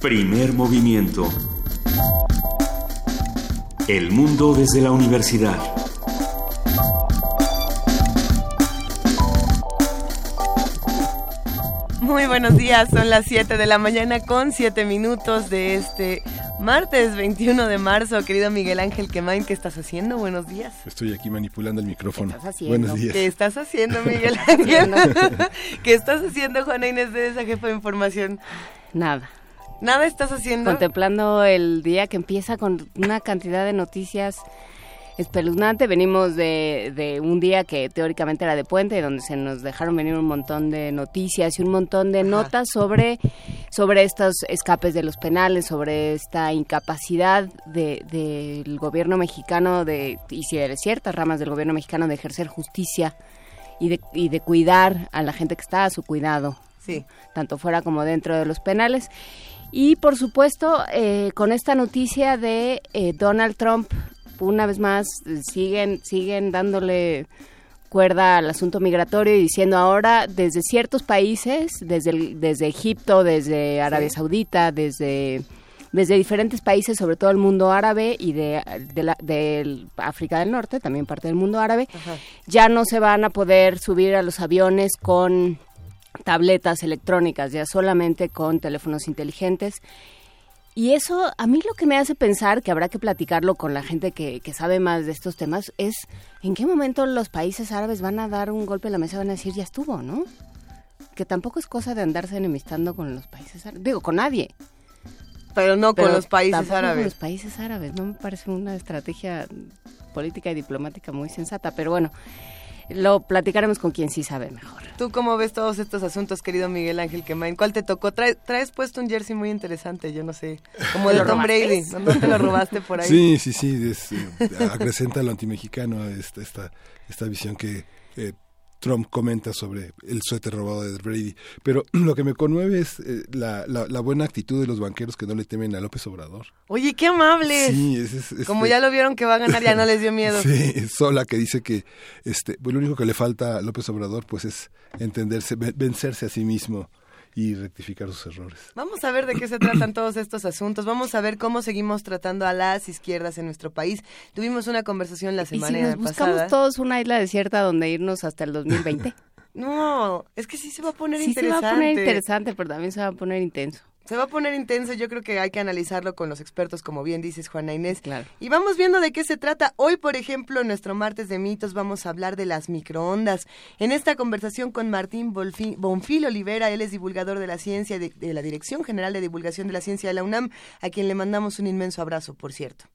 Primer movimiento. El mundo desde la universidad. Muy buenos días, son las 7 de la mañana con 7 minutos de este martes 21 de marzo. Querido Miguel Ángel Quemain, ¿qué estás haciendo? Buenos días. Estoy aquí manipulando el micrófono. ¿Qué estás haciendo? Buenos días. ¿Qué estás haciendo, Miguel Ángel? ¿Qué estás haciendo, Juana Inés de esa jefa de información? Nada. ¿Nada estás haciendo? Contemplando el día que empieza con una cantidad de noticias espeluznante. Venimos de, de, un día que teóricamente era de puente, donde se nos dejaron venir un montón de noticias y un montón de Ajá. notas sobre, sobre estos escapes de los penales, sobre esta incapacidad del de, de gobierno mexicano de, y si de ciertas ramas del gobierno mexicano de ejercer justicia y de, y de cuidar a la gente que está a su cuidado, sí. tanto fuera como dentro de los penales. Y por supuesto, eh, con esta noticia de eh, Donald Trump una vez más siguen siguen dándole cuerda al asunto migratorio y diciendo ahora desde ciertos países, desde el, desde Egipto, desde Arabia sí. Saudita, desde desde diferentes países, sobre todo el mundo árabe y de, de, la, de África del Norte, también parte del mundo árabe, Ajá. ya no se van a poder subir a los aviones con tabletas electrónicas, ya solamente con teléfonos inteligentes. Y eso a mí lo que me hace pensar, que habrá que platicarlo con la gente que, que, sabe más de estos temas, es en qué momento los países árabes van a dar un golpe en la mesa y van a decir ya estuvo, ¿no? Que tampoco es cosa de andarse enemistando con los países árabes, digo, con nadie. Pero no Pero con los países árabes. Con los países árabes, no me parece una estrategia política y diplomática muy sensata, pero bueno, lo platicaremos con quien sí sabe mejor. ¿Tú cómo ves todos estos asuntos, querido Miguel Ángel Quemain? ¿Cuál te tocó? Traes, traes puesto un jersey muy interesante, yo no sé, como el de Tom Brady. ¿No te lo robaste por ahí? Sí, sí, sí, es, eh, acrecenta lo antimexicano esta, esta, esta visión que eh, Trump comenta sobre el suéter robado de Brady. Pero lo que me conmueve es eh, la, la, la, buena actitud de los banqueros que no le temen a López Obrador. Oye, qué amables. Sí, es, es, es Como ya lo vieron que va a ganar, ya no les dio miedo. sí, Sola que dice que este, pues lo único que le falta a López Obrador pues es entenderse, vencerse a sí mismo y rectificar sus errores. Vamos a ver de qué se tratan todos estos asuntos. Vamos a ver cómo seguimos tratando a las izquierdas en nuestro país. Tuvimos una conversación la semana ¿Y si nos pasada. buscamos todos una isla desierta donde irnos hasta el 2020? no, es que sí se va a poner sí interesante. se va a poner interesante, pero también se va a poner intenso. Se va a poner intenso, yo creo que hay que analizarlo con los expertos, como bien dices, Juana Inés. Claro. Y vamos viendo de qué se trata. Hoy, por ejemplo, en nuestro martes de mitos vamos a hablar de las microondas. En esta conversación con Martín Bonfil, Bonfil Olivera, él es divulgador de la ciencia, de, de la Dirección General de Divulgación de la Ciencia de la UNAM, a quien le mandamos un inmenso abrazo, por cierto.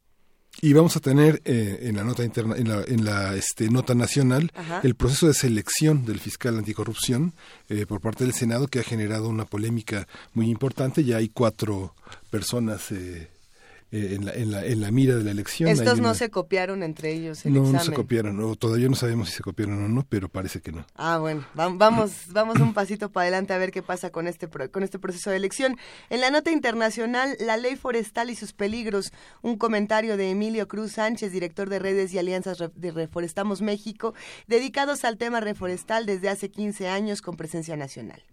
Y vamos a tener eh, en la nota interna, en la, en la este, nota nacional, Ajá. el proceso de selección del fiscal anticorrupción eh, por parte del Senado que ha generado una polémica muy importante. Ya hay cuatro personas eh, en, la, en, la, en la mira de la elección. Estos no se copiaron entre ellos el no, examen. No se copiaron, o todavía no sabemos si se copiaron o no, pero parece que no. Ah, bueno, vamos, vamos un pasito para adelante a ver qué pasa con este, con este proceso de elección. En la nota internacional, la ley forestal y sus peligros, un comentario de Emilio Cruz Sánchez, director de redes y alianzas de Reforestamos México, dedicados al tema reforestal desde hace 15 años con presencia nacional.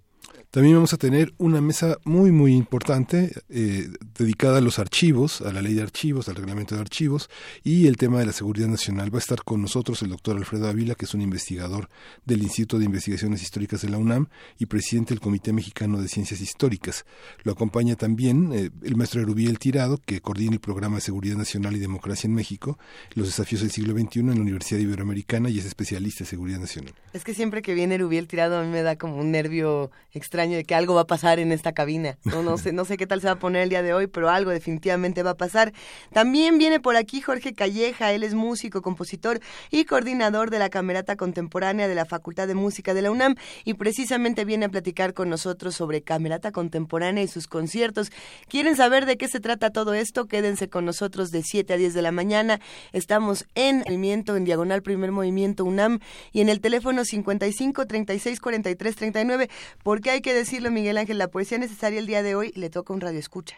También vamos a tener una mesa muy, muy importante eh, dedicada a los archivos, a la ley de archivos, al reglamento de archivos y el tema de la seguridad nacional. Va a estar con nosotros el doctor Alfredo Ávila, que es un investigador del Instituto de Investigaciones Históricas de la UNAM y presidente del Comité Mexicano de Ciencias Históricas. Lo acompaña también eh, el maestro Erubiel Tirado, que coordina el programa de Seguridad Nacional y Democracia en México, los desafíos del siglo XXI en la Universidad Iberoamericana y es especialista en seguridad nacional. Es que siempre que viene Erubiel Tirado a mí me da como un nervio extraño de que algo va a pasar en esta cabina. No, no sé, no sé qué tal se va a poner el día de hoy, pero algo definitivamente va a pasar. También viene por aquí Jorge Calleja, él es músico, compositor y coordinador de la Camerata Contemporánea de la Facultad de Música de la UNAM y precisamente viene a platicar con nosotros sobre Camerata Contemporánea y sus conciertos. ¿Quieren saber de qué se trata todo esto? Quédense con nosotros de 7 a 10 de la mañana. Estamos en movimiento, en diagonal primer movimiento UNAM y en el teléfono 55 36 43 39, porque hay que decirlo, Miguel Ángel, la poesía necesaria el día de hoy le toca un radio escucha.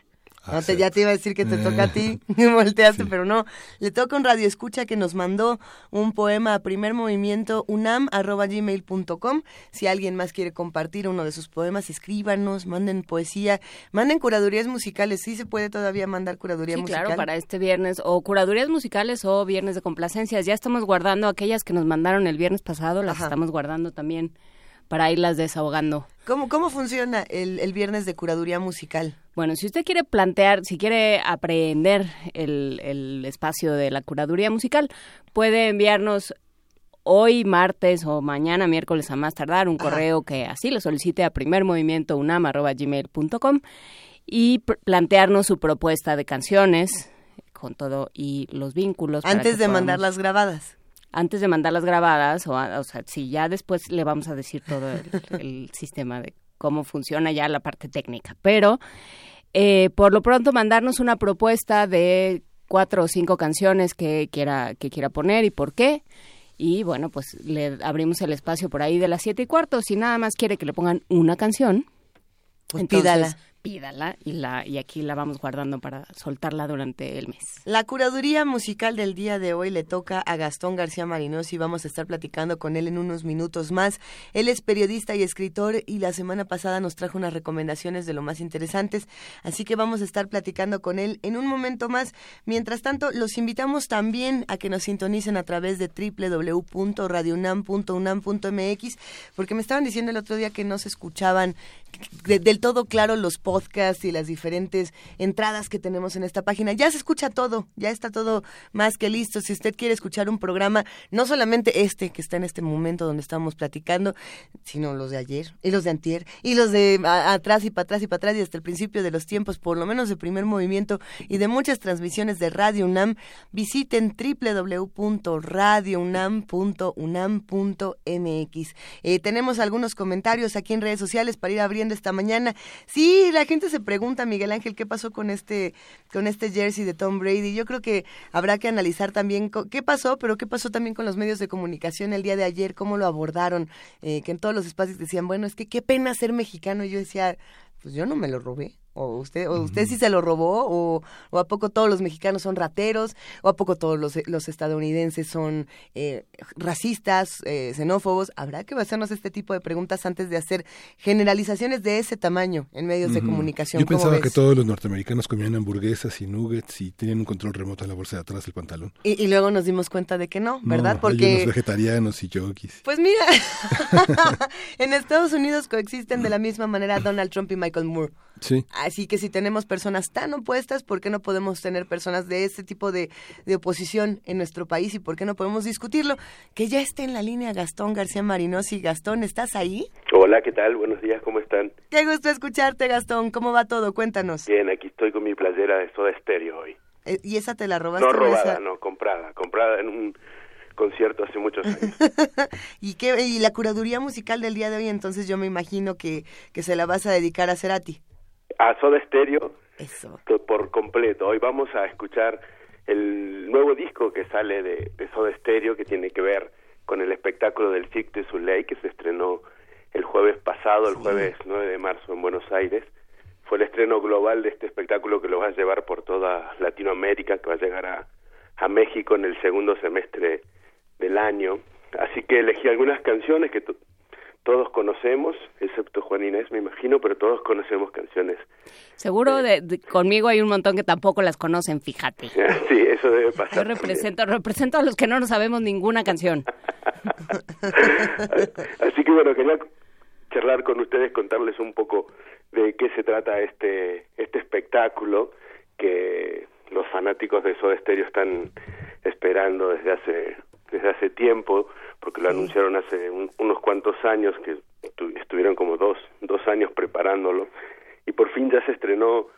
No te, ya te iba a decir que te toca a ti, volteaste, pero no. Le toca un radio escucha que nos mandó un poema a primer movimiento unam.gmail.com. Si alguien más quiere compartir uno de sus poemas, escríbanos, manden poesía, manden curadurías musicales. Sí se puede todavía mandar curaduría sí, musical. claro, para este viernes. O curadurías musicales o viernes de complacencias. Ya estamos guardando aquellas que nos mandaron el viernes pasado, las estamos guardando también para irlas desahogando. ¿Cómo, cómo funciona el, el viernes de curaduría musical? Bueno, si usted quiere plantear, si quiere aprender el, el espacio de la curaduría musical, puede enviarnos hoy martes o mañana miércoles a más tardar un correo que así lo solicite a primermovimientounam.gmail.com y plantearnos su propuesta de canciones con todo y los vínculos. Antes de mandar las grabadas antes de mandar las grabadas, o, o sea, si ya después le vamos a decir todo el, sistema de cómo funciona ya la parte técnica. Pero eh, por lo pronto mandarnos una propuesta de cuatro o cinco canciones que quiera, que quiera poner y por qué. Y bueno, pues le abrimos el espacio por ahí de las siete y cuarto. Si nada más quiere que le pongan una canción, pues pídala pídala y la y aquí la vamos guardando para soltarla durante el mes. La curaduría musical del día de hoy le toca a Gastón García Marinos y vamos a estar platicando con él en unos minutos más. Él es periodista y escritor y la semana pasada nos trajo unas recomendaciones de lo más interesantes, así que vamos a estar platicando con él en un momento más. Mientras tanto, los invitamos también a que nos sintonicen a través de www.radiounam.unam.mx porque me estaban diciendo el otro día que no se escuchaban del todo claro los podcasts y las diferentes entradas que tenemos en esta página. Ya se escucha todo, ya está todo más que listo. Si usted quiere escuchar un programa, no solamente este que está en este momento donde estamos platicando, sino los de ayer y los de antier y los de atrás y para atrás y para atrás y hasta el principio de los tiempos, por lo menos de primer movimiento y de muchas transmisiones de Radio UNAM, visiten www.radiounam.unam.mx. Eh, tenemos algunos comentarios aquí en redes sociales para ir abriendo esta mañana. Sí, la gente se pregunta, Miguel Ángel, ¿qué pasó con este, con este jersey de Tom Brady? Yo creo que habrá que analizar también qué pasó, pero qué pasó también con los medios de comunicación el día de ayer, cómo lo abordaron, eh, que en todos los espacios decían, bueno, es que qué pena ser mexicano. Y yo decía, pues yo no me lo robé o usted o usted sí se lo robó o, o, a poco todos los mexicanos son rateros o a poco todos los, los estadounidenses son eh, racistas eh, xenófobos habrá que hacernos este tipo de preguntas antes de hacer generalizaciones de ese tamaño en medios de comunicación. Yo pensaba que todos los norteamericanos comían hamburguesas y nuggets y tenían un control remoto en la bolsa de atrás del pantalón. Y, luego nos dimos cuenta de que no verdad porque hay unos vegetarianos y yogis. Pues mira en Estados Unidos coexisten de la misma manera Donald Trump y Michael Moore sí Así que si tenemos personas tan opuestas, ¿por qué no podemos tener personas de este tipo de, de, oposición en nuestro país y por qué no podemos discutirlo? Que ya esté en la línea Gastón García Marinosi. Gastón, ¿estás ahí? Hola, ¿qué tal? Buenos días, ¿cómo están? Qué gusto escucharte, Gastón. ¿Cómo va todo? Cuéntanos. Bien, aquí estoy con mi playera de Soda Stereo hoy. Eh, ¿Y esa te la robaste? No robada, no, comprada. Comprada en un concierto hace muchos años. ¿Y, qué, y la curaduría musical del día de hoy, entonces yo me imagino que, que se la vas a dedicar a Cerati a Soda Stereo por completo. Hoy vamos a escuchar el nuevo disco que sale de, de Soda Stereo que tiene que ver con el espectáculo del Cirque du Soleil que se estrenó el jueves pasado, el jueves 9 de marzo en Buenos Aires. Fue el estreno global de este espectáculo que lo va a llevar por toda Latinoamérica, que va a llegar a, a México en el segundo semestre del año. Así que elegí algunas canciones que todos conocemos, excepto Juan Inés, me imagino, pero todos conocemos canciones. Seguro de, conmigo hay un montón que tampoco las conocen, fíjate. sí, eso debe pasar. Yo represento, represento a los que no nos sabemos ninguna canción. Así que bueno, quería charlar con ustedes, contarles un poco de qué se trata este este espectáculo que los fanáticos de Soda Stereo están esperando desde hace desde hace tiempo porque lo anunciaron hace unos cuantos años, que estuvieron como dos, dos años preparándolo, y por fin ya se estrenó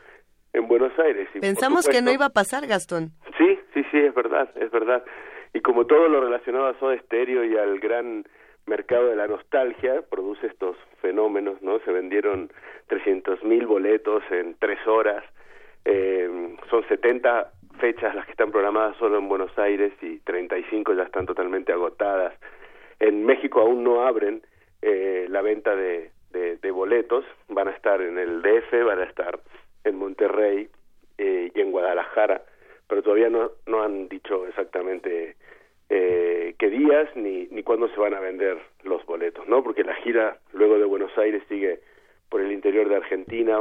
en Buenos Aires. Y Pensamos que no iba a pasar, Gastón. Sí, sí, sí, es verdad, es verdad. Y como todo lo relacionado a Soda Stereo y al gran mercado de la nostalgia, produce estos fenómenos, ¿no? Se vendieron 300.000 mil boletos en tres horas, eh, son 70 fechas las que están programadas solo en Buenos Aires y 35 ya están totalmente agotadas. En México aún no abren eh, la venta de, de, boletos, van a estar en el DF, van a estar en Monterrey eh, y en Guadalajara, pero todavía no, no han dicho exactamente eh, qué días ni, ni cuándo se van a vender los boletos, ¿no? Porque la gira luego de Buenos Aires sigue por el interior de Argentina,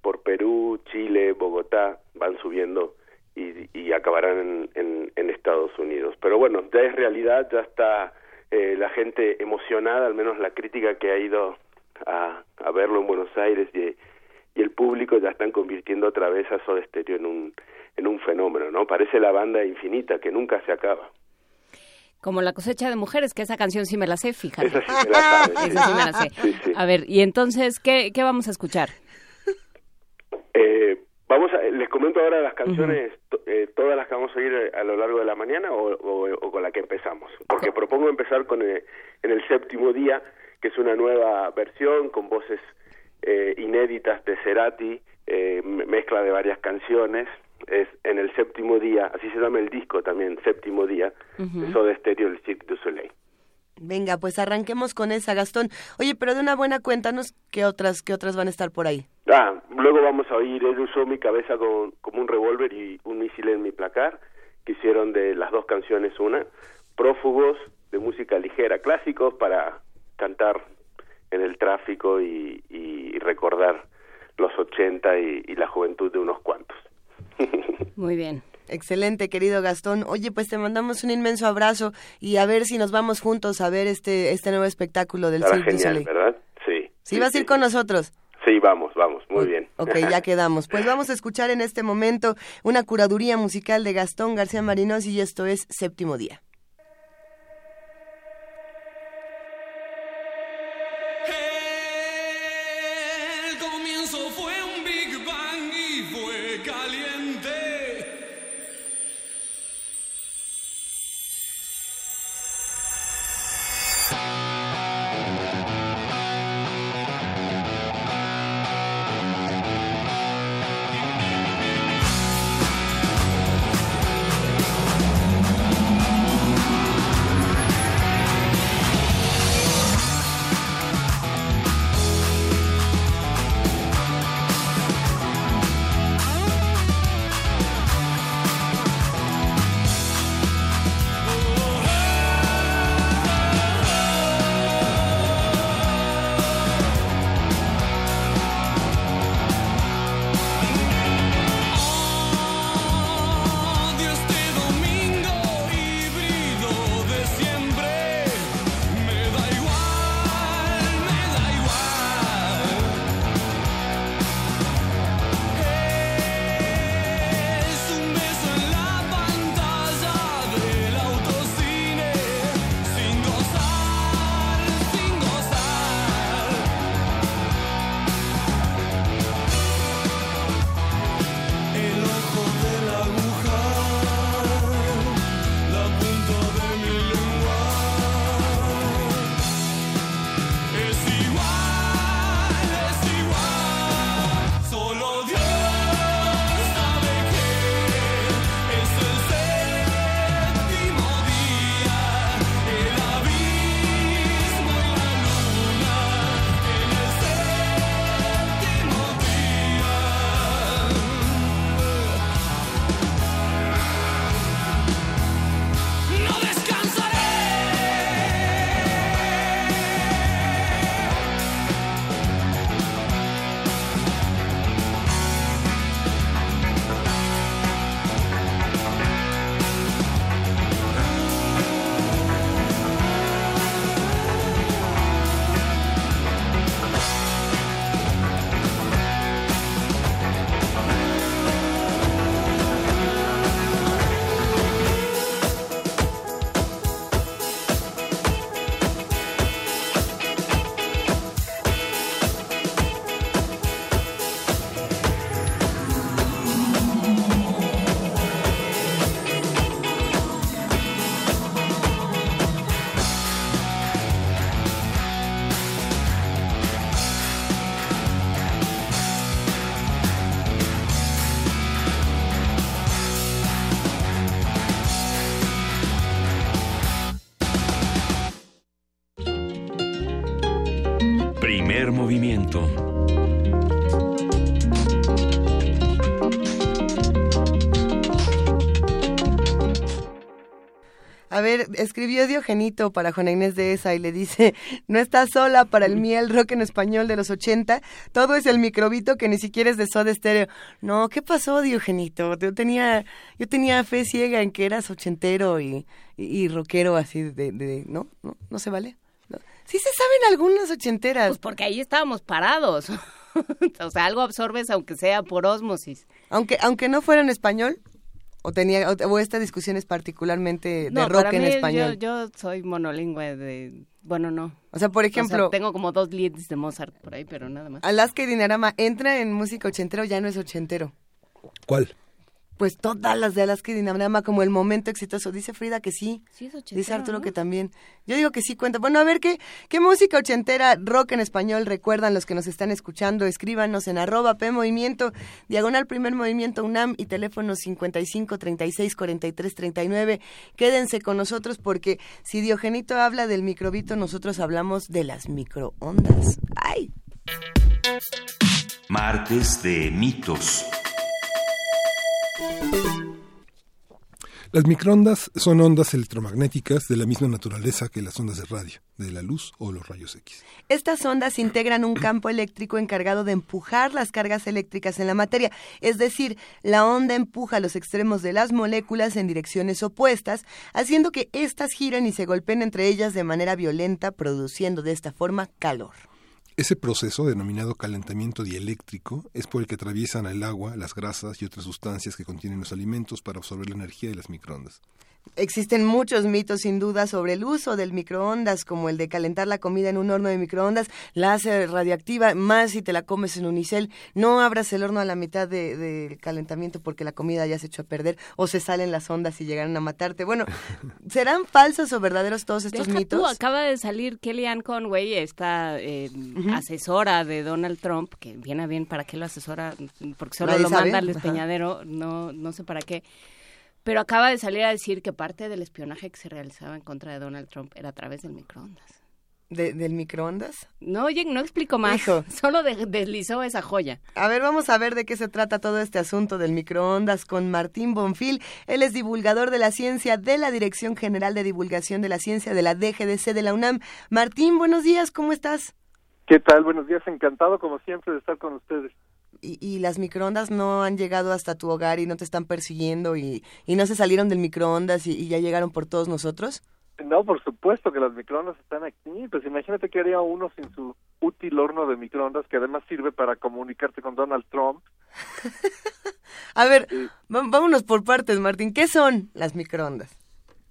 por Perú, Chile, Bogotá, van subiendo y, y acabarán en, en, Estados Unidos. Pero bueno, ya es realidad, ya está eh, la gente emocionada, al menos la crítica que ha ido a, a verlo en Buenos Aires y, y el público ya están convirtiendo otra vez a Soda Stereo en un, en un fenómeno, ¿no? Parece la banda infinita que nunca se acaba. Como la cosecha de mujeres, que esa canción sí me la sé, fíjate. Esa sí me la, sabe, esa sí me la sé. A ver, y entonces, ¿qué, qué vamos a escuchar? Eh, vamos a, les comento ahora las canciones, eh, todas las que vamos a oír eh, a lo largo de la mañana o, o, con la que empezamos. Porque propongo empezar con en el séptimo día, que es una nueva versión con voces inéditas de Cerati, mezcla de varias canciones es en el séptimo día, así se llama el disco también, séptimo día, eso de Stereo del Cirque du Soleil. Venga, pues arranquemos con esa, Gastón. Oye, pero de una buena cuéntanos qué otras, qué otras van a estar por ahí. Ah, luego vamos a oír Él usó mi cabeza con, como un revólver y un misil en mi placar, que hicieron de las dos canciones una, prófugos de música ligera, clásicos para cantar en el tráfico y, y recordar los 80 y, y la juventud de unos cuantos. Muy bien. Excelente, querido Gastón. Oye, pues te mandamos un inmenso abrazo y a ver si nos vamos juntos a ver este este nuevo espectáculo del Cirque du Soleil. ¿verdad? Sí. ¿Sí, vas a ir con nosotros? Sí, vamos, vamos, muy bien. Ok, ya quedamos. Pues vamos a escuchar en este momento una curaduría musical de Gastón García Marinos y esto es Séptimo Día. Escribió Diogenito para Juana Inés de esa y le dice, no estás sola para el miel rock en español de los 80, todo es el microbito que ni siquiera es de Soda Estéreo. No, ¿qué pasó Diogenito? Yo tenía, yo tenía fe ciega en que eras ochentero y, y, rockero así de, de, ¿no? ¿no? ¿No se vale? Sí se saben algunas ochenteras. Pues porque ahí estábamos parados. o sea, algo absorbes aunque sea por osmosis. Aunque, aunque no fuera en español. ¿O, tenía, o, esta discusión es particularmente de rock en español? Yo, yo soy monolingüe de... Bueno, no. O sea, por ejemplo... tengo como dos leads de Mozart por ahí, pero nada más. Alaska y Dinarama entra en música ochentero ya no es ochentero. ¿Cuál? Pues todas las de Alaska y como el momento exitoso. Dice Frida que sí. sí es Dice Arturo que también. Yo digo que sí cuenta. Bueno, a ver, ¿qué, ¿qué música ochentera, rock en español recuerdan los que nos están escuchando? Escríbanos en arroba P Movimiento, diagonal primer movimiento UNAM y teléfono 55 36 43 39. Quédense con nosotros porque si Diogenito habla del microbito, nosotros hablamos de las microondas. ¡Ay! Martes de mitos. Las microondas son ondas electromagnéticas de la misma naturaleza que las ondas de radio, de la luz o los rayos X. Estas ondas integran un campo eléctrico encargado de empujar las cargas eléctricas en la materia, es decir, la onda empuja los extremos de las moléculas en direcciones opuestas, haciendo que éstas giren y se golpeen entre ellas de manera violenta, produciendo de esta forma calor. Ese proceso, denominado calentamiento dieléctrico, es por el que atraviesan el agua, las grasas y otras sustancias que contienen los alimentos para absorber la energía de las microondas. Existen muchos mitos sin duda sobre el uso del microondas, como el de calentar la comida en un horno de microondas, la hace radioactiva, más si te la comes en unicel. No abras el horno a la mitad del de, calentamiento porque la comida ya se echó a perder o se salen las ondas y llegaron a matarte. Bueno, ¿serán falsos o verdaderos todos estos mitos? acaba de salir Kellyanne Conway, esta eh, asesora de Donald Trump, que viene bien para qué lo asesora, porque solo lo manda al despeñadero, no, no sé para qué pero acaba de salir a decir que parte del espionaje que se realizaba en contra de Donald Trump era a través del microondas. ¿Del microondas? No, oye, no explico más. Solo deslizó esa joya. A ver, vamos a ver de qué se trata todo este asunto del microondas con Martín Bonfil. Él es divulgador de la ciencia de la Dirección General de Divulgación de la Ciencia de la DGDC de la UNAM. Martín, buenos días, ¿cómo estás? ¿Qué tal? Buenos días, encantado como siempre de estar con ustedes y, las microondas no han llegado hasta tu hogar y no te están persiguiendo y, no se salieron del microondas y, ya llegaron por todos nosotros? No, por supuesto que las microondas están aquí. Pues imagínate que haría uno sin su útil horno de microondas que además sirve para comunicarte con Donald Trump. A ver, vámonos por partes, Martín. ¿Qué son las microondas?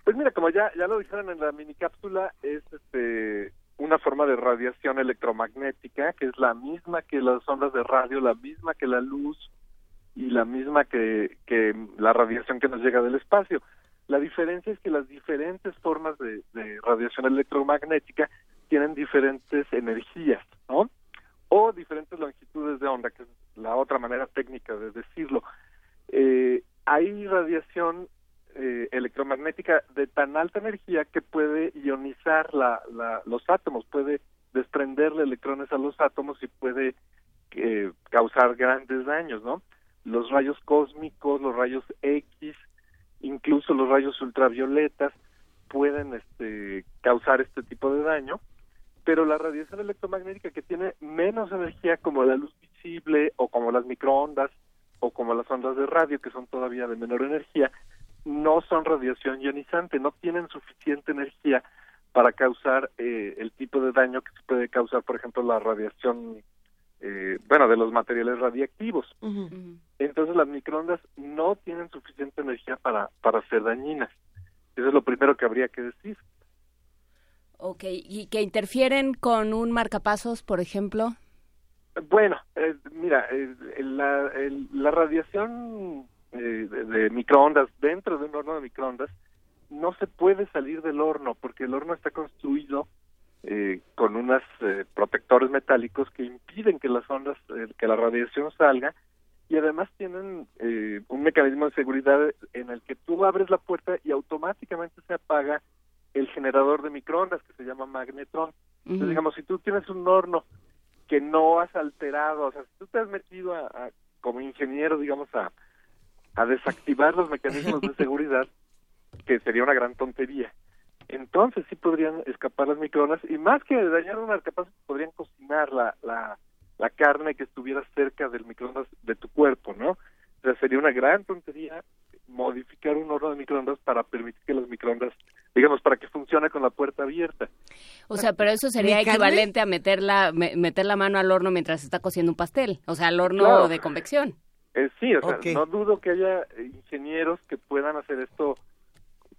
Pues mira, como ya ya lo dijeron en la mini cápsula, es este una forma de radiación electromagnética que es la misma que las ondas de radio, la misma que la luz y la misma que, la radiación que nos llega del espacio. La diferencia es que las diferentes formas de, radiación electromagnética tienen diferentes energías, ¿no? O diferentes longitudes de onda, que es la otra manera técnica de decirlo. Eh, hay radiación eh, electromagnética de tan alta energía que puede ionizar la, los átomos, puede desprenderle electrones a los átomos y puede eh, causar grandes daños, ¿no? Los rayos cósmicos, los rayos X, incluso los rayos ultravioletas pueden este, causar este tipo de daño, pero la radiación electromagnética que tiene menos energía como la luz visible o como las microondas o como las ondas de radio que son todavía de menor energía, no son radiación ionizante, no tienen suficiente energía para causar eh, el tipo de daño que se puede causar, por ejemplo, la radiación, eh, bueno, de los materiales radiactivos. Entonces las microondas no tienen suficiente energía para, para ser dañinas. Eso es lo primero que habría que decir. Ok, ¿y que interfieren con un marcapasos, por ejemplo? Bueno, eh, mira, la, la radiación eh, de, microondas dentro de un horno de microondas, no se puede salir del horno porque el horno está construido eh, con unos eh, protectores metálicos que impiden que las ondas, que la radiación salga y además tienen un mecanismo de seguridad en el que tú abres la puerta y automáticamente se apaga el generador de microondas que se llama magnetron. Entonces, digamos, si tú tienes un horno que no has alterado, o sea, si tú te has metido a como ingeniero, digamos, a, a desactivar los mecanismos de seguridad, que sería una gran tontería. Entonces sí podrían escapar las microondas y más que dañar una capaz podrían cocinar la, la, la carne que estuviera cerca del microondas de tu cuerpo, ¿no? O sea, sería una gran tontería modificar un horno de microondas para permitir que los microondas, digamos, para que funcione con la puerta abierta. O sea, pero eso sería equivalente a meter la, meter la mano al horno mientras se está cociendo un pastel, o sea, al horno de convección. Eh, sí, o sea, no dudo que haya ingenieros que puedan hacer esto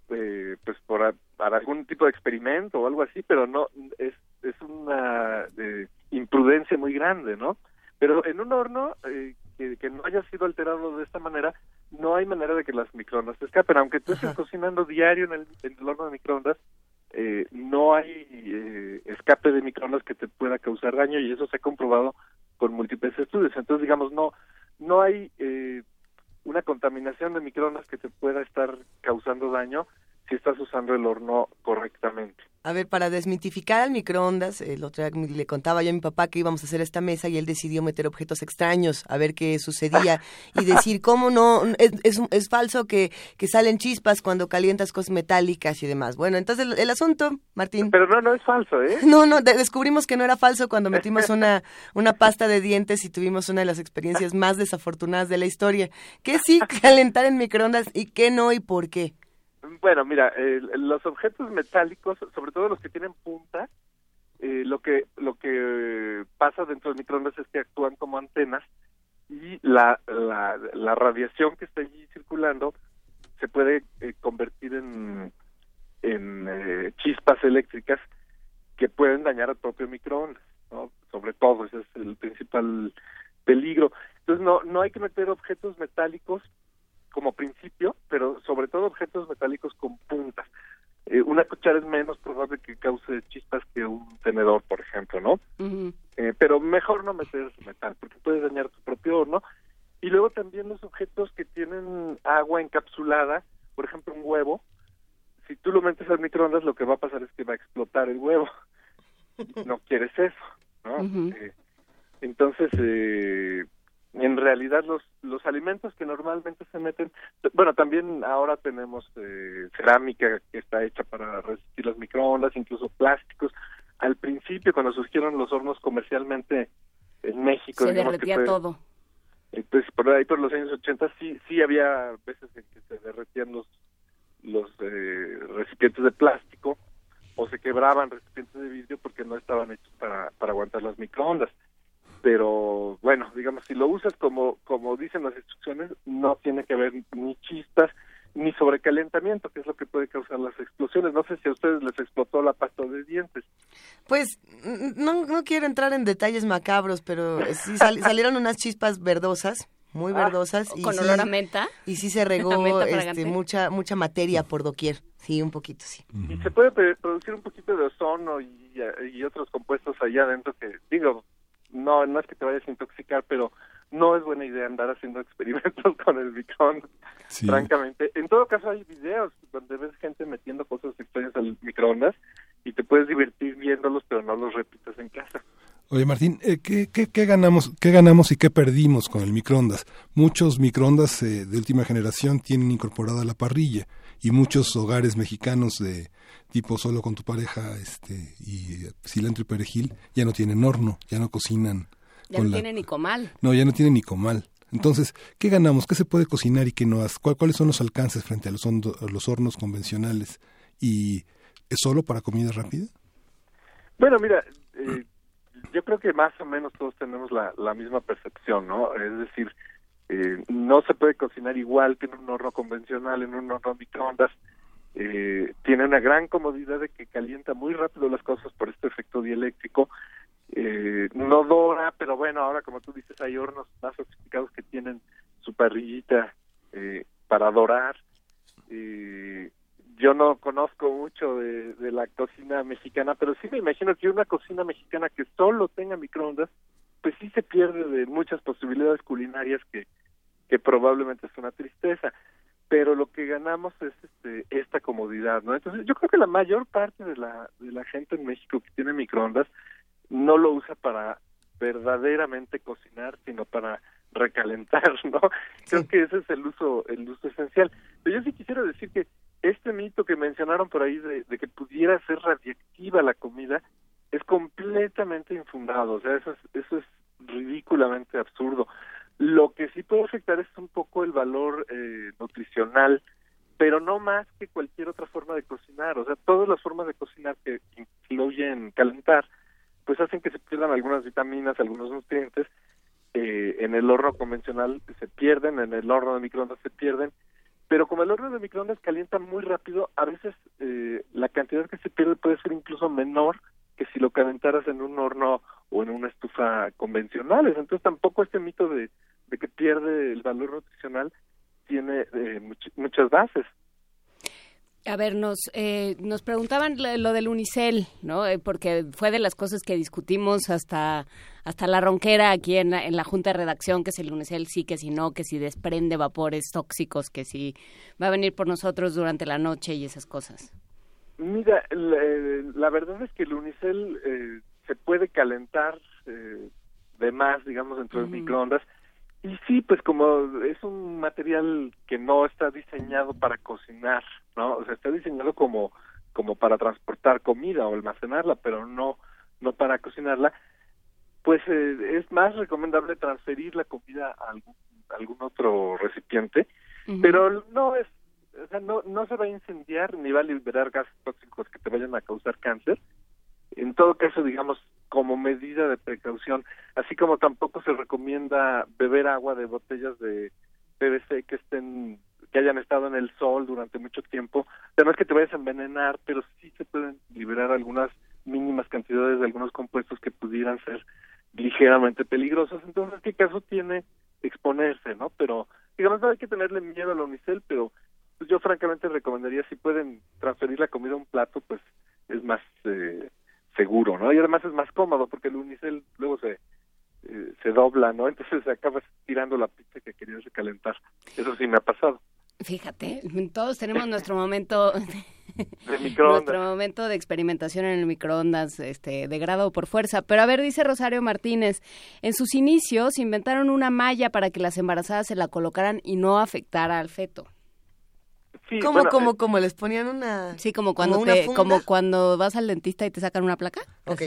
eh, pues por para algún tipo de experimento o algo así, pero no es es una eh, imprudencia muy grande, ¿no? Pero en un horno eh, que, no haya sido alterado de esta manera, no hay manera de que las microondas se escapen. Aunque tú estés cocinando diario en el, en el, horno de microondas, eh, no hay eh, escape de microondas que te pueda causar daño y eso se ha comprobado con múltiples estudios. Entonces, digamos, no, no hay eh, una contaminación de microondas que te pueda estar causando daño si estás usando el horno correctamente. A ver, para desmitificar al microondas, el otro día le contaba yo a mi papá que íbamos a hacer esta mesa y él decidió meter objetos extraños a ver qué sucedía y decir cómo no, es, es, es falso que, que, salen chispas cuando calientas cosas metálicas y demás. Bueno, entonces el, asunto, Martín. Pero no, no es falso, ¿eh? No, no, descubrimos que no era falso cuando metimos una, una pasta de dientes y tuvimos una de las experiencias más desafortunadas de la historia. ¿Qué sí calentar en microondas y qué no y por qué? Bueno, mira, los objetos metálicos, sobre todo los que tienen punta, eh, lo que lo que pasa dentro del microondas es que actúan como antenas y la, la, la radiación que está allí circulando se puede eh, convertir en, en eh, chispas eléctricas que pueden dañar al propio microondas, ¿no? Sobre todo, ese es el principal peligro. Entonces, no, no hay que meter objetos metálicos como principio, pero sobre todo objetos metálicos con puntas. Eh, una cuchara es menos probable que cause chispas que un tenedor, por ejemplo, ¿no? eh, pero mejor no meter metal, porque puedes dañar tu propio horno. Y luego también los objetos que tienen agua encapsulada, por ejemplo, un huevo, si tú lo metes al microondas, lo que va a pasar es que va a explotar el huevo. No quieres eso, ¿no? eh, entonces, eh, en realidad los los alimentos que normalmente se meten bueno también ahora tenemos eh, cerámica que está hecha para resistir las microondas incluso plásticos. Al principio cuando surgieron los hornos comercialmente en México se derretía todo. Entonces por ahí por los años 80 sí sí había veces en que se derretían los los eh, recipientes de plástico o se quebraban recipientes de vidrio porque no estaban hechos para para aguantar las microondas pero bueno, digamos, si lo usas como, como dicen las instrucciones, no tiene que haber ni chispas ni sobrecalentamiento, que es lo que puede causar las explosiones. No sé si a ustedes les explotó la pasta de dientes. Pues no, no quiero entrar en detalles macabros, pero sí salieron unas chispas verdosas muy ah, verdosas y con olor a menta y sí se regó este, mucha mucha materia por doquier sí un poquito sí y se puede producir un poquito de ozono y, y otros compuestos allá adentro que digo no, no es que te vayas a intoxicar, pero no es buena idea andar haciendo experimentos con el microondas, francamente. En todo caso hay videos donde ves gente metiendo cosas extrañas al microondas y te puedes divertir viéndolos, pero no los repitas en casa. Oye Martín, eh, ¿qué, qué, ganamos, ¿qué ganamos y qué perdimos con el microondas? Muchos microondas eh, de última generación tienen incorporada la parrilla y muchos hogares mexicanos de tipo solo con tu pareja este y cilantro y perejil ya no tienen horno, ya no cocinan. Ya no tienen ni comal. No, ya no tienen ni comal. Entonces, ¿qué ganamos? ¿Qué se puede cocinar y qué no? ¿Cuáles son los alcances frente a los, los hornos convencionales? ¿Y es solo para comida rápida? Bueno, mira, eh, yo creo que más o menos todos tenemos la, la misma percepción, ¿no? Es decir, eh, no se puede cocinar igual que en un horno convencional, en un horno microondas. Eh, tiene una gran comodidad de que calienta muy rápido las cosas por este efecto dieléctrico. Eh, no dora, pero bueno, ahora como tú dices, hay hornos más sofisticados que tienen su parrillita eh, para dorar. Eh, yo no conozco mucho de, la cocina mexicana, pero sí me imagino que una cocina mexicana que solo tenga microondas pues sí se pierde de muchas posibilidades culinarias que probablemente es una tristeza pero lo que ganamos es este, esta comodidad, ¿no? Entonces yo creo que la mayor parte de la, de la gente en México que tiene microondas no lo usa para verdaderamente cocinar, sino para recalentar, ¿no? Creo que ese es el uso, el uso esencial. Pero yo sí quisiera decir que este mito que mencionaron por ahí de, que pudiera ser radiactiva la comida es completamente infundado, o sea, eso es, eso es ridículamente absurdo. Lo que sí puede afectar es un poco el valor eh, nutricional, pero no más que cualquier otra forma de cocinar. O sea, todas las formas de cocinar que incluyen calentar, pues hacen que se pierdan algunas vitaminas, algunos nutrientes. Eh, en el horno convencional se pierden, en el horno de microondas se pierden, pero como el horno de microondas calienta muy rápido, a veces eh, la cantidad que se pierde puede ser incluso menor que si lo calentaras en un horno o en una estufa convencionales. Entonces tampoco este mito de, que pierde el valor nutricional tiene eh, muchas bases. A ver, nos, eh, nos preguntaban lo del unicel, ¿no? Eh, porque fue de las cosas que discutimos hasta, hasta la ronquera aquí en la, en la junta de redacción, que si el unicel sí, que si no, que si desprende vapores tóxicos, que si va a venir por nosotros durante la noche y esas cosas. Mira, la, verdad es que el unicel eh, se puede calentar eh, de más, digamos, dentro de microondas. Y sí, pues como es un material que no está diseñado para cocinar, ¿no? O sea, está diseñado como, como para transportar comida o almacenarla, pero no, no para cocinarla, pues eh, es más recomendable transferir la comida a algún, algún otro recipiente, pero no es o sea, no, no se va a incendiar ni va a liberar gases tóxicos que te vayan a causar cáncer. En todo caso, digamos, como medida de precaución, así como tampoco se recomienda beber agua de botellas de PVC que estén que hayan estado en el sol durante mucho tiempo. Además que te vayas a envenenar, pero sí se pueden liberar algunas mínimas cantidades de algunos compuestos que pudieran ser ligeramente peligrosos. Entonces, ¿qué caso tiene exponerse, no? Pero, digamos, no hay que tenerle miedo al unicel, pero pues yo francamente recomendaría si pueden transferir la comida a un plato, pues es más eh, seguro, ¿no? Y además es más cómodo porque el unicel luego se eh, se dobla, ¿no? Entonces acabas tirando la pizza que querías recalentar. Eso sí me ha pasado. Fíjate, todos tenemos nuestro momento de microondas. nuestro momento de experimentación en el microondas, este, de grado por fuerza. Pero a ver, dice Rosario Martínez, en sus inicios inventaron una malla para que las embarazadas se la colocaran y no afectara al feto. ¿Cómo, como, eh, como les ponían una... Sí, como cuando, como, cuando vas al dentista y te sacan una placa. Ok.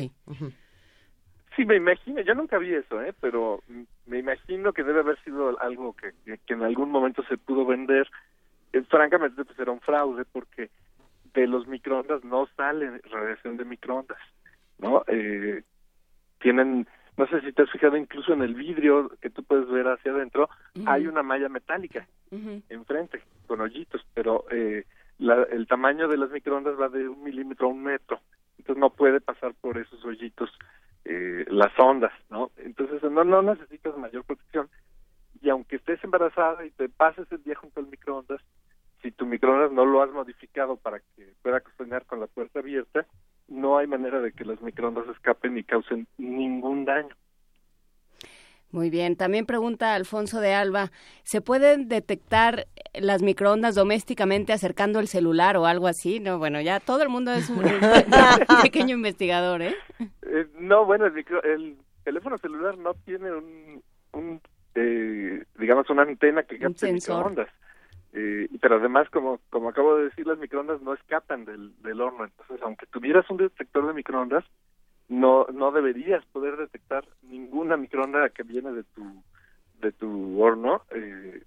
Sí, me imagino, yo nunca vi eso, ¿eh? pero me imagino que debe haber sido algo que, que, en algún momento se pudo vender. Eh, francamente, pues era un fraude porque de los microondas no sale radiación de microondas, ¿no? Eh, tienen no sé si te has fijado incluso en el vidrio que tú puedes ver hacia adentro, hay una malla metálica enfrente, con hoyitos, pero eh, el tamaño de las microondas va de un milímetro a un metro, entonces no puede pasar por esos hoyitos eh, las ondas, ¿no? Entonces no, no necesitas mayor protección, y aunque estés embarazada y te pases el día junto al microondas, si tu microondas no lo has modificado para que pueda cocinar con la puerta abierta, no hay manera de que las microondas escapen y causen ningún daño. Muy bien. También pregunta Alfonso de Alba, ¿se pueden detectar las microondas domésticamente acercando el celular o algo así? No, bueno, ya todo el mundo es un, pequeño investigador, ¿eh? ¿eh? No, bueno, el, el, teléfono celular no tiene un, eh, digamos, una antena que capte microondas. Eh, pero además, como, como acabo de decir, las microondas no escapan del, del horno. Entonces, aunque tuvieras un detector de microondas, no, no deberías poder detectar ninguna microonda que viene de tu, de tu horno, eh,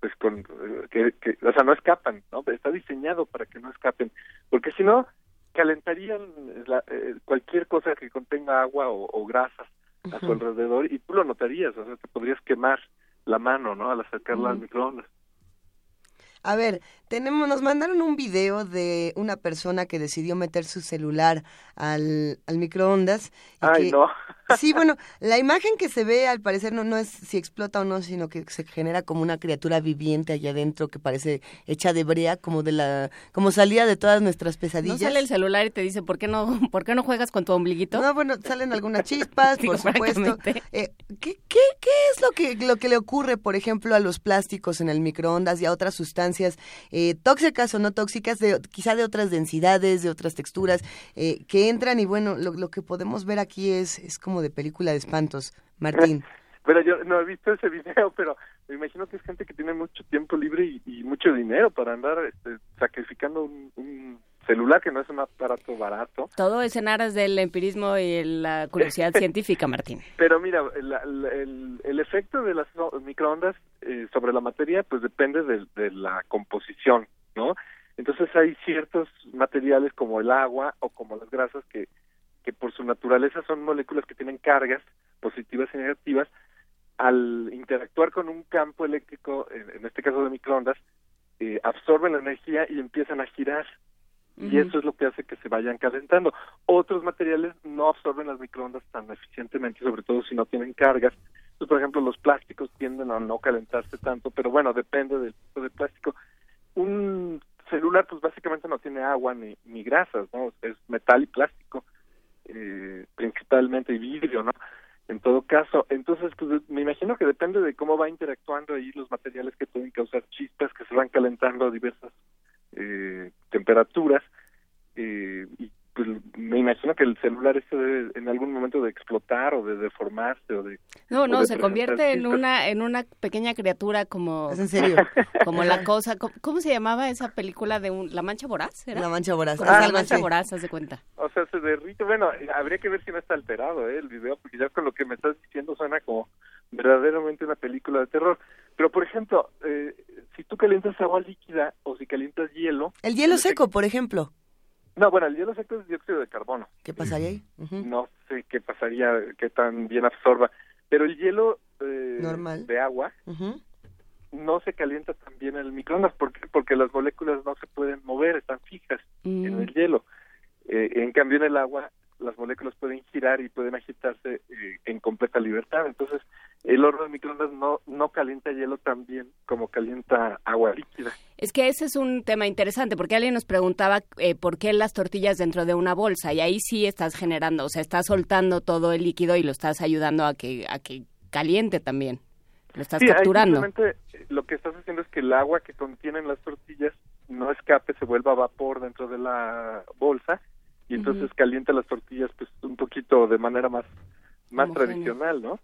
pues con, eh, que, que, o sea, no escapan, ¿no? Está diseñado para que no escapen, porque si no, calentarían la, cualquier cosa que contenga agua o, grasas a su alrededor y tú lo notarías, o sea, te podrías quemar la mano, ¿no? Al acercarla al microondas. A ver, tenemos, nos mandaron un video de una persona que decidió meter su celular al, al microondas. Ay, no. Sí, bueno, la imagen que se ve al parecer no, no es si explota o no, sino que se genera como una criatura viviente allá adentro que parece hecha de brea, como de la, como salida de todas nuestras pesadillas. ¿No sale el celular y te dice por qué no, por qué no juegas con tu ombliguito? No, bueno, salen algunas chispas, por supuesto. Eh, ¿qué, qué, ¿Qué es lo que, lo que le ocurre, por ejemplo, a los plásticos en el microondas y a otras sustancias eh, tóxicas o no tóxicas, de, quizá de otras densidades, de otras texturas, eh, que entran y bueno, lo, lo que podemos ver aquí es, es como de película de espantos, Martín. Pero yo no he visto ese video, pero me imagino que es gente que tiene mucho tiempo libre y, mucho dinero para andar este, sacrificando un, celular que no es un aparato barato. Todo es en aras del empirismo y la curiosidad científica, Martín. Pero mira, el, el, efecto de las microondas eh, sobre la materia pues depende de, de la composición, ¿no? Entonces hay ciertos materiales como el agua o como las grasas que, que por su naturaleza son moléculas que tienen cargas positivas y negativas al interactuar con un campo eléctrico, en, este caso de microondas, eh, absorben la energía y empiezan a girar. Y eso es lo que hace que se vayan calentando. Otros materiales no absorben las microondas tan eficientemente, sobre todo si no tienen cargas. Entonces, por ejemplo, los plásticos tienden a no calentarse tanto, pero bueno, depende del tipo de plástico. Un celular, pues básicamente no tiene agua ni, ni grasas, ¿no? Es metal y plástico, eh, principalmente, vidrio, ¿no? en todo caso. Entonces, pues me imagino que depende de cómo va interactuando ahí los materiales que pueden causar chispas que se van calentando a diversas eh, temperaturas. Eh, y pues me imagino que el celular este debe en algún momento de explotar o de deformarse o de no no se convierte en una en una pequeña criatura como en serio como la cosa ¿cómo, se llamaba esa película de un la mancha voraz la mancha voraz ah, la mancha voraz haz de cuenta. O sea se derrite bueno habría que ver si no está alterado ¿eh? el video porque ya con lo que me estás diciendo suena como verdaderamente una película de terror. Pero por ejemplo eh, si tú calientas agua líquida o si calientas hielo el hielo seco por ejemplo no, bueno, el hielo seco es dióxido de carbono. ¿Qué pasaría ahí? No sé qué pasaría, qué tan bien absorba. Pero el hielo eh, Normal. de agua no se calienta tan bien en el microondas. ¿Por qué? Porque las moléculas no se pueden mover, están fijas en el hielo. Eh, en cambio, en el agua las moléculas pueden girar y pueden agitarse eh, en completa libertad. Entonces, el horno de microondas no, no calienta hielo tan bien como calienta agua líquida. Es que ese es un tema interesante, porque alguien nos preguntaba eh, por qué las tortillas dentro de una bolsa, y ahí sí estás generando, o sea, estás soltando todo el líquido y lo estás ayudando a que, a que caliente también. Lo estás capturando. Eh, lo que estás haciendo es que el agua que contienen las tortillas no escape, se vuelva vapor dentro de la bolsa y entonces calienta las tortillas pues un poquito de manera más más tradicional, ¿no?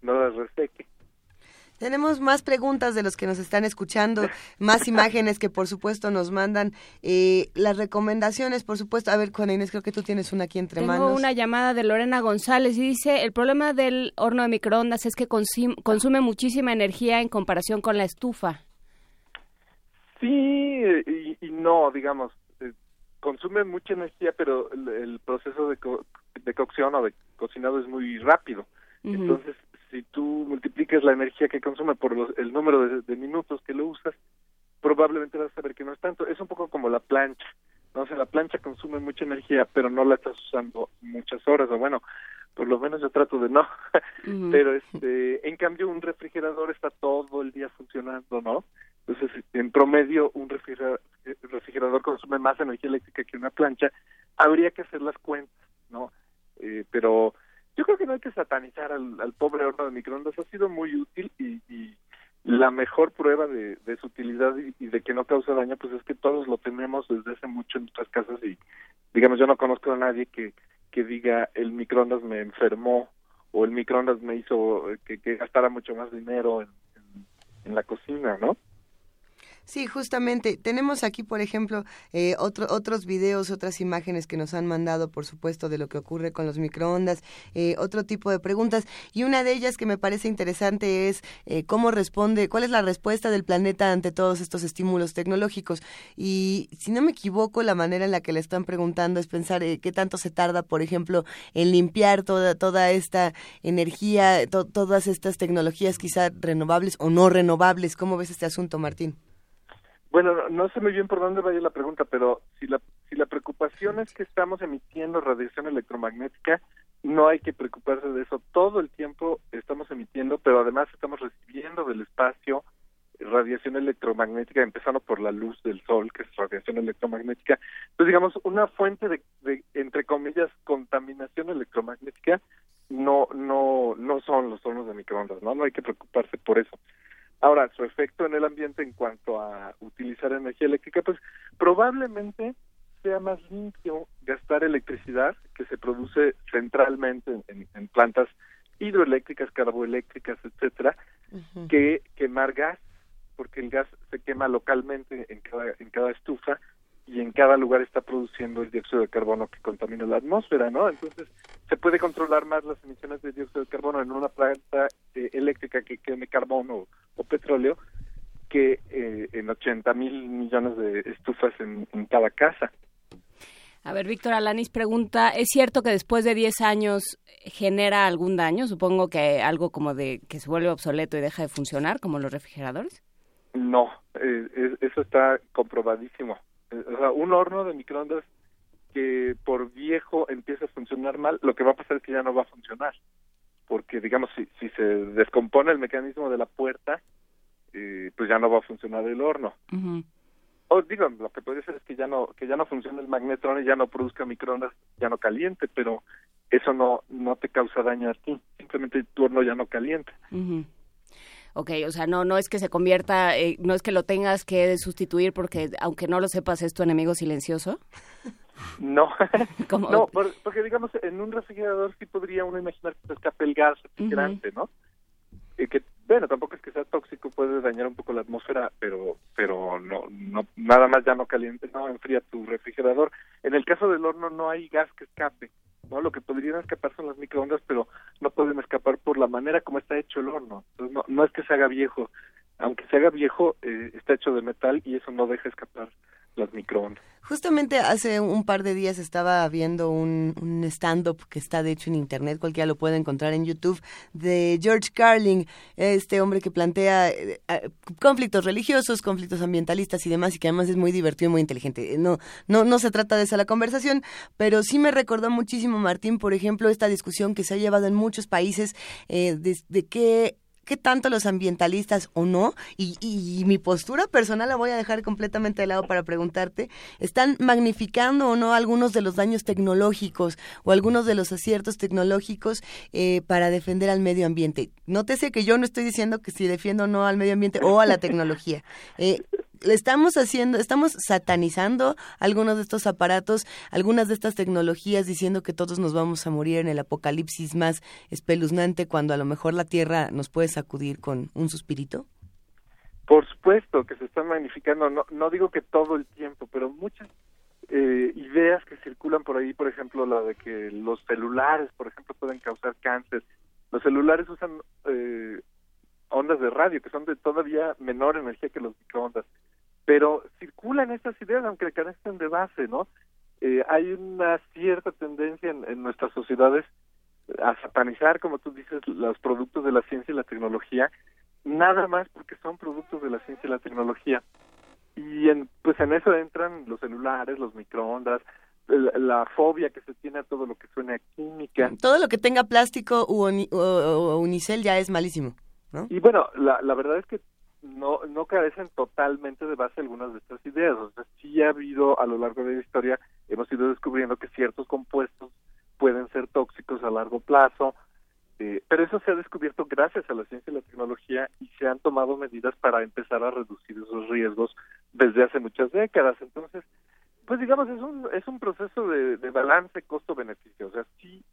No las reseque. Tenemos más preguntas de los que nos están escuchando, más imágenes que por supuesto nos mandan, eh, las recomendaciones, por supuesto. A ver, Juana Inés, creo que tú tienes una aquí entre manos. Tengo una llamada de Lorena González y dice, el problema del horno de microondas es que consume muchísima energía en comparación con la estufa. Sí y, y no, digamos consume mucha energía, pero el, proceso de, de, cocción o de cocinado es muy rápido. Entonces, si tú multiplicas la energía que consume por el número de, minutos que lo usas, probablemente vas a ver que no es tanto. Es un poco como la plancha. No o sea, la plancha consume mucha energía, pero no la estás usando muchas horas, o bueno, por lo menos yo trato de no. Pero este, en cambio un refrigerador está todo el día funcionando, ¿no? Entonces, en promedio, un refrigerador, consume más energía eléctrica que una plancha. Habría que hacer las cuentas, ¿no? Eh, pero yo creo que no hay que satanizar al, pobre horno de microondas. Ha sido muy útil y, la mejor prueba de, su utilidad y, de que no causa daño, pues es que todos lo tenemos desde hace mucho en nuestras casas y, digamos, yo no conozco a nadie que, que diga el microondas me enfermó o el microondas me hizo que, gastara mucho más dinero en la cocina, ¿no? Sí, justamente. Tenemos aquí, por ejemplo, eh, otro, otros videos, otras imágenes que nos han mandado, por supuesto, de lo que ocurre con los microondas, eh, otro tipo de preguntas. Y una de ellas que me parece interesante es eh, cómo responde, cuál es la respuesta del planeta ante todos estos estímulos tecnológicos. Y si no me equivoco, la manera en la que le están preguntando es pensar qué tanto se tarda, por ejemplo, en limpiar toda, toda esta energía, todas estas tecnologías quizá renovables o no renovables. ¿Cómo ves este asunto, Martín? Bueno, no, sé muy bien por dónde vaya la pregunta, pero si la, si la preocupación es que estamos emitiendo radiación electromagnética, no hay que preocuparse de eso. Todo el tiempo estamos emitiendo, pero además estamos recibiendo del espacio radiación electromagnética, empezando por la luz del sol, que es radiación electromagnética. Entonces, digamos, una fuente de, de entre comillas, contaminación electromagnética no, no, no son los hornos de microondas, ¿no? No hay que preocuparse por eso. Ahora, su efecto en el ambiente en cuanto a utilizar energía eléctrica, pues probablemente sea más limpio gastar electricidad que se produce centralmente en, plantas hidroeléctricas, carboeléctricas, etcétera, que quemar gas, porque el gas se quema localmente en cada, en cada estufa y en cada lugar está produciendo el dióxido de carbono que contamina la atmósfera, ¿no? Entonces, se puede controlar más las emisiones de dióxido de carbono en una planta eh, eléctrica que queme carbono o, petróleo que eh, en 80 mil millones de estufas en, en cada casa. A ver, Víctor Alanis pregunta, ¿es cierto que después de 10 años genera algún daño? Supongo que algo como de que se vuelve obsoleto y deja de funcionar, como los refrigeradores. No, eh, eso está comprobadísimo. O sea, un horno de microondas que por viejo empieza a funcionar mal, lo que va a pasar es que ya no va a funcionar. Porque, digamos, si, si se descompone el mecanismo de la puerta, eh, pues ya no va a funcionar el horno o digo, lo que puede ser es que ya no que ya no funcione el magnetrón y ya no produzca microondas, ya no caliente, pero eso no no te causa daño a ti, simplemente tu horno ya no calienta. Ok, o sea, no, no es que se convierta, eh, no es que lo tengas que sustituir porque, aunque no lo sepas, es tu enemigo silencioso. No, no, porque digamos, en un refrigerador sí podría uno imaginar que se escape el gas refrigerante, ¿no? Que bueno, tampoco es que sea tóxico, puede dañar un poco la atmósfera, pero pero no no nada más ya no caliente, no enfría tu refrigerador. En el caso del horno no hay gas que escape, ¿no? Lo que podrían escapar son las microondas, pero no pueden escapar por la manera como está hecho el horno. Entonces no, es que se haga viejo, aunque se haga viejo, eh, está hecho de metal y eso no deja escapar las microondas. Justamente hace un par de días estaba viendo un, un stand-up que está de hecho en internet, cualquiera lo puede encontrar en YouTube, de George Carling, este hombre que plantea eh, eh, conflictos religiosos, conflictos ambientalistas y demás, y que además es muy divertido y muy inteligente. No, no, no se trata de esa la conversación, pero sí me recordó muchísimo, Martín, por ejemplo, esta discusión que se ha llevado en muchos países eh, de qué qué tanto los ambientalistas o no, y, y, mi postura personal la voy a dejar completamente de lado para preguntarte, ¿están magnificando o no algunos de los daños tecnológicos o algunos de los aciertos tecnológicos eh, para defender al medio ambiente? Nótese que yo no estoy diciendo que si defiendo o no al medio ambiente o a la tecnología. Eh, le estamos haciendo, estamos satanizando algunos de estos aparatos, algunas de estas tecnologías, diciendo que todos nos vamos a morir en el apocalipsis más espeluznante cuando a lo mejor la Tierra nos puede sacudir con un suspirito? Por supuesto que se están magnificando, no, no digo que todo el tiempo, pero muchas eh, ideas que circulan por ahí, por ejemplo, la de que los celulares, por ejemplo, pueden causar cáncer. Los celulares usan eh, ondas de radio que son de todavía menor energía que los microondas pero circulan estas ideas aunque carecen de base, ¿no? Eh, hay una cierta tendencia en, nuestras sociedades a satanizar, como tú dices, los productos de la ciencia y la tecnología, nada más porque son productos de la ciencia y la tecnología. Y en, pues en eso entran los celulares, los microondas, la, fobia que se tiene a todo lo que suene a química. Todo lo que tenga plástico u, o, unicel ya es malísimo, ¿no? Y bueno, la, la verdad es que no, no carecen totalmente de base algunas de estas ideas. O sea, sí ha habido a lo largo de la historia, hemos ido descubriendo que ciertos compuestos pueden ser tóxicos a largo plazo, eh, pero eso se ha descubierto gracias a la ciencia y la tecnología y se han tomado medidas para empezar a reducir esos riesgos desde hace muchas décadas. Entonces, pues digamos, es un, es un proceso de, de balance costo-beneficio. O sea, sí,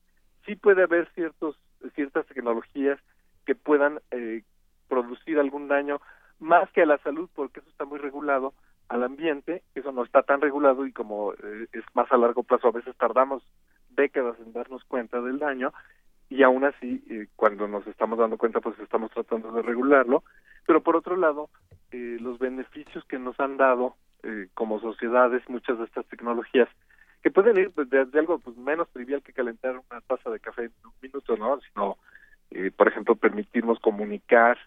sí puede haber ciertos, ciertas tecnologías que puedan eh, producir algún daño más que a la salud, porque eso está muy regulado, al ambiente, eso no está tan regulado y como eh, es más a largo plazo, a veces tardamos décadas en darnos cuenta del daño y aún así, eh, cuando nos estamos dando cuenta, pues estamos tratando de regularlo. Pero por otro lado, eh, los beneficios que nos han dado como sociedades muchas de estas tecnologías, que pueden ir desde de algo pues, menos trivial que calentar una taza de café en un minuto, ¿no? Sino, por ejemplo, permitirnos comunicar,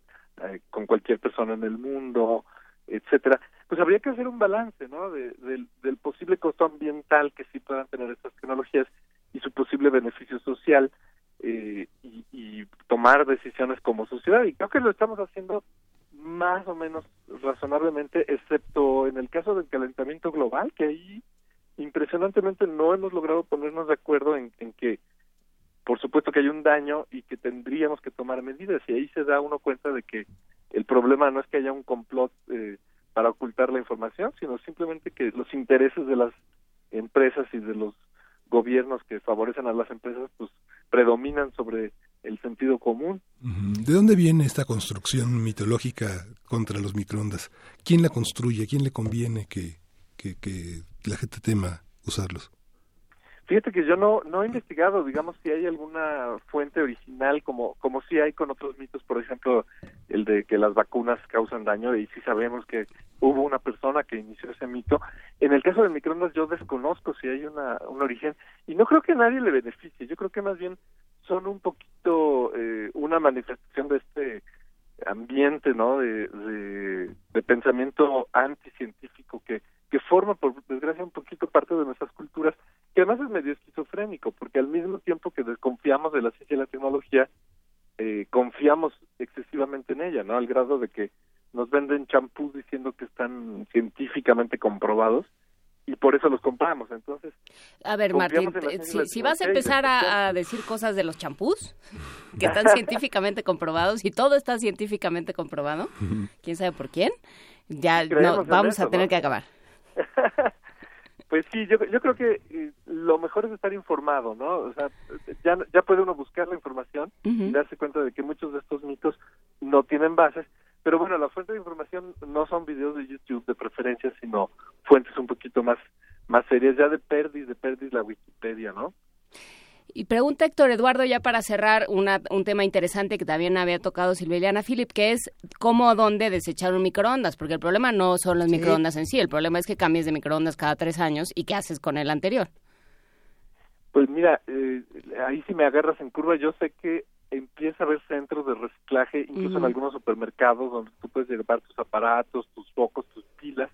eh, con cualquier persona en el mundo, etcétera, pues habría que hacer un balance, ¿no? De, del posible costo ambiental que sí puedan tener estas tecnologías y su posible beneficio social eh, y, tomar decisiones como sociedad. Y creo que lo estamos haciendo más o menos razonablemente, excepto en el caso del calentamiento global, que ahí impresionantemente no hemos logrado ponernos de acuerdo en que por supuesto que hay un daño y que tendríamos que tomar medidas y ahí se da uno cuenta de que el problema no es que haya un complot eh, para ocultar la información, sino simplemente que los intereses de las empresas y de los gobiernos que favorecen a las empresas pues predominan sobre el sentido común. ¿De dónde viene esta construcción mitológica contra los microondas? ¿Quién la construye? quién le conviene que, que, que la gente tema usarlos? Fíjate que yo no, no he investigado, digamos, si hay alguna fuente original, como, como si hay con otros mitos, por ejemplo, el de que las vacunas causan daño, y sí sabemos que hubo una persona que inició ese mito. En el caso de microondas yo desconozco si hay una, un origen, y no creo que a nadie le beneficie, yo creo que más bien son un poquito eh, una manifestación de este ambiente, ¿no?, de, de, de pensamiento anticientífico que que forma, por desgracia, un poquito parte de nuestras culturas, que además es medio esquizofrénico, porque al mismo tiempo que desconfiamos de la ciencia y la tecnología, eh, confiamos excesivamente en ella, ¿no? Al grado de que nos venden champús diciendo que están científicamente comprobados y por eso los compramos. Entonces, a ver, Martín, si, vas a empezar a, decir cosas de los champús que están científicamente comprobados y todo está científicamente comprobado, quién sabe por quién, ya no, vamos a tener que acabar. pues sí, yo, yo creo que eh, lo mejor es estar informado, ¿no? O sea, ya, ya puede uno buscar la información y darse cuenta de que muchos de estos mitos no tienen bases, pero bueno, la fuente de información no son videos de YouTube de preferencia, sino fuentes un poquito más más serias, ya de Perdis, de Perdis la Wikipedia, ¿no? Y pregunta Héctor Eduardo, ya para cerrar, una, un tema interesante que también había tocado Silviliana Philip, que es cómo o dónde desechar un microondas, porque el problema no son los microondas en sí, el problema es que cambies de microondas cada tres años y qué haces con el anterior. Pues mira, eh, ahí si me agarras en curva, yo sé que empieza a haber centros de reciclaje, incluso en algunos supermercados, donde tú puedes llevar tus aparatos, tus focos, tus pilas,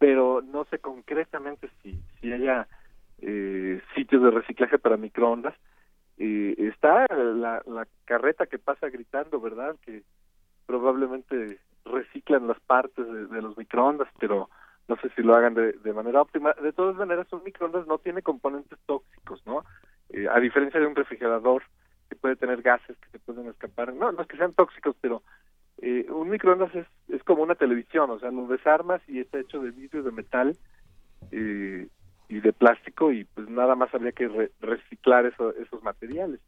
pero no sé concretamente si, si haya eh, sitios de reciclaje para microondas. Eh, está la, la carreta que pasa gritando, ¿verdad? Que probablemente reciclan las partes de, los microondas, pero no sé si lo hagan de, manera óptima. De todas maneras, un microondas no tiene componentes tóxicos, ¿no? Eh, a diferencia de un refrigerador que puede tener gases que se pueden escapar. No, no es que sean tóxicos, pero eh, un microondas es, es como una televisión, o sea, lo desarmas y está hecho de vidrio de metal eh, y de plástico y pues nada más habría que reciclar esos materiales.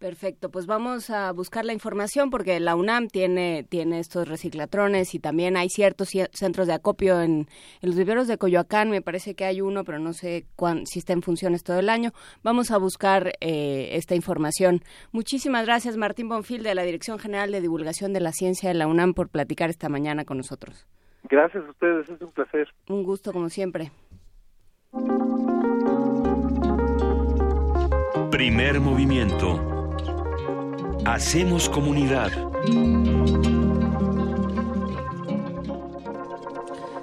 Perfecto, pues vamos a buscar la información porque la UNAM tiene, tiene estos reciclatrones y también hay ciertos centros de acopio en, los viveros de Coyoacán, me parece que hay uno, pero no sé si está en funciones todo el año. Vamos a buscar eh, esta información. Muchísimas gracias Martín Bonfil de la Dirección General de Divulgación de la Ciencia de la UNAM por platicar esta mañana con nosotros. Gracias a ustedes, es un placer. Un gusto como siempre. Primer movimiento. Hacemos comunidad.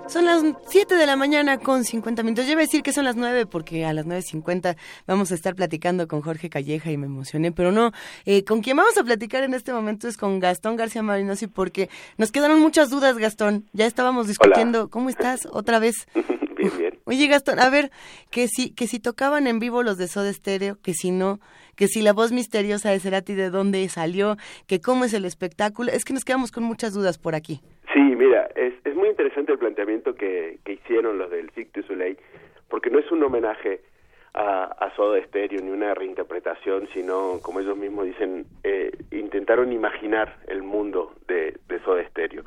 Son las 7 de la mañana con 50 minutos. Yo iba a decir que son las 9 porque a las 9.50 vamos a estar platicando con Jorge Calleja y me emocioné, pero no. Eh, con quien vamos a platicar en este momento es con Gastón García Marinosi porque nos quedaron muchas dudas, Gastón. Ya estábamos discutiendo. ¿Cómo estás? Otra vez. Oye, Gastón, a ver, que si, que si tocaban en vivo los de Soda Stereo, que si no, que si la voz misteriosa de Cerati de dónde salió, que cómo es el espectáculo, es que nos quedamos con muchas dudas por aquí. Sí, mira, es, es muy interesante el planteamiento que, que hicieron los del Cirque du Soleil, porque no es un homenaje a, a Soda Stereo ni una reinterpretación, sino, como ellos mismos dicen, eh, intentaron imaginar el mundo de, de Soda Stereo.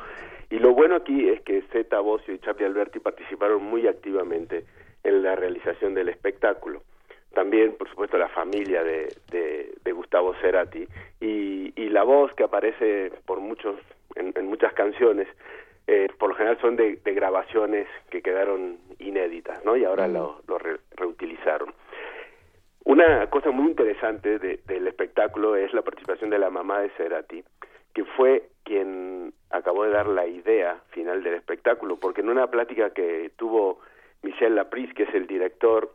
Y lo bueno aquí es que Zeta Bocio y Charlie Alberti participaron muy activamente en la realización del espectáculo. También, por supuesto, la familia de, de, Gustavo Cerati y, y, la voz que aparece por muchos en, muchas canciones, eh, por lo general son de, grabaciones que quedaron inéditas, ¿no? Y ahora lo, lo reutilizaron. Una cosa muy interesante del espectáculo es la participación de la mamá de Cerati, que fue quien acabó de dar la idea final del espectáculo, porque en una plática que tuvo Michel Lapris, que es el director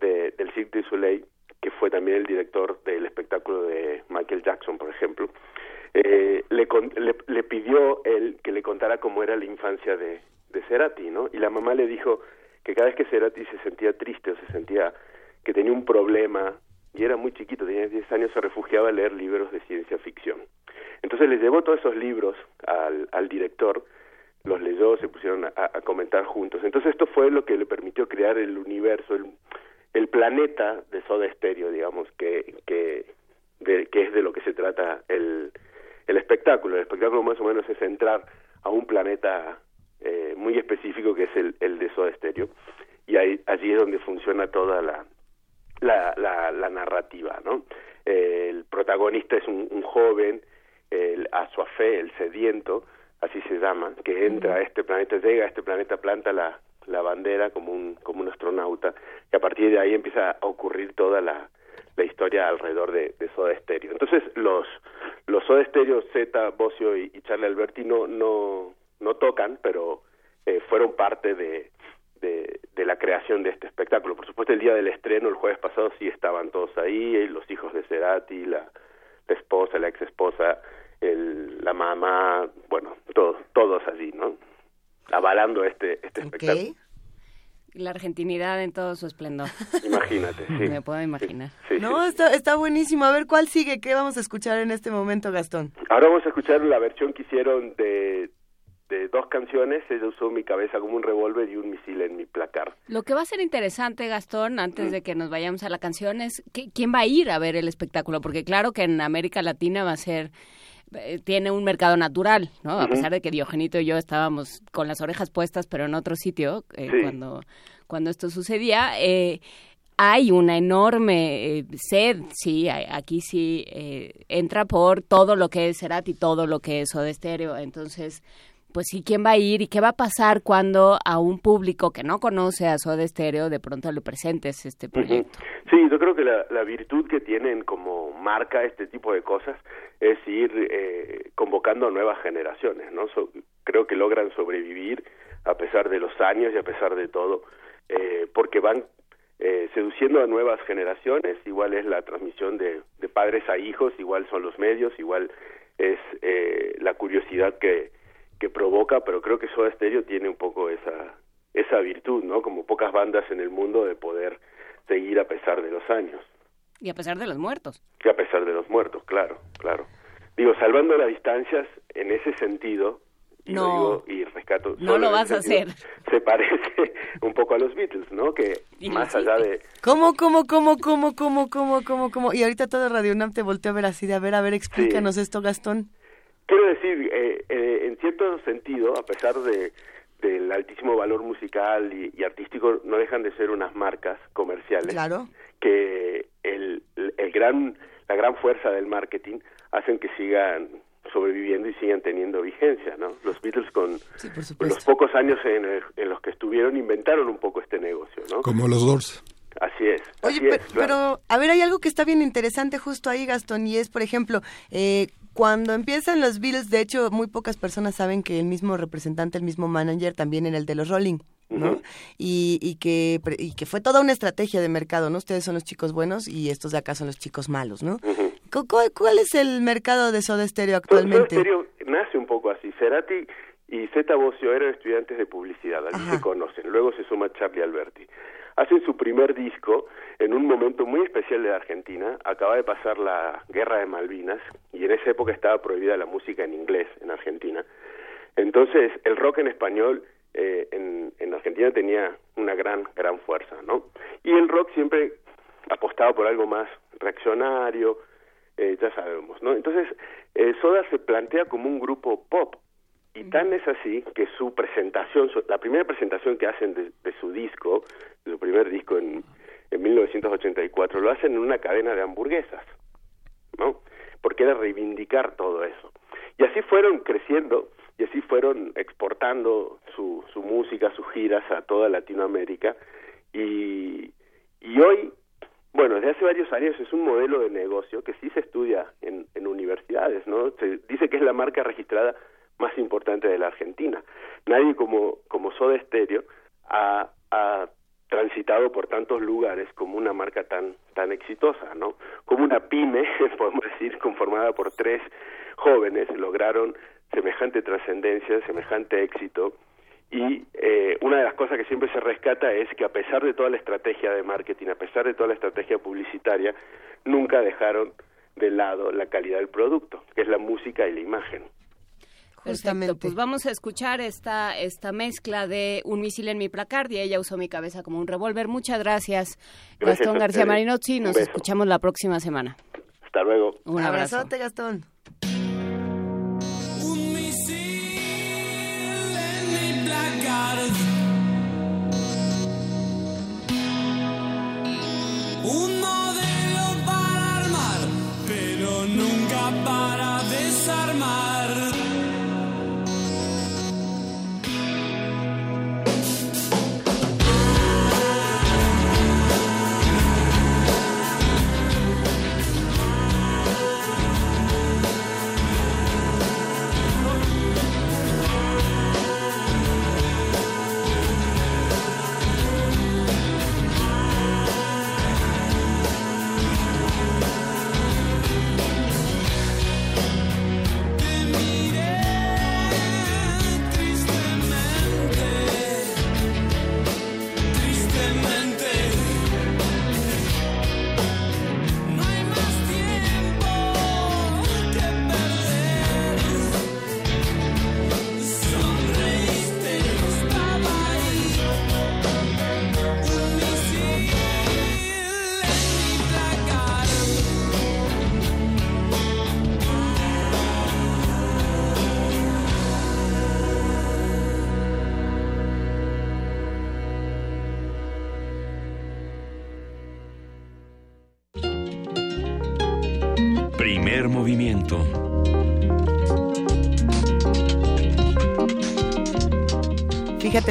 de, del Cirque du Soleil, que fue también el director del espectáculo de Michael Jackson, por ejemplo, eh, le, le, pidió él que le contara cómo era la infancia de, de Cerati, ¿no? Y la mamá le dijo que cada vez que Cerati se sentía triste o se sentía que tenía un problema y era muy chiquito, tenía 10 años, se refugiaba a leer libros de ciencia ficción. Entonces le llevó todos esos libros al, al director, los leyó, se pusieron a, comentar juntos. Entonces esto fue lo que le permitió crear el universo, el, el planeta de Soda Stereo, digamos, que, que, que es de lo que se trata el, el espectáculo. El espectáculo más o menos es entrar a un planeta eh, muy específico que es el, el de Soda Stereo y ahí, allí es donde funciona toda la, la, la, narrativa, ¿no? el protagonista es un, un joven, el Azuafé, el sediento, así se llama, que entra a este planeta, llega a este planeta, planta la, la bandera como un, como un astronauta, y a partir de ahí empieza a ocurrir toda la, la historia alrededor de, de Soda Stereo. Entonces, los, los Soda Stereo, Z, Bocio y, Charlie Alberti no, no, no tocan, pero eh, fueron parte de, de, de, la creación de este espectáculo. Por supuesto, el día del estreno, el jueves pasado, sí estaban todos ahí, los hijos de Cerati, la, la esposa, la ex esposa, el, la mamá, bueno, todos, todos allí, ¿no? Avalando este, este espectáculo. La argentinidad en todo su esplendor. Imagínate, sí. Me puedo imaginar. no, Está, está buenísimo. A ver, ¿cuál sigue? ¿Qué vamos a escuchar en este momento, Gastón? Ahora vamos a escuchar la versión que hicieron de, de dos canciones. Ella usó mi cabeza como un revólver y un misil en mi placar. Lo que va a ser interesante, Gastón, antes de que nos vayamos a la canción, es quién va a ir a ver el espectáculo. Porque claro que en América Latina va a ser eh, tiene un mercado natural, ¿no? A pesar de que Diogenito y yo estábamos con las orejas puestas, pero en otro sitio, eh, cuando, cuando esto sucedía, eh, hay una enorme sed, sí, aquí sí entra por todo lo que es y todo lo que es Soda Stereo, entonces pues sí, ¿quién va a ir y qué va a pasar cuando a un público que no conoce a Soda Stereo de pronto le presentes este proyecto? Sí, yo creo que la, la, virtud que tienen como marca este tipo de cosas es ir eh, convocando a nuevas generaciones, ¿no? creo que logran sobrevivir a pesar de los años y a pesar de todo, eh, porque van eh, seduciendo a nuevas generaciones, igual es la transmisión de, de padres a hijos, igual son los medios, igual es eh, la curiosidad que que provoca, pero creo que Soda Stereo tiene un poco esa esa virtud, ¿no? Como pocas bandas en el mundo de poder seguir a pesar de los años. Y a pesar de los muertos. Y a pesar de los muertos, claro, claro. Digo, salvando las distancias en ese sentido, y no, digo, y rescato. No lo vas a hacer. Se parece un poco a los Beatles, ¿no? Que más allá de. ¿Cómo, cómo, cómo, cómo, cómo, cómo, cómo, cómo? Y ahorita todo Radio UNAM te volteó a ver así de, a ver, a ver, explícanos esto, Gastón. Quiero decir, eh, eh, en cierto sentido, a pesar de del altísimo valor musical y, artístico, no dejan de ser unas marcas comerciales. Claro. Que el, el gran, la gran fuerza del marketing hacen que sigan sobreviviendo y sigan teniendo vigencia, ¿no? Los Beatles con los pocos años en, en, los que estuvieron inventaron un poco este negocio, ¿no? Como los Doors. Así es. Oye, pero, pero, a ver, hay algo que está bien interesante justo ahí, Gastón, y es, por ejemplo, eh, cuando empiezan los Beatles, de hecho, muy pocas personas saben que el mismo representante, el mismo manager, también era el de los Rolling. ¿no? y, y, que, y que fue toda una estrategia de mercado, ¿no? Ustedes son los chicos buenos y estos de acá son los chicos malos, ¿no? ¿Cuál, es el mercado de Soda Stereo actualmente? Soda Stereo nace un poco así. Cerati y Zeta Bocio eran estudiantes de publicidad, allí se conocen. Luego se suma Charlie Alberti hacen su primer disco en un momento muy especial de la Argentina. Acaba de pasar la guerra de Malvinas y en esa época estaba prohibida la música en inglés en Argentina. Entonces el rock en español eh, en, en Argentina tenía una gran, gran fuerza, ¿no? Y el rock siempre apostaba por algo más reaccionario, eh, ya sabemos, ¿no? Entonces, eh, Soda se plantea como un grupo pop, y tan es así que su presentación, la primera presentación que hacen de, su disco, de su primer disco en, en 1984, lo hacen en una cadena de hamburguesas, ¿no? Porque era reivindicar todo eso. Y así fueron creciendo y así fueron exportando su, su música, sus giras a toda Latinoamérica. Y, y hoy, bueno, desde hace varios años es un modelo de negocio que sí se estudia en, en universidades, ¿no? Se dice que es la marca registrada más importante de la Argentina. Nadie como, como Soda Stereo ha, ha transitado por tantos lugares como una marca tan tan exitosa, ¿no? Como una pyme, podemos decir, conformada por tres jóvenes lograron semejante trascendencia, semejante éxito y eh, una de las cosas que siempre se rescata es que a pesar de toda la estrategia de marketing, a pesar de toda la estrategia publicitaria, nunca dejaron de lado la calidad del producto, que es la música y la imagen. Perfecto, pues vamos a escuchar esta, esta mezcla de Un misil en mi placard y ella usó mi cabeza como un revólver. Muchas gracias, Gastón García Marinozzi. Nos escuchamos la próxima semana. Hasta luego. Un abrazote, Gastón. Un misil en mi placar. Un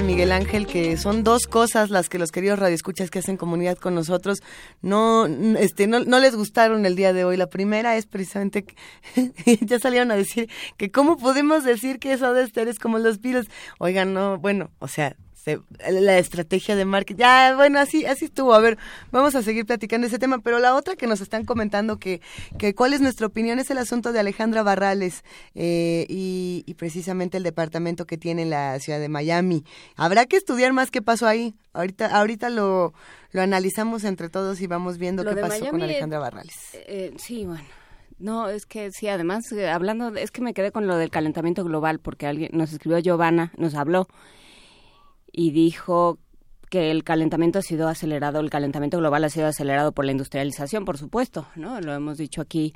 Miguel Ángel, que son dos cosas las que los queridos radioescuchas que hacen comunidad con nosotros no, este, no, no les gustaron el día de hoy. La primera es precisamente, que, ya salieron a decir que cómo podemos decir que eso de estar es como los virus. Oigan, no, bueno, o sea, la estrategia de marketing. Ya, bueno, así, así estuvo. A ver, vamos a seguir platicando ese tema. Pero la otra que nos están comentando que, que cuál es nuestra opinión es el asunto de Alejandra Barrales eh, y, precisamente el departamento que tiene en la ciudad de Miami. Habrá que estudiar más qué pasó ahí. Ahorita, ahorita lo, lo analizamos entre todos y vamos viendo qué pasó con Alejandra Barrales. Eh, sí, bueno. No, es que sí, además, eh, hablando, es que me quedé con lo del calentamiento global, porque alguien nos escribió Giovanna, nos habló, y dijo que el calentamiento ha sido acelerado, el calentamiento global ha sido acelerado por la industrialización, por supuesto, ¿no? Lo hemos dicho aquí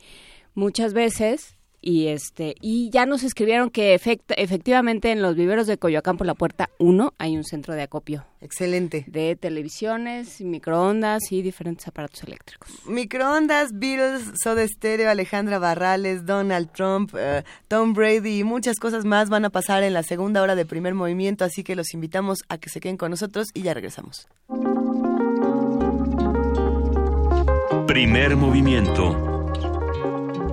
muchas veces y este y ya nos escribieron que efectivamente en los viveros de Coyoacán por la puerta 1 hay un centro de acopio. Excelente. De televisiones, microondas y diferentes aparatos eléctricos. Microondas, Beatles, Soda Stereo, Alejandra Barrales, Donald Trump, eh, Tom Brady y muchas cosas más van a pasar en la segunda hora de primer movimiento, así que los invitamos a que se queden con nosotros y ya regresamos. Primer movimiento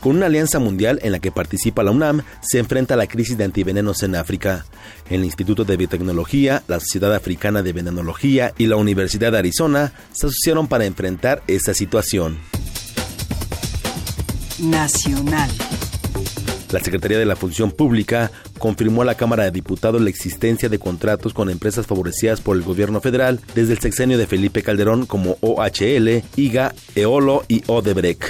con una alianza mundial en la que participa la UNAM, se enfrenta a la crisis de antivenenos en África. El Instituto de Biotecnología, la Sociedad Africana de Venenología y la Universidad de Arizona se asociaron para enfrentar esta situación. Nacional. La Secretaría de la Función Pública confirmó a la Cámara de Diputados la existencia de contratos con empresas favorecidas por el gobierno federal desde el sexenio de Felipe Calderón como OHL, IGA, EOLO y Odebrecht.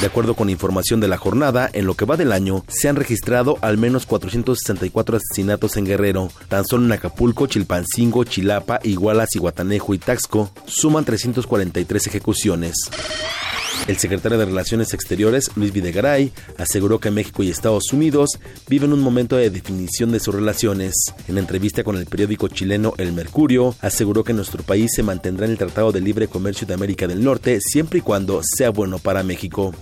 De acuerdo con información de la jornada, en lo que va del año, se han registrado al menos 464 asesinatos en Guerrero. Tan solo en Acapulco, Chilpancingo, Chilapa, Iguala, Cihuatanejo y Taxco suman 343 ejecuciones. El secretario de Relaciones Exteriores, Luis Videgaray, aseguró que México y Estados Unidos viven un momento de definición de sus relaciones. En entrevista con el periódico chileno El Mercurio, aseguró que nuestro país se mantendrá en el Tratado de Libre Comercio de América del Norte siempre y cuando sea bueno para México.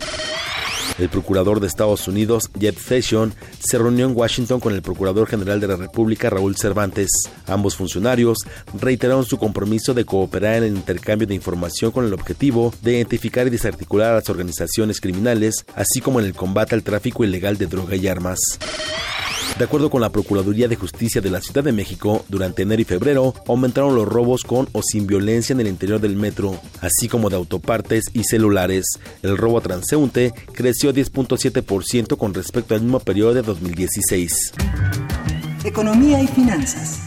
El procurador de Estados Unidos, Jeff Sessions, se reunió en Washington con el procurador general de la República, Raúl Cervantes. Ambos funcionarios reiteraron su compromiso de cooperar en el intercambio de información con el objetivo de identificar y desarticular a las organizaciones criminales, así como en el combate al tráfico ilegal de droga y armas. De acuerdo con la Procuraduría de Justicia de la Ciudad de México, durante enero y febrero aumentaron los robos con o sin violencia en el interior del metro, así como de autopartes y celulares. El robo a transeúnte creció 10.7% con respecto al mismo periodo de 2016. Economía y finanzas.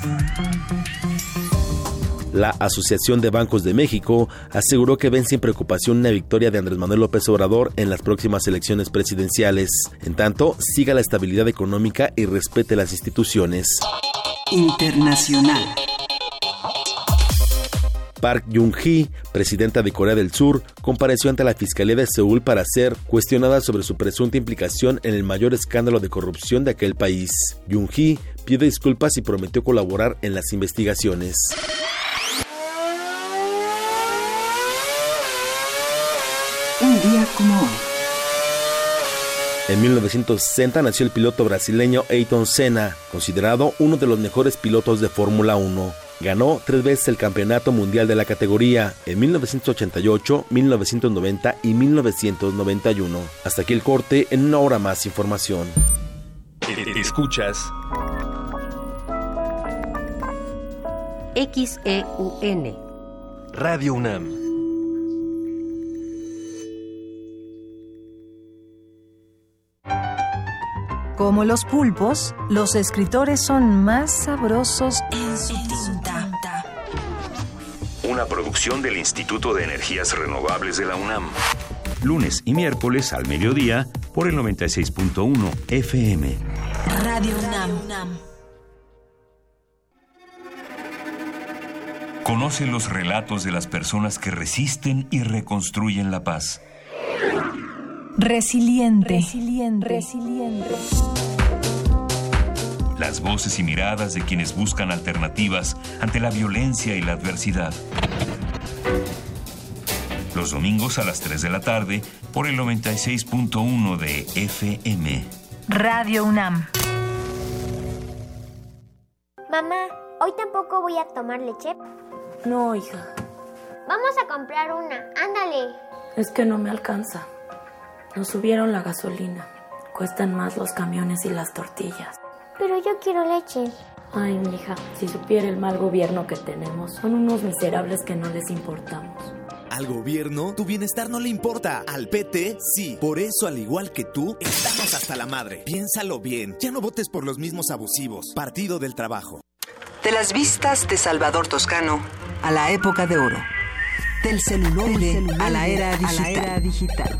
La Asociación de Bancos de México aseguró que ven sin preocupación una victoria de Andrés Manuel López Obrador en las próximas elecciones presidenciales. En tanto, siga la estabilidad económica y respete las instituciones. Internacional. Park Jung-hee, presidenta de Corea del Sur, compareció ante la Fiscalía de Seúl para ser cuestionada sobre su presunta implicación en el mayor escándalo de corrupción de aquel país. Jung-hee pidió disculpas y prometió colaborar en las investigaciones. Un día como hoy. En 1960 nació el piloto brasileño Ayrton Senna, considerado uno de los mejores pilotos de Fórmula 1. Ganó tres veces el Campeonato Mundial de la categoría en 1988, 1990 y 1991. Hasta aquí el corte, en una hora más información. Escuchas XEUN Radio UNAM. Como los pulpos, los escritores son más sabrosos en su tinta. Una producción del Instituto de Energías Renovables de la UNAM. Lunes y miércoles al mediodía por el 96.1 FM. Radio UNAM. Conoce los relatos de las personas que resisten y reconstruyen la paz. Resiliente. Resiliente. Resiliente. Las voces y miradas de quienes buscan alternativas ante la violencia y la adversidad. Los domingos a las 3 de la tarde por el 96.1 de FM. Radio UNAM. Mamá, hoy tampoco voy a tomar leche. No, hija. Vamos a comprar una. Ándale. Es que no me alcanza. Nos subieron la gasolina. Cuestan más los camiones y las tortillas. Pero yo quiero leche. Ay, mija, si supiera el mal gobierno que tenemos, son unos miserables que no les importamos. Al gobierno, tu bienestar no le importa. Al PT, sí. Por eso, al igual que tú, estamos hasta la madre. Piénsalo bien. Ya no votes por los mismos abusivos. Partido del Trabajo. De las vistas de Salvador Toscano a la época de oro. Del celular a la era digital.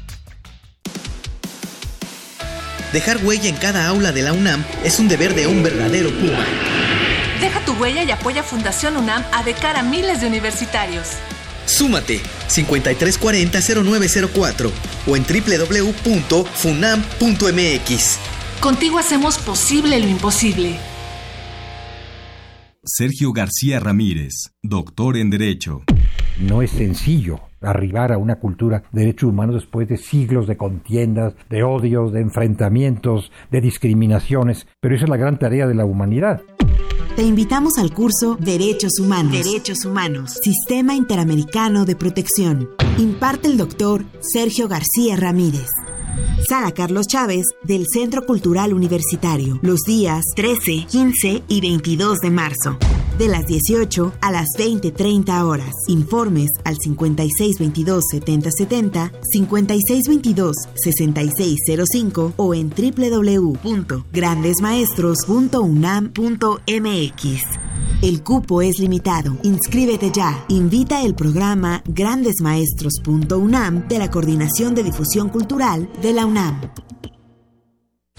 Dejar huella en cada aula de la UNAM es un deber de un verdadero Puma. Deja tu huella y apoya Fundación UNAM a de cara a miles de universitarios. Súmate 5340-0904 o en www.funam.mx. Contigo hacemos posible lo imposible. Sergio García Ramírez, doctor en Derecho. No es sencillo arribar a una cultura de derechos humanos después de siglos de contiendas, de odios, de enfrentamientos, de discriminaciones, pero esa es la gran tarea de la humanidad. Te invitamos al curso Derechos Humanos. Derechos Humanos. Sistema Interamericano de Protección. Imparte el doctor Sergio García Ramírez. Sala Carlos Chávez del Centro Cultural Universitario, los días 13, 15 y 22 de marzo. De las 18 a las 20.30 horas. Informes al 5622-7070, 5622-6605 o en www.grandesmaestros.unam.mx. El cupo es limitado. Inscríbete ya. Invita el programa grandesmaestros.unam de la Coordinación de Difusión Cultural de la UNAM.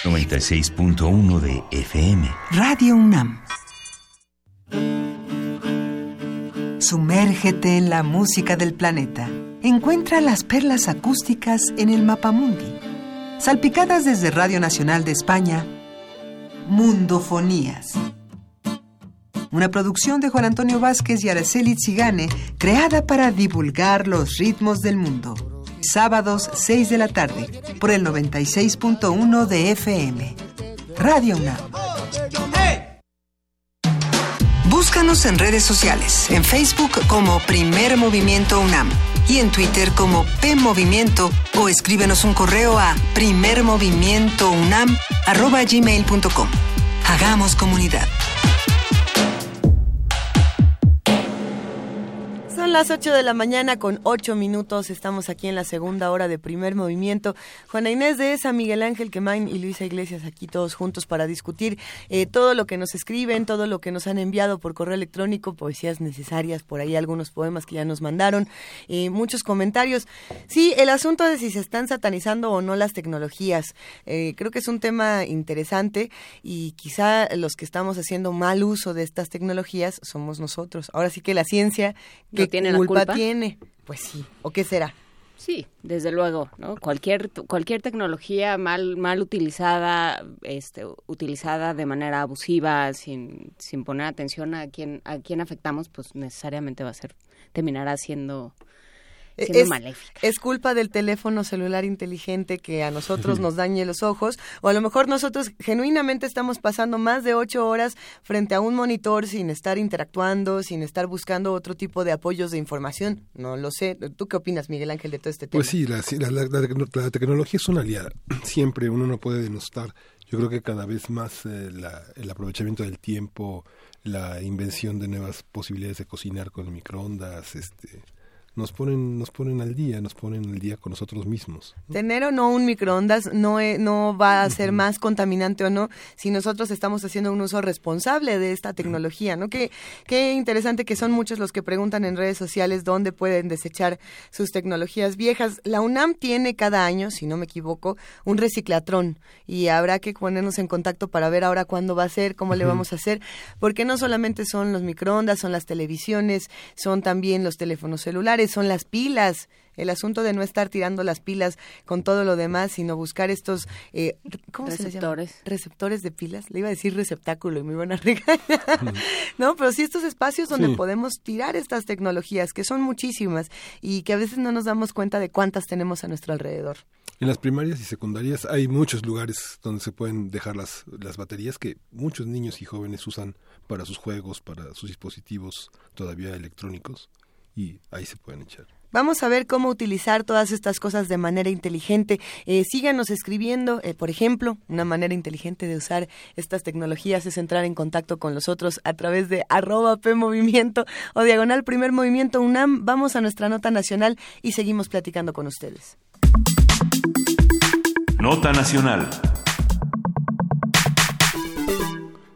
96.1 de FM. Radio UNAM. Sumérgete en la música del planeta. Encuentra las perlas acústicas en el Mapamundi. Salpicadas desde Radio Nacional de España, Mundofonías. Una producción de Juan Antonio Vázquez y Araceli Zigane, creada para divulgar los ritmos del mundo. Sábados 6 de la tarde, por el 96.1 de FM. Radio UNAM. Búscanos en redes sociales, en Facebook como Primer Movimiento UNAM y en Twitter como P Movimiento o escríbenos un correo a primermovimientounam@gmail.com. Hagamos comunidad. Son las 8 de la mañana con 8 minutos. Estamos aquí en la segunda hora de primer movimiento. Juana Inés de esa, Miguel Ángel Quemain y Luisa Iglesias aquí todos juntos para discutir eh, todo lo que nos escriben, todo lo que nos han enviado por correo electrónico, poesías necesarias, por ahí algunos poemas que ya nos mandaron, eh, muchos comentarios. Sí, el asunto de si se están satanizando o no las tecnologías. Eh, creo que es un tema interesante y quizá los que estamos haciendo mal uso de estas tecnologías somos nosotros. Ahora sí que la ciencia que tiene la culpa culpa? tiene? Pues sí. ¿O qué será? Sí, desde luego, ¿no? Cualquier cualquier tecnología mal mal utilizada, este, utilizada de manera abusiva, sin, sin poner atención a quién a quién afectamos, pues necesariamente va a ser terminará siendo siendo es, maléfica. es culpa del teléfono celular inteligente que a nosotros nos dañe los ojos, o a lo mejor nosotros genuinamente estamos pasando más de ocho horas frente a un monitor sin estar interactuando, sin estar buscando otro tipo de apoyos de información. No lo sé. ¿Tú qué opinas, Miguel Ángel, de todo este tema? Pues sí, la, la- la- la tecno- la tecnología es una aliada. Siempre uno no puede denostar. Yo creo que cada vez más eh, la- el aprovechamiento del tiempo, la invención de nuevas posibilidades de cocinar con microondas, este, nos ponen, nos ponen al día, nos ponen al día con nosotros mismos. Tener o no un microondas no, e- no va a ser más contaminante o no si nosotros estamos haciendo un uso responsable de esta tecnología, ¿no? Qué, qué interesante que son muchos los que preguntan en redes sociales dónde pueden desechar sus tecnologías viejas. La UNAM tiene cada año, si no me equivoco, un reciclatrón y habrá que ponernos en contacto para ver ahora cuándo va a ser, cómo le vamos a hacer, porque no solamente son los microondas, son las televisiones, son también los teléfonos celulares, son las pilas. El asunto de no estar tirando las pilas con todo lo demás, sino buscar estos, eh, ¿cómo se les llama? Receptores. Receptores de pilas. Le iba a decir receptáculo y me iban a regañar. no, pero sí estos espacios donde Sí. podemos tirar estas tecnologías, que son muchísimas y que a veces no nos damos cuenta de cuántas tenemos a nuestro alrededor. En las primarias y secundarias hay muchos lugares donde se pueden dejar las, las baterías que muchos niños y jóvenes usan para sus juegos, para sus dispositivos todavía electrónicos y ahí se pueden echar. Vamos a ver cómo utilizar todas estas cosas de manera inteligente. Eh, síganos escribiendo, eh, por ejemplo, una manera inteligente de usar estas tecnologías es entrar en contacto con los otros a través de arroba PMovimiento o diagonal primer movimiento UNAM. Vamos a nuestra nota nacional y seguimos platicando con ustedes. Nota Nacional.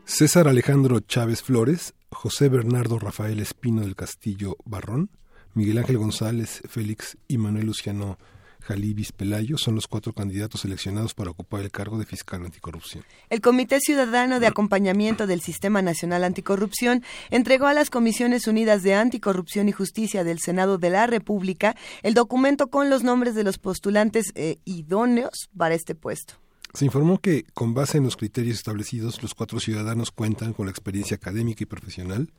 César Alejandro Chávez Flores, José Bernardo Rafael Espino del Castillo Barrón, Miguel Ángel González Félix y Manuel Luciano Jalibis Pelayo son los cuatro candidatos seleccionados para ocupar el cargo de fiscal anticorrupción. El Comité Ciudadano de Acompañamiento del Sistema Nacional Anticorrupción entregó a las Comisiones Unidas de Anticorrupción y Justicia del Senado de la República el documento con los nombres de los postulantes eh, idóneos para este puesto. Se informó que, con base en los criterios establecidos, los cuatro ciudadanos cuentan con la experiencia académica y profesional,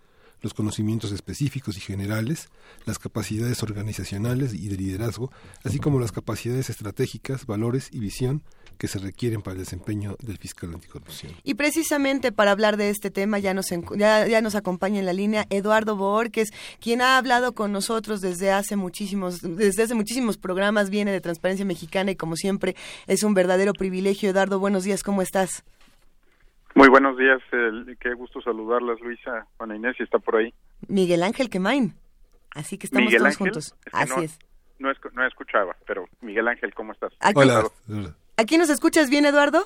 los conocimientos específicos y generales, las capacidades organizacionales y de liderazgo, así como las capacidades estratégicas, valores y visión que se requieren para el desempeño del fiscal anticorrupción. Y precisamente para hablar de este tema ya nos, ya, ya nos acompaña en la línea Eduardo Borges, quien ha hablado con nosotros desde hace muchísimos, desde hace muchísimos programas, viene de Transparencia Mexicana y como siempre es un verdadero privilegio. Eduardo, buenos días, ¿cómo estás? Muy buenos días, qué gusto saludarlas, Luisa, Juana Inés, y está por ahí. Miguel Ángel Quemain. Así que estamos todos juntos. Así es. No, no, escuchaba, pero Miguel Ángel, ¿cómo estás? Hola. ¿Aquí nos escuchas bien, Eduardo?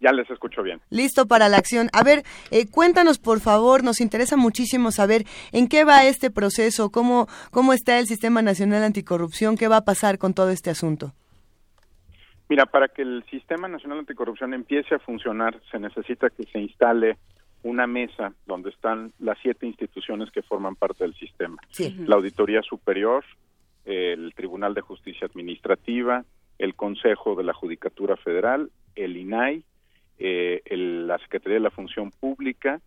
Ya les escucho bien. Listo para la acción. A ver, eh, cuéntanos por favor, nos interesa muchísimo saber en qué va este proceso, cómo, cómo está el Sistema Nacional Anticorrupción, qué va a pasar con todo este asunto. Mira, para que el Sistema Nacional Anticorrupción empiece a funcionar, se necesita que se instale una mesa donde están las siete instituciones que forman parte del sistema. La Auditoría Superior, el Tribunal de Justicia Administrativa, el Consejo de la Judicatura Federal, el INAI, eh, la Secretaría de la Función Pública,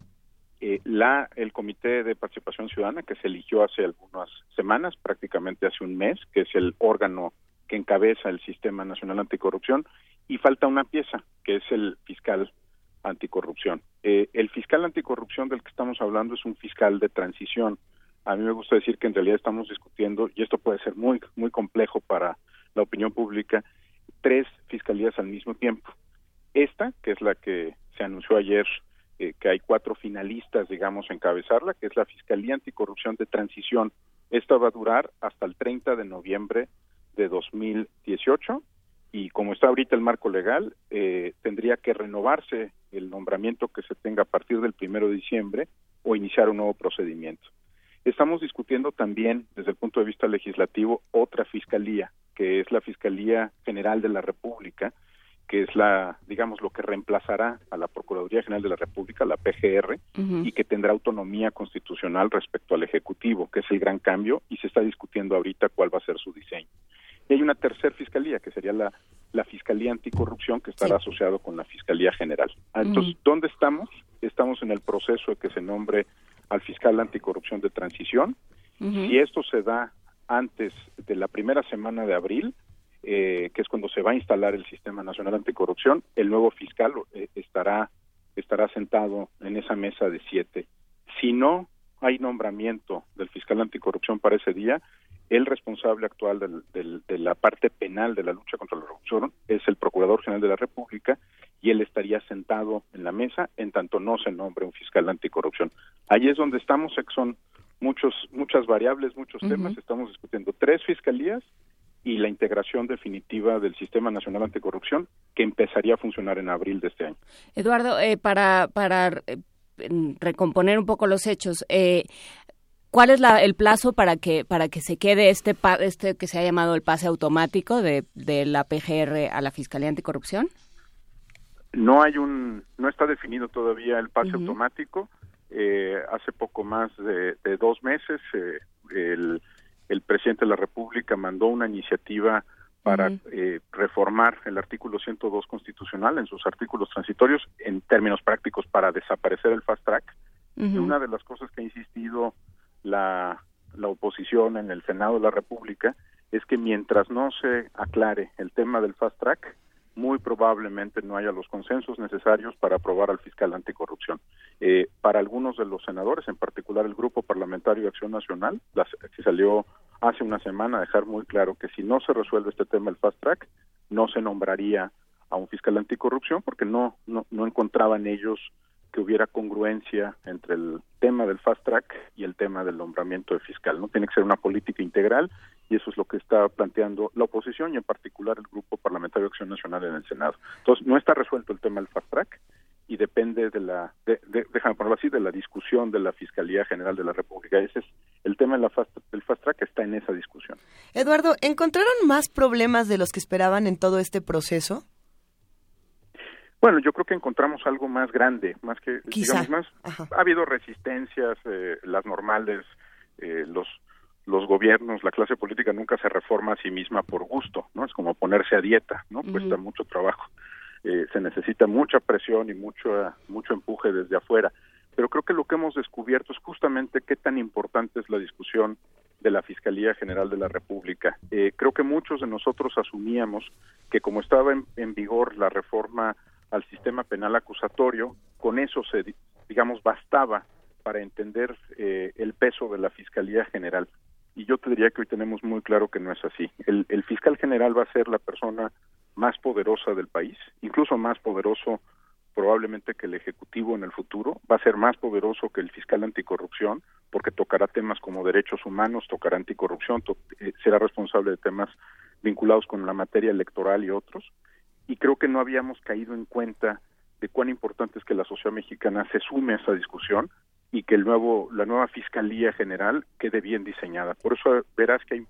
eh, la, el Comité de Participación Ciudadana, que se eligió hace algunas semanas, prácticamente hace un mes, que es el órgano que encabeza el Sistema Nacional Anticorrupción, y falta una pieza, que es el fiscal anticorrupción. Eh, el fiscal anticorrupción del que estamos hablando es un fiscal de transición. A mí me gusta decir que en realidad estamos discutiendo, y esto puede ser muy, muy complejo para la opinión pública, tres fiscalías al mismo tiempo. Esta, que es la que se anunció ayer, eh, que hay cuatro finalistas, digamos, encabezarla, que es la Fiscalía Anticorrupción de Transición. Esta va a durar hasta el 30 de noviembre de 2018 y como está ahorita el marco legal, eh, tendría que renovarse el nombramiento que se tenga a partir del primero de diciembre o iniciar un nuevo procedimiento. Estamos discutiendo también, desde el punto de vista legislativo, otra fiscalía, que es la Fiscalía General de la República, que es la, digamos, lo que reemplazará a la Procuraduría General de la República, la PGR, y que tendrá autonomía constitucional respecto al Ejecutivo, que es el gran cambio, y se está discutiendo ahorita cuál va a ser su diseño. Y hay una tercera fiscalía, que sería la, la Fiscalía Anticorrupción, que estará asociado con la Fiscalía General. Ah, entonces, ¿dónde estamos? Estamos en el proceso de que se nombre al fiscal anticorrupción de transición. Si esto se da antes de la primera semana de abril, eh, que es cuando se va a instalar el Sistema Nacional Anticorrupción, el nuevo fiscal eh, estará, estará sentado en esa mesa de siete. Si no hay nombramiento del fiscal anticorrupción para ese día, el responsable actual de la parte penal de la lucha contra la corrupción es el Procurador General de la República y él estaría sentado en la mesa en tanto no se nombre un fiscal anticorrupción. Ahí es donde estamos, son muchos, muchas variables, muchos temas. Estamos discutiendo tres fiscalías y la integración definitiva del Sistema Nacional Anticorrupción que empezaría a funcionar en abril de este año. Eduardo, eh, para, para recomponer un poco los hechos, eh, ¿cuál es la, el plazo para que para que se quede este este que se ha llamado el pase automático de, de la PGR a la Fiscalía Anticorrupción? No hay un no está definido todavía el pase automático. hace poco más de, de dos meses el el presidente de la República mandó una iniciativa para eh, reformar el artículo 102 constitucional en sus artículos transitorios en términos prácticos para desaparecer el fast track. Y una de las cosas que ha insistido la, la oposición en el Senado de la República es que mientras no se aclare el tema del fast track, muy probablemente no haya los consensos necesarios para aprobar al fiscal anticorrupción. Eh, para algunos de los senadores, en particular el Grupo Parlamentario de Acción Nacional, que salió hace una semana a dejar muy claro que si no se resuelve este tema el fast track, no se nombraría a un fiscal anticorrupción porque no, no, no encontraban ellos que hubiera congruencia entre el tema del fast track y el tema del nombramiento de fiscal. No tiene que ser una política integral y eso es lo que está planteando la oposición y en particular el Grupo Parlamentario de Acción Nacional en el Senado. Entonces, no está resuelto el tema del fast track y depende de la, de, déjame ponerlo así, de la discusión de la Fiscalía General de la República. Ese es el tema del fast, fast track, está en esa discusión. Eduardo, ¿encontraron más problemas de los que esperaban en todo este proceso? Bueno, yo creo que encontramos algo más grande, más que, digamos, más, ha habido resistencias, eh, las normales, eh, los los gobiernos, la clase política nunca se reforma a sí misma por gusto, ¿no? Es como ponerse a dieta, ¿no? Cuesta mucho trabajo. Eh, se necesita mucha presión y mucho, mucho empuje desde afuera. pero creo que lo que hemos descubierto es justamente qué tan importante es la discusión de la Fiscalía General de la República. Eh, creo que muchos de nosotros asumíamos que como estaba en, vigor la reforma al sistema penal acusatorio, con eso se, digamos, bastaba para entender eh, el peso de la Fiscalía General. Y yo te diría que hoy tenemos muy claro que no es así. El, el fiscal general va a ser la persona más poderosa del país, incluso más poderoso probablemente que el Ejecutivo en el futuro va a ser más poderoso que el fiscal anticorrupción, porque tocará temas como derechos humanos, tocará anticorrupción, eh, será responsable de temas vinculados con la materia electoral y otros. Y creo que no habíamos caído en cuenta de cuán importante es que la sociedad mexicana se sume a esa discusión y que el nuevo, la nueva Fiscalía General quede bien diseñada. Por eso verás que hay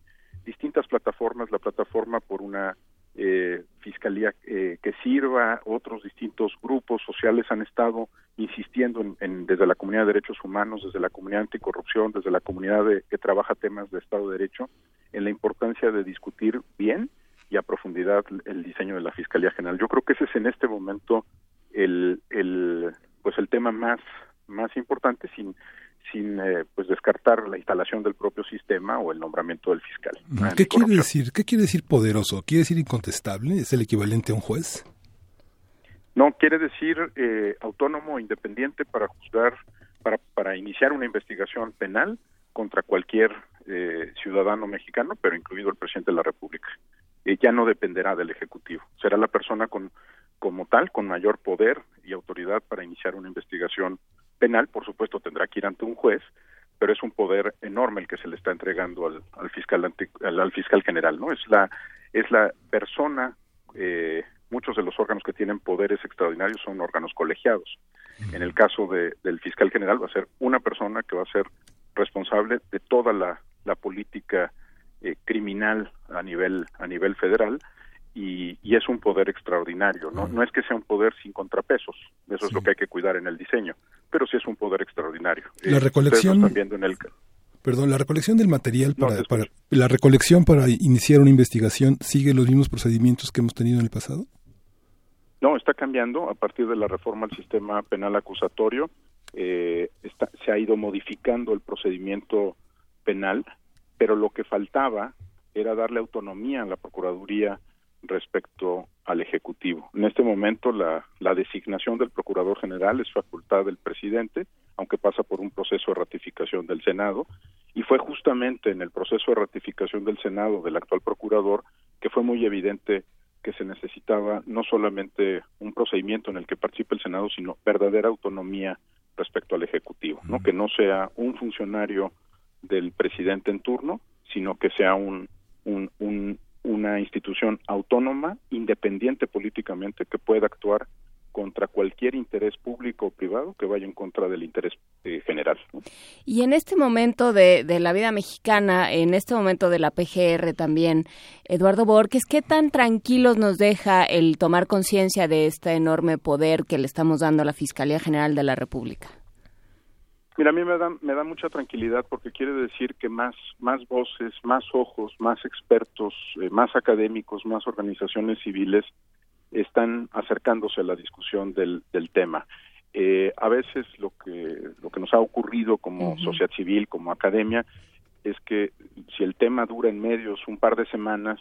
distintas plataformas, la plataforma por una eh, fiscalía eh, que sirva, otros distintos grupos sociales han estado insistiendo en, desde la comunidad de derechos humanos, desde la comunidad anticorrupción, desde la comunidad que trabaja temas de Estado de Derecho, en la importancia de discutir bien y a profundidad el diseño de la Fiscalía General. Yo creo que ese es en este momento el, el pues el tema más más importante sin sin eh, pues descartar la instalación del propio sistema o el nombramiento del fiscal. ¿Qué quiere decir? ¿Qué quiere decir poderoso? ¿Quiere decir incontestable? ¿Es el equivalente a un juez? No, quiere decir eh, autónomo independiente para juzgar, para, para iniciar una investigación penal contra cualquier eh, ciudadano mexicano, pero incluido el presidente de la República. Eh, ya no dependerá del Ejecutivo. Será la persona con, como tal, con mayor poder y autoridad para iniciar una investigación penal, por supuesto, tendrá que ir ante un juez, pero es un poder enorme el que se le está entregando al, fiscal al, fiscal general, ¿no? Es la es la persona eh, muchos de los órganos que tienen poderes extraordinarios son órganos colegiados. En el caso de, del fiscal general va a ser una persona que va a ser responsable de toda la, la política eh, criminal a nivel a nivel federal y, es un poder extraordinario, ¿no? No es que sea un poder sin contrapesos, eso es lo que hay que cuidar en el diseño, pero sí es un poder extraordinario. La eh, recolección... En el... Perdón, la recolección del material para, para, la recolección para iniciar una investigación sigue los mismos procedimientos que hemos tenido en el pasado. No, está cambiando a partir de la reforma al sistema penal acusatorio. Eh, se ha ido modificando el procedimiento penal, pero lo que faltaba era darle autonomía a la Procuraduría respecto al Ejecutivo. En este momento la, la designación del Procurador General es facultad del presidente, aunque pasa por un proceso de ratificación del Senado, y fue justamente en el proceso de ratificación del Senado del actual Procurador que fue muy evidente que se necesitaba no solamente un procedimiento en el que participe el Senado, sino verdadera autonomía respecto al Ejecutivo, ¿no? Que no sea un funcionario del presidente en turno, sino que sea un, un, un, una institución autónoma, independiente políticamente, que pueda actuar contra cualquier interés público o privado que vaya en contra del interés eh, general. Y en este momento de, de, la vida mexicana, en este momento de la PGR también, Eduardo Borges, ¿qué tan tranquilos nos deja el tomar conciencia de este enorme poder que le estamos dando a la Fiscalía General de la República? Mira, a mí me da, me da mucha tranquilidad porque quiere decir que más, más voces, más ojos, más expertos, eh, más académicos, más organizaciones civiles están acercándose a la discusión del, del tema. Eh, a veces lo que, lo que nos ha ocurrido como sociedad civil, como academia, es que si el tema dura en medios un par de semanas,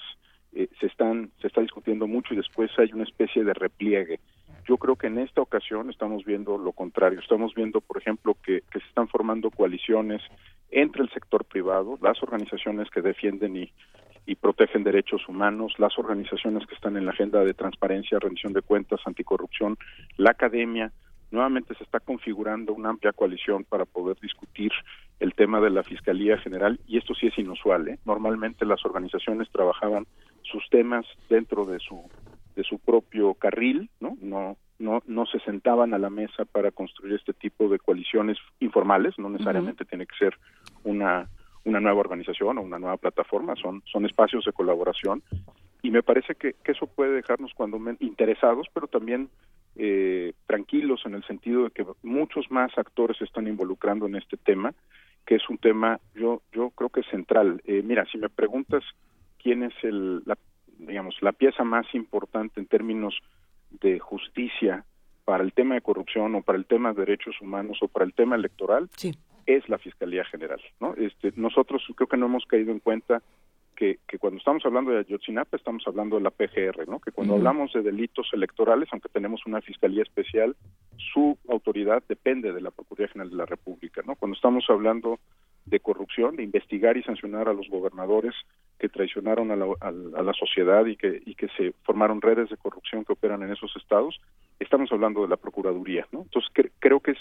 eh, se están se está discutiendo mucho y después hay una especie de repliegue yo creo que en esta ocasión estamos viendo lo contrario. Estamos viendo, por ejemplo, que, se están formando coaliciones entre el sector privado, las organizaciones que defienden y, y protegen derechos humanos, las organizaciones que están en la agenda de transparencia, rendición de cuentas, anticorrupción, la academia. Nuevamente se está configurando una amplia coalición para poder discutir el tema de la Fiscalía General y esto sí es inusual. ¿eh? Normalmente las organizaciones trabajaban sus temas dentro de su de su propio carril, ¿no? No, no, no se sentaban a la mesa para construir este tipo de coaliciones informales, no necesariamente tiene que ser una, una nueva organización o una nueva plataforma, son, son espacios de colaboración y me parece que, que eso puede dejarnos cuando interesados, pero también eh, tranquilos en el sentido de que muchos más actores se están involucrando en este tema, que es un tema, yo, yo creo que es central. Eh, mira, si me preguntas quién es el, la digamos, la pieza más importante en términos de justicia para el tema de corrupción o para el tema de derechos humanos o para el tema electoral es la Fiscalía General. ¿no? Este, nosotros creo que no hemos caído en cuenta que, cuando estamos hablando de Ayotzinapa estamos hablando de la PGR, ¿no? que cuando hablamos de delitos electorales, aunque tenemos una Fiscalía Especial, su autoridad depende de la Procuraduría General de la República. ¿no? Cuando estamos hablando de corrupción, de investigar y sancionar a los gobernadores que traicionaron a la, sociedad y que, y que se formaron redes de corrupción que operan en esos estados, estamos hablando de la Procuraduría. ¿no? Entonces creo que es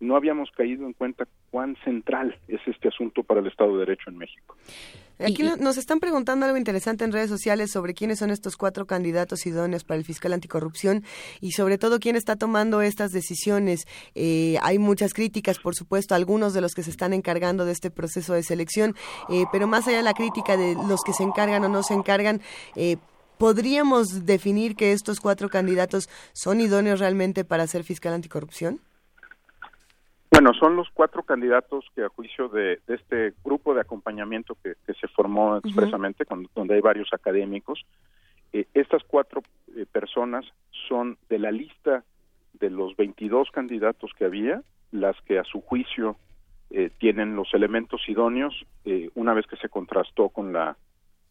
no habíamos caído en cuenta cuán central es este asunto para el Estado de Derecho en México. Aquí nos están preguntando algo interesante en redes sociales sobre quiénes son estos cuatro candidatos idóneos para el fiscal anticorrupción y sobre todo quién está tomando estas decisiones. Eh, hay muchas críticas, por supuesto, algunos de los que se están encargando de este proceso de selección, eh, pero más allá de la crítica de los que se encargan o no se encargan, eh, ¿podríamos definir que estos cuatro candidatos son idóneos realmente para ser fiscal anticorrupción? Bueno, son los cuatro candidatos que a juicio de, este grupo de acompañamiento que, se formó expresamente, donde hay varios académicos, eh, estas cuatro eh, personas son de la lista de los 22 candidatos que había, las que a su juicio eh, tienen los elementos idóneos una vez que se contrastó con la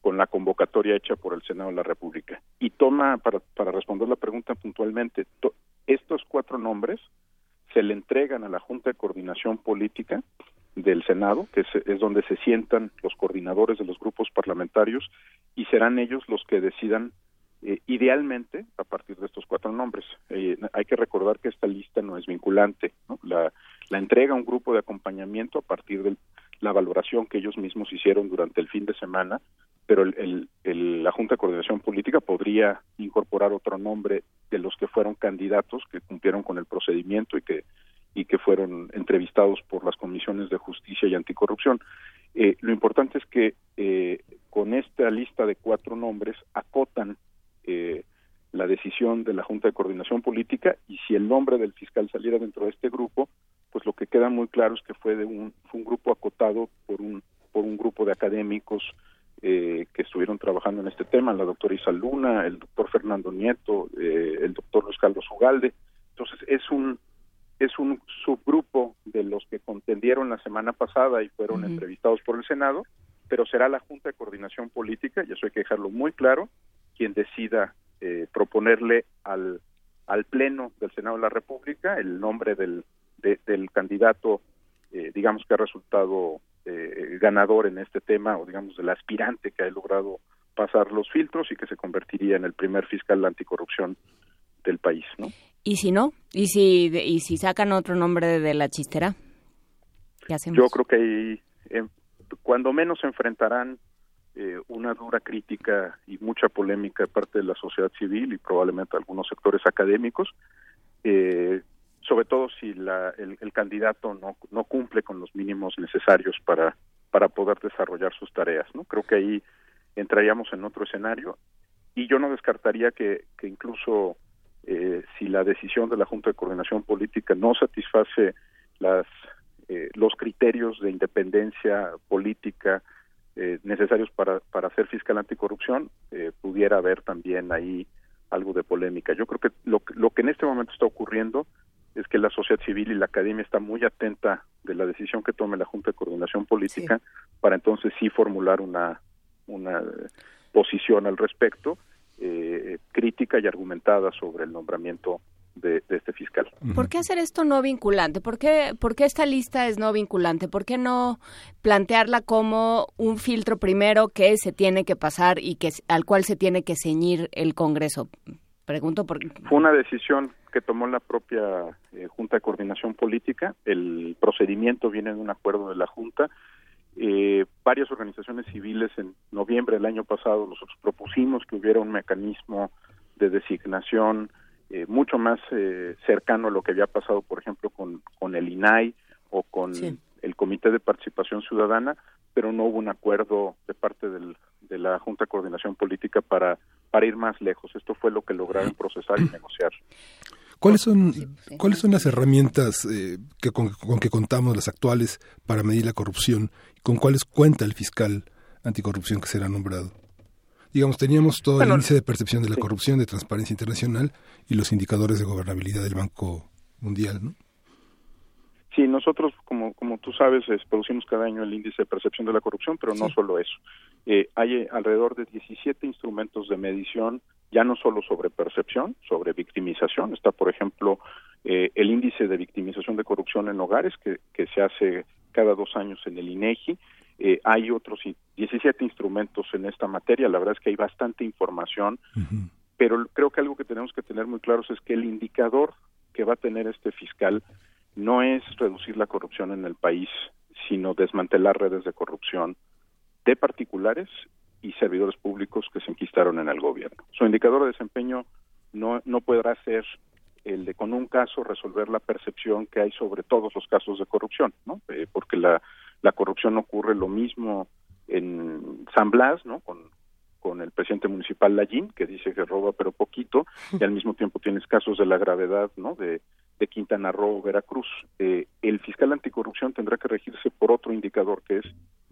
con la convocatoria hecha por el Senado de la República. Y toma, para, para responder la pregunta puntualmente, estos cuatro nombres se le entregan a la Junta de Coordinación Política del Senado, que es, donde se sientan los coordinadores de los grupos parlamentarios y serán ellos los que decidan eh, idealmente a partir de estos cuatro nombres. Eh, hay que recordar que esta lista no es vinculante, La, la entrega a un grupo de acompañamiento a partir de la valoración que ellos mismos hicieron durante el fin de semana, pero el, la Junta de Coordinación Política podría incorporar otro nombre de los que fueron candidatos que cumplieron con el procedimiento y que y que fueron entrevistados por las comisiones de justicia y anticorrupción. Eh, lo importante es que eh, con esta lista de cuatro nombres acotan eh, la decisión de la Junta de Coordinación Política y si el nombre del fiscal saliera dentro de este grupo, pues lo que queda muy claro es que fue de un, fue un grupo acotado por un por un grupo de académicos eh, que estuvieron trabajando en este tema, la doctora Isa Luna, el doctor Fernando Nieto, eh, el doctor Luis Carlos Ugalde. Entonces es un es un subgrupo de los que contendieron la semana pasada y fueron entrevistados por el Senado, pero será la Junta de Coordinación Política, y eso hay que dejarlo muy claro, quien decida eh, proponerle al, al Pleno del Senado de la República el nombre del, del candidato, digamos que ha resultado eh, ganador en este tema o digamos del aspirante que ha logrado pasar los filtros y que se convertiría en el primer fiscal anticorrupción del país, ¿no? ¿Y si no? ¿Y si, y si sacan otro nombre de la chistera? Yo creo que ahí, eh, cuando menos enfrentarán eh, una dura crítica y mucha polémica de parte de la sociedad civil y probablemente algunos sectores académicos, eh, sobre todo si la, el, candidato no, no cumple con los mínimos necesarios para, para poder desarrollar sus tareas. ¿no? Creo que ahí entraríamos en otro escenario y yo no descartaría que, que incluso eh, si la decisión de la Junta de Coordinación Política no satisface las, eh, los criterios de independencia política eh, necesarios para, para ser fiscal anticorrupción, pudiera haber también ahí algo de polémica. Yo creo que lo, lo que en este momento está ocurriendo es que la sociedad civil y la academia está muy atenta de la decisión que tome la Junta de Coordinación Política para entonces sí formular una, una posición al respecto, eh, crítica y argumentada sobre el nombramiento de, este fiscal. ¿Por qué hacer esto no vinculante? ¿Por qué, ¿Por qué esta lista es no vinculante? ¿Por qué no plantearla como un filtro primero que se tiene que pasar y que al cual se tiene que ceñir el Congreso? Pregunto por... Fue una decisión que tomó la propia eh, Junta de Coordinación Política. El procedimiento viene de un acuerdo de la Junta. Eh, varias organizaciones civiles en noviembre del año pasado nosotros propusimos que hubiera un mecanismo de designación eh, mucho más cercano a lo que había pasado, por ejemplo, con, con el INAI o con el Comité de Participación Ciudadana, pero no hubo un acuerdo de parte del, de la Junta de Coordinación Política para para ir más lejos. Esto fue lo que lograron procesar y negociar. ¿Cuáles son, ¿cuáles son las herramientas eh, que con, que contamos, las actuales, para medir la corrupción? ¿Con cuáles cuenta el fiscal anticorrupción que será nombrado? Digamos, teníamos todo el índice de percepción de la corrupción de Transparencia Internacional y los indicadores de gobernabilidad del Banco Mundial, ¿no? Sí, nosotros, como, como tú sabes, producimos cada año el índice de percepción de la corrupción, pero no solo eso. Eh, hay eh, alrededor de 17 instrumentos de medición, ya no solo sobre percepción, sobre victimización. Está, por ejemplo, eh, el índice de victimización de corrupción en hogares, que, que se hace cada dos años en el INEGI. Eh, hay otros 17 instrumentos en esta materia. La verdad es que hay bastante información, pero creo que algo que tenemos que tener muy claros es que el indicador que va a tener este fiscal no es reducir la corrupción en el país, sino desmantelar redes de corrupción de particulares y servidores públicos que se enquistaron en el gobierno. Su indicador de desempeño no, no podrá ser el de con un caso resolver la percepción que hay sobre todos los casos de corrupción, ¿no? Eh, porque la, la corrupción ocurre lo mismo en San Blas, ¿no? Con, con el presidente municipal Lallín, que dice que roba pero poquito, y al mismo tiempo tienes casos de la gravedad, ¿no? De, de Quintana Roo, Veracruz. Eh, el fiscal anticorrupción tendrá que regirse por otro indicador que es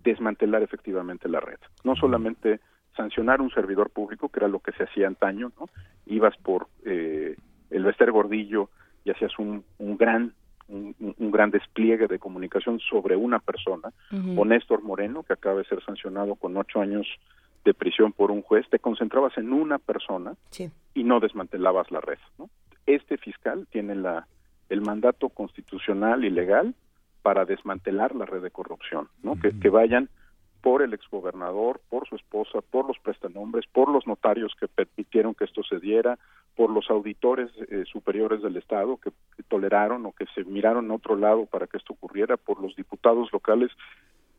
desmantelar efectivamente la red. No solamente sancionar un servidor público, que era lo que se hacía antaño, ¿no? Ibas por eh, el Bester Gordillo y hacías un, un gran un, gran despliegue de comunicación sobre una persona, o Néstor Moreno, que acaba de ser sancionado con ocho años de prisión por un juez, te concentrabas en una persona y no desmantelabas la red. ¿no? Este fiscal tiene la, el mandato constitucional y legal para desmantelar la red de corrupción, ¿no? que, que vayan por el exgobernador, por su esposa, por los prestanombres, por los notarios que permitieron que esto se diera, por los auditores eh, superiores del Estado que, toleraron o que se miraron a otro lado para que esto ocurriera, por los diputados locales.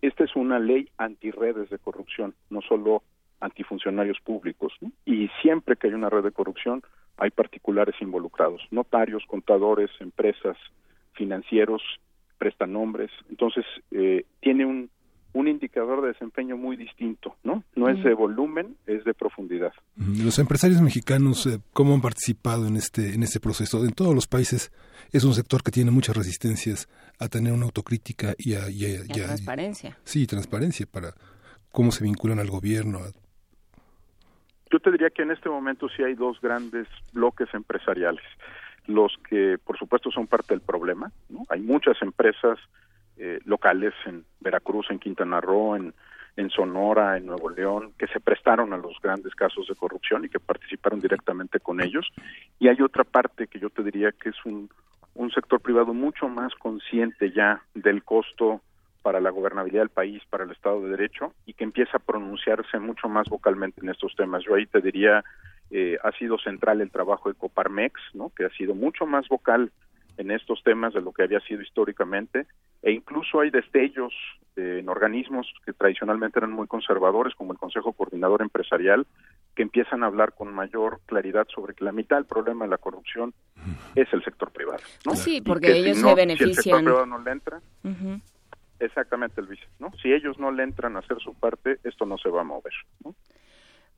Esta es una ley antirredes de corrupción, no solo antifuncionarios públicos. Y siempre que hay una red de corrupción, hay particulares involucrados, notarios, contadores, empresas, financieros, prestanombres. Entonces, eh, tiene un, un indicador de desempeño muy distinto, ¿no? No es de volumen, es de profundidad. Los empresarios mexicanos, eh, ¿cómo han participado en este, en este proceso? En todos los países es un sector que tiene muchas resistencias a tener una autocrítica y a... transparencia. sí, transparencia para cómo se vinculan al gobierno. Yo te diría que en este momento sí hay dos grandes bloques empresariales. Los que, por supuesto, son parte del problema. ¿no? Hay muchas empresas eh, locales en Veracruz, en Quintana Roo, en, en Sonora, en Nuevo León, que se prestaron a los grandes casos de corrupción y que participaron directamente con ellos. Y hay otra parte que yo te diría que es un, un sector privado mucho más consciente ya del costo para la gobernabilidad del país, para el Estado de Derecho, y que empieza a pronunciarse mucho más vocalmente en estos temas. Yo ahí te diría, eh, ha sido central el trabajo de Coparmex, ¿no? que ha sido mucho más vocal en estos temas de lo que había sido históricamente e incluso hay destellos en organismos que tradicionalmente eran muy conservadores como el Consejo Coordinador Empresarial que empiezan a hablar con mayor claridad sobre que la mitad del problema de la corrupción es el sector privado. ¿no? Sí, porque ellos se benefician. Si el sector privado no le entra, exactamente el vice, ¿no? Si ellos no le entran a hacer su parte, esto no se va a mover, ¿no?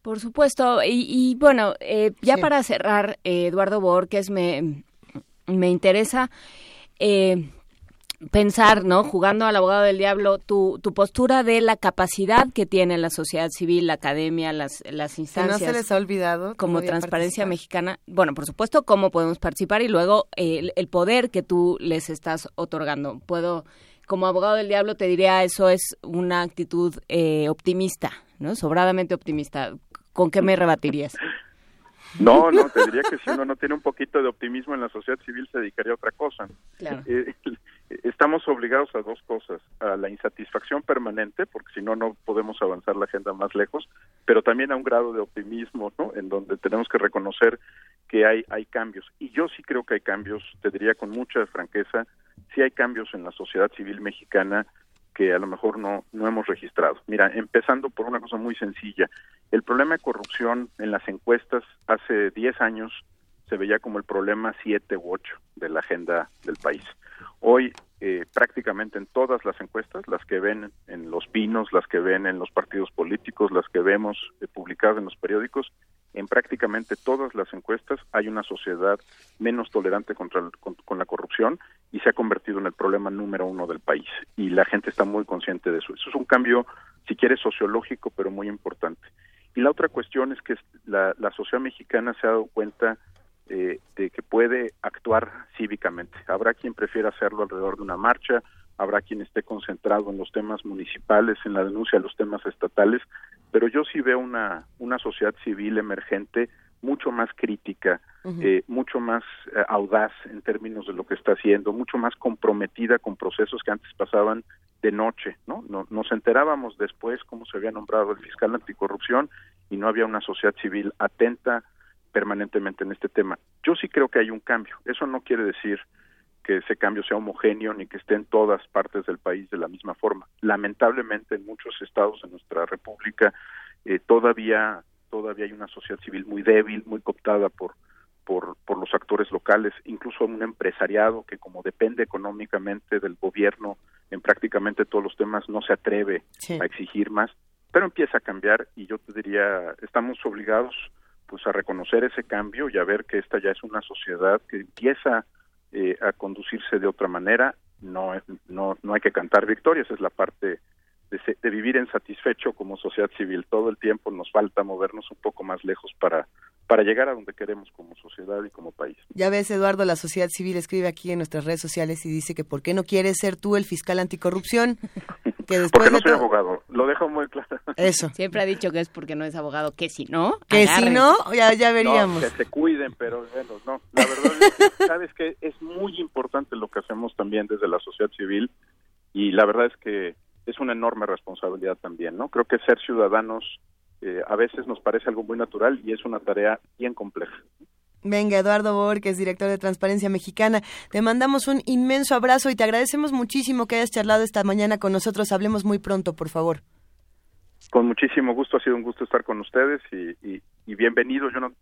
Por supuesto, y, bueno, eh, ya para cerrar, eh, Eduardo Borges, me, me interesa eh, pensar, ¿no? Jugando al abogado del diablo, tu, tu postura de la capacidad que tiene la sociedad civil, la academia, las, las instancias. no se les ha olvidado. Como Transparencia Mexicana. Bueno, por supuesto, cómo podemos participar y luego el, poder que tú les estás otorgando. Puedo, como abogado del diablo, te diría, eso es una actitud eh, optimista, ¿no? Sobradamente optimista. ¿Con qué me rebatirías? No, no, te diría que si uno no tiene un poquito de optimismo en la sociedad civil se dedicaría a otra cosa. Eh, estamos obligados a dos cosas, a la insatisfacción permanente, porque si no, no podemos avanzar la agenda más lejos, pero también a un grado de optimismo, ¿no? En donde tenemos que reconocer que hay, hay cambios. Y yo sí creo que hay cambios, te diría con mucha franqueza, sí hay cambios en la sociedad civil mexicana que a lo mejor no, no hemos registrado. Mira, empezando por una cosa muy sencilla, el problema de corrupción en las encuestas hace 10 años se veía como el problema 7 u 8 de la agenda del país. Hoy eh, prácticamente en todas las encuestas, las que ven en los pinos, las que ven en los partidos políticos, las que vemos eh, publicadas en los periódicos, en prácticamente todas las encuestas hay una sociedad menos tolerante contra con, la corrupción y se ha convertido en el problema número uno del país. Y la gente está muy consciente de eso. Eso es un cambio, si quieres, sociológico, pero muy importante. Y la otra cuestión es que la, la sociedad mexicana se ha dado cuenta eh, de que puede actuar cívicamente. Habrá quien prefiera hacerlo alrededor de una marcha, habrá quien esté concentrado en los temas municipales, en la denuncia de los temas estatales, pero yo sí veo una, una sociedad civil emergente mucho más crítica, eh, mucho más eh, audaz en términos de lo que está haciendo, mucho más comprometida con procesos que antes pasaban de noche, ¿no? Nos enterábamos después cómo se había nombrado el fiscal anticorrupción y no había una sociedad civil atenta permanentemente en este tema. Yo sí creo que hay un cambio. Eso no quiere decir que ese cambio sea homogéneo ni que esté en todas partes del país de la misma forma. Lamentablemente en muchos estados de nuestra república eh, todavía todavía hay una sociedad civil muy débil, muy cooptada por por, por los actores locales, incluso un empresariado que como depende económicamente del gobierno en prácticamente todos los temas no se atreve a exigir más, pero empieza a cambiar y yo te diría, estamos obligados pues a reconocer ese cambio y a ver que esta ya es una sociedad que empieza eh, a conducirse de otra manera, no, no, no hay que cantar victorias, es la parte de, de, vivir insatisfecho como sociedad civil. Todo el tiempo nos falta movernos un poco más lejos para, para llegar a donde queremos como sociedad y como país. Ya ves, Eduardo, la sociedad civil escribe aquí en nuestras redes sociales y dice que ¿por qué no quieres ser tú el fiscal anticorrupción? Que después porque no soy abogado, lo dejo muy claro. Eso. Siempre ha dicho que es porque no es abogado, que si no, Que si no, ya, ya veríamos. que se cuiden, pero bueno, no. La verdad, sabes que es muy importante lo que hacemos también desde la sociedad civil y la verdad es que es una enorme responsabilidad también, ¿no? Creo que ser ciudadanos eh, a veces nos parece algo muy natural y es una tarea bien compleja. Venga, Eduardo Borges, director de Transparencia Mexicana, te mandamos un inmenso abrazo y te agradecemos muchísimo que hayas charlado esta mañana con nosotros. Hablemos muy pronto, por favor. Con muchísimo gusto, ha sido un gusto estar con ustedes y, bienvenido. Yo no,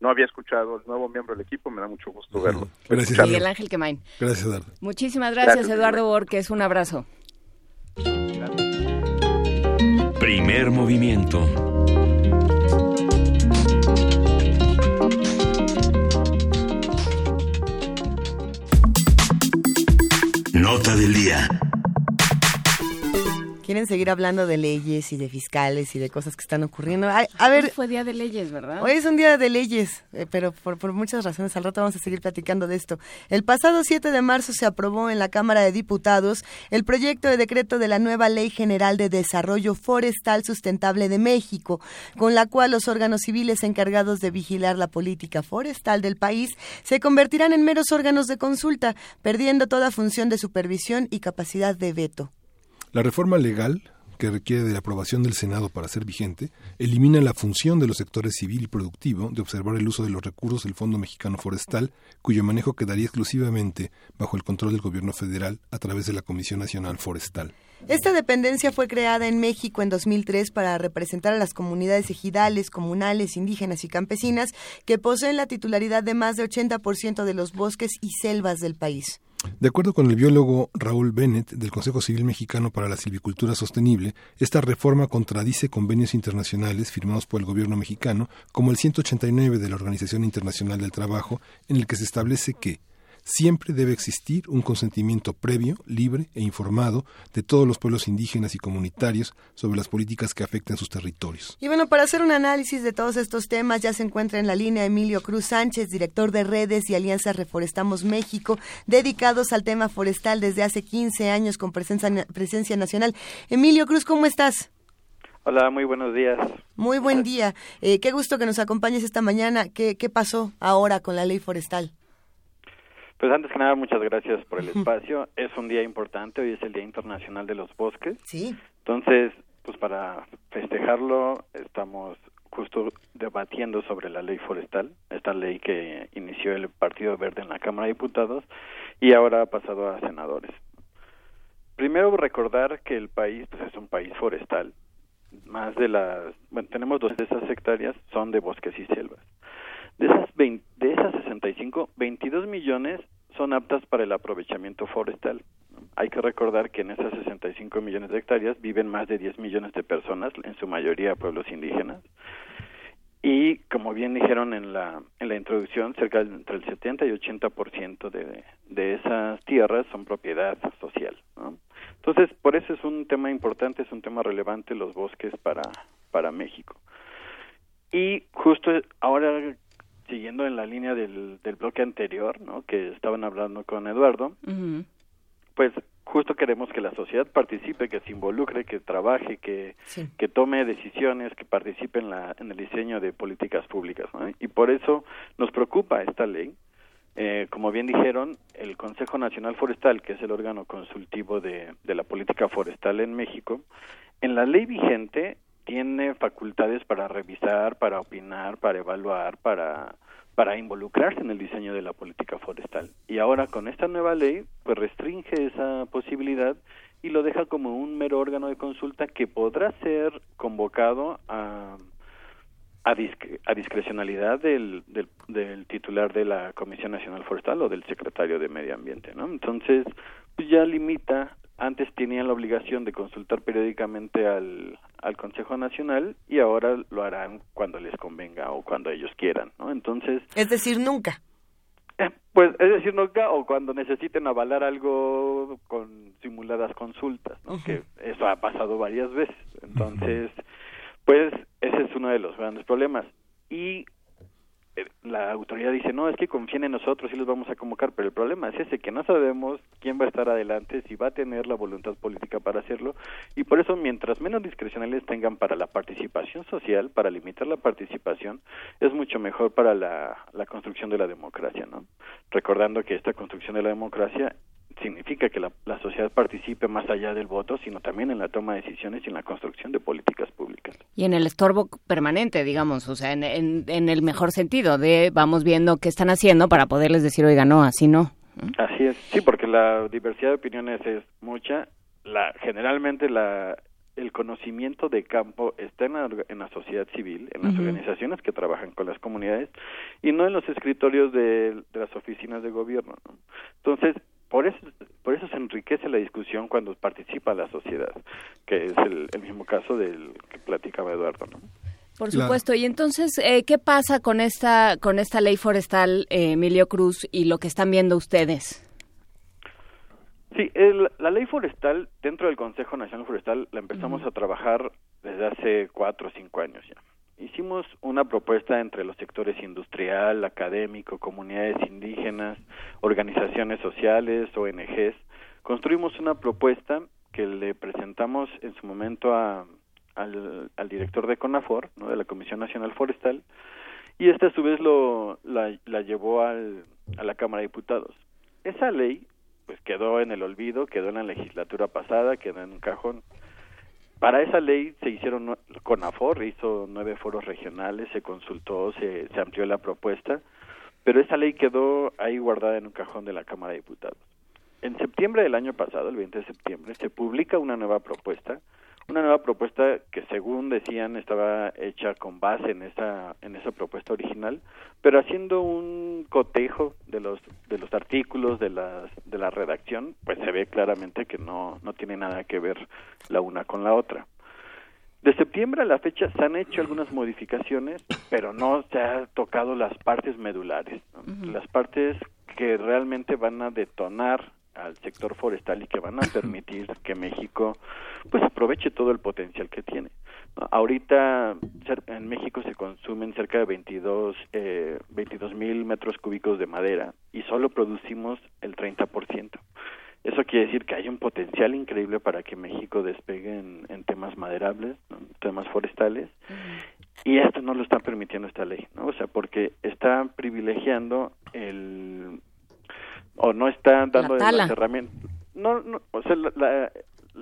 no había escuchado el nuevo miembro del equipo, me da mucho gusto verlo. Gracias. Miguel Ángel Quemain. Gracias, Eduardo. Muchísimas gracias, Eduardo Borges. Un abrazo. Primer movimiento. Nota del día. Quieren seguir hablando de leyes y de fiscales y de cosas que están ocurriendo. a ver, fue día de leyes, ¿verdad? Hoy es un día de leyes, eh, pero por, por, muchas razones. Al rato vamos a seguir platicando de esto. El pasado 7 de marzo se aprobó en la Cámara de Diputados el proyecto de decreto de la nueva Ley General de Desarrollo Forestal Sustentable de México, con la cual los órganos civiles encargados de vigilar la política forestal del país se convertirán en meros órganos de consulta, perdiendo toda función de supervisión y capacidad de veto. La reforma legal que requiere de la aprobación del Senado para ser vigente, elimina la función de los sectores civil y productivo de observar el uso de los recursos del Fondo Mexicano Forestal, cuyo manejo quedaría exclusivamente bajo el control del gobierno federal a través de la Comisión Nacional Forestal. Esta dependencia fue creada en México en 2003 para representar a las comunidades ejidales, comunales, indígenas y campesinas que poseen la titularidad de más de 80% de los bosques y selvas del país. De acuerdo con el biólogo Raúl Bennett del Consejo Civil Mexicano para la Silvicultura Sostenible, esta reforma contradice convenios internacionales firmados por el gobierno mexicano, como el 189 de la Organización Internacional del Trabajo, en el que se establece que siempre debe existir un consentimiento previo, libre e informado de todos los pueblos indígenas y comunitarios sobre las políticas que afectan sus territorios. Y bueno, para hacer un análisis de todos estos temas ya se encuentra en la línea Emilio Cruz Sánchez, director de redes y alianzas Reforestamos México, dedicados al tema forestal desde hace 15 años con presencia, presencia nacional. Emilio Cruz, ¿cómo estás? Hola, muy buenos días. Muy buen día. Eh, qué gusto que nos acompañes esta mañana. ¿Qué, ¿Qué pasó ahora con la ley forestal? Pues antes que nada, muchas gracias por el espacio. Es un día importante, hoy es el Día Internacional de los Bosques. Sí. Entonces, pues para festejarlo, estamos justo debatiendo sobre la ley forestal, esta ley que inició el Partido Verde en la Cámara de Diputados y ahora ha pasado a senadores. Primero recordar que el país pues, es un país forestal. Más de las, bueno, tenemos dos de esas hectáreas son de bosques y selvas. De esas, 20, de esas 65, 22 millones son aptas para el aprovechamiento forestal. Hay que recordar que en esas 65 millones de hectáreas viven más de 10 millones de personas, en su mayoría pueblos indígenas. Y como bien dijeron en la, en la introducción, cerca de entre el 70 y 80% de, de esas tierras son propiedad social. ¿no? Entonces, por eso es un tema importante, es un tema relevante los bosques para, para México. Y justo ahora, siguiendo en la línea del, del bloque anterior, ¿no? que estaban hablando con Eduardo, pues justo queremos que la sociedad participe, que se involucre, que trabaje, que, que tome decisiones, que participe en, la, en el diseño de políticas públicas. Y por eso nos preocupa esta ley. Eh, como bien dijeron, el Consejo Nacional Forestal, que es el órgano consultivo de, de la política forestal en México, en la ley vigente tiene facultades para revisar, para opinar, para evaluar, para para involucrarse en el diseño de la política forestal. Y ahora con esta nueva ley, pues restringe esa posibilidad y lo deja como un mero órgano de consulta que podrá ser convocado a, a, discrecionalidad del, del, del, titular de la Comisión Nacional Forestal o del secretario de Medio Ambiente, ¿no? Entonces, pues ya limita antes tenían la obligación de consultar periódicamente al, al Consejo Nacional y ahora lo harán cuando les convenga o cuando ellos quieran, ¿no? Entonces... Es decir, nunca. Eh, pues es decir, nunca o cuando necesiten avalar algo con simuladas consultas, ¿no? que eso ha pasado varias veces. Entonces, pues ese es uno de los grandes problemas. Y la autoridad dice, no, es que confíen en nosotros y los vamos a convocar, pero el problema es ese, que no sabemos quién va a estar adelante, si va a tener la voluntad política para hacerlo, y por eso mientras menos discrecionales tengan para la participación social, para limitar la participación, es mucho mejor para la, la construcción de la democracia, ¿no? Recordando que esta construcción de la democracia significa que la, sociedad participe más allá del voto, sino también en la toma de decisiones y en la construcción de políticas públicas. Y en el estorbo permanente, digamos, o sea, en, en, el mejor sentido de vamos viendo qué están haciendo para poderles decir, oiga, no, así no. Así es, sí, porque la diversidad de opiniones es mucha. La, generalmente la, el conocimiento de campo está en la, en la sociedad civil, en las organizaciones que trabajan con las comunidades y no en los escritorios de, de las oficinas de gobierno. ¿no? Entonces, por eso, por eso se enriquece la discusión cuando participa la sociedad, que es el, mismo caso del que platicaba Eduardo, ¿no? Por supuesto. Y entonces, eh, ¿qué pasa con esta con esta ley forestal, eh, Emilio Cruz, y lo que están viendo ustedes? Sí, la ley forestal dentro del Consejo Nacional Forestal la empezamos a trabajar desde hace cuatro o cinco años ya. Hicimos una propuesta entre los sectores industrial, académico, comunidades indígenas, organizaciones sociales, ONGs. Construimos una propuesta que le presentamos en su momento a, al, director de CONAFOR, ¿no? de la Comisión Nacional Forestal, y esta a su vez lo, la, la llevó al, a la Cámara de Diputados. Esa ley pues quedó en el olvido, quedó en la legislatura pasada, quedó en un cajón. Para esa ley se hicieron, CONAFOR hizo nueve foros regionales, se consultó, se, se amplió la propuesta, pero esa ley quedó ahí guardada en un cajón de la Cámara de Diputados. En septiembre del año pasado, el 20 de septiembre, se publica una nueva propuesta una nueva propuesta que según decían estaba hecha con base en esa en esa propuesta original pero haciendo un cotejo de los de los artículos de las de la redacción pues se ve claramente que no no tiene nada que ver la una con la otra. De septiembre a la fecha se han hecho algunas modificaciones pero no se ha tocado las partes medulares las partes que realmente van a detonar al sector forestal y que van a permitir que México pues aproveche todo el potencial que tiene. Ahorita en México se consumen cerca de 22 eh, mil metros cúbicos de madera y solo producimos el 30%. Eso quiere decir que hay un potencial increíble para que México despegue en, temas maderables, temas forestales, y esto no lo está permitiendo esta ley, ¿no? O sea, porque está privilegiando el o no está dando las herramientas. No, no, o sea,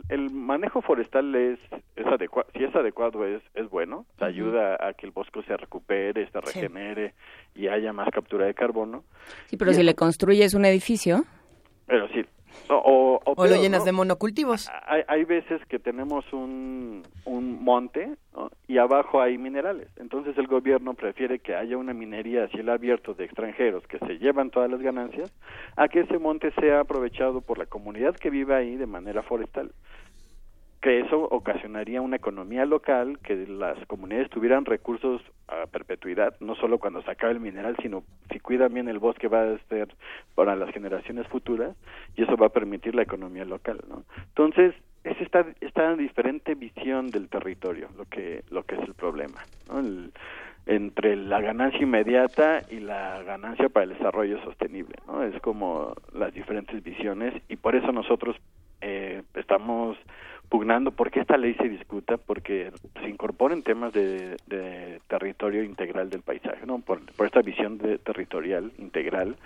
el manejo forestal es, es adecuado, si es adecuado es, es bueno, ayuda a que el bosque se recupere, se regenere y haya más captura de carbono. Sí, pero si le construyes un edificio. Pero sí, o, o, lo llenas de monocultivos. Hay, hay, veces que tenemos un, un monte y abajo hay minerales. Entonces el gobierno prefiere que haya una minería a cielo abierto de extranjeros que se llevan todas las ganancias a que ese monte sea aprovechado por la comunidad que vive ahí de manera forestal que eso ocasionaría una economía local, que las comunidades tuvieran recursos a perpetuidad, no solo cuando se acabe el mineral, sino si cuidan bien el bosque va a ser para las generaciones futuras y eso va a permitir la economía local, ¿no? Entonces, es esta, esta diferente visión del territorio lo que lo que es el problema, ¿no? entre la ganancia inmediata y la ganancia para el desarrollo sostenible, ¿no? Es como las diferentes visiones y por eso nosotros eh, estamos pugnando porque esta ley se discuta, porque se incorporen temas de, territorio integral del paisaje, ¿no? Por, esta visión de territorial integral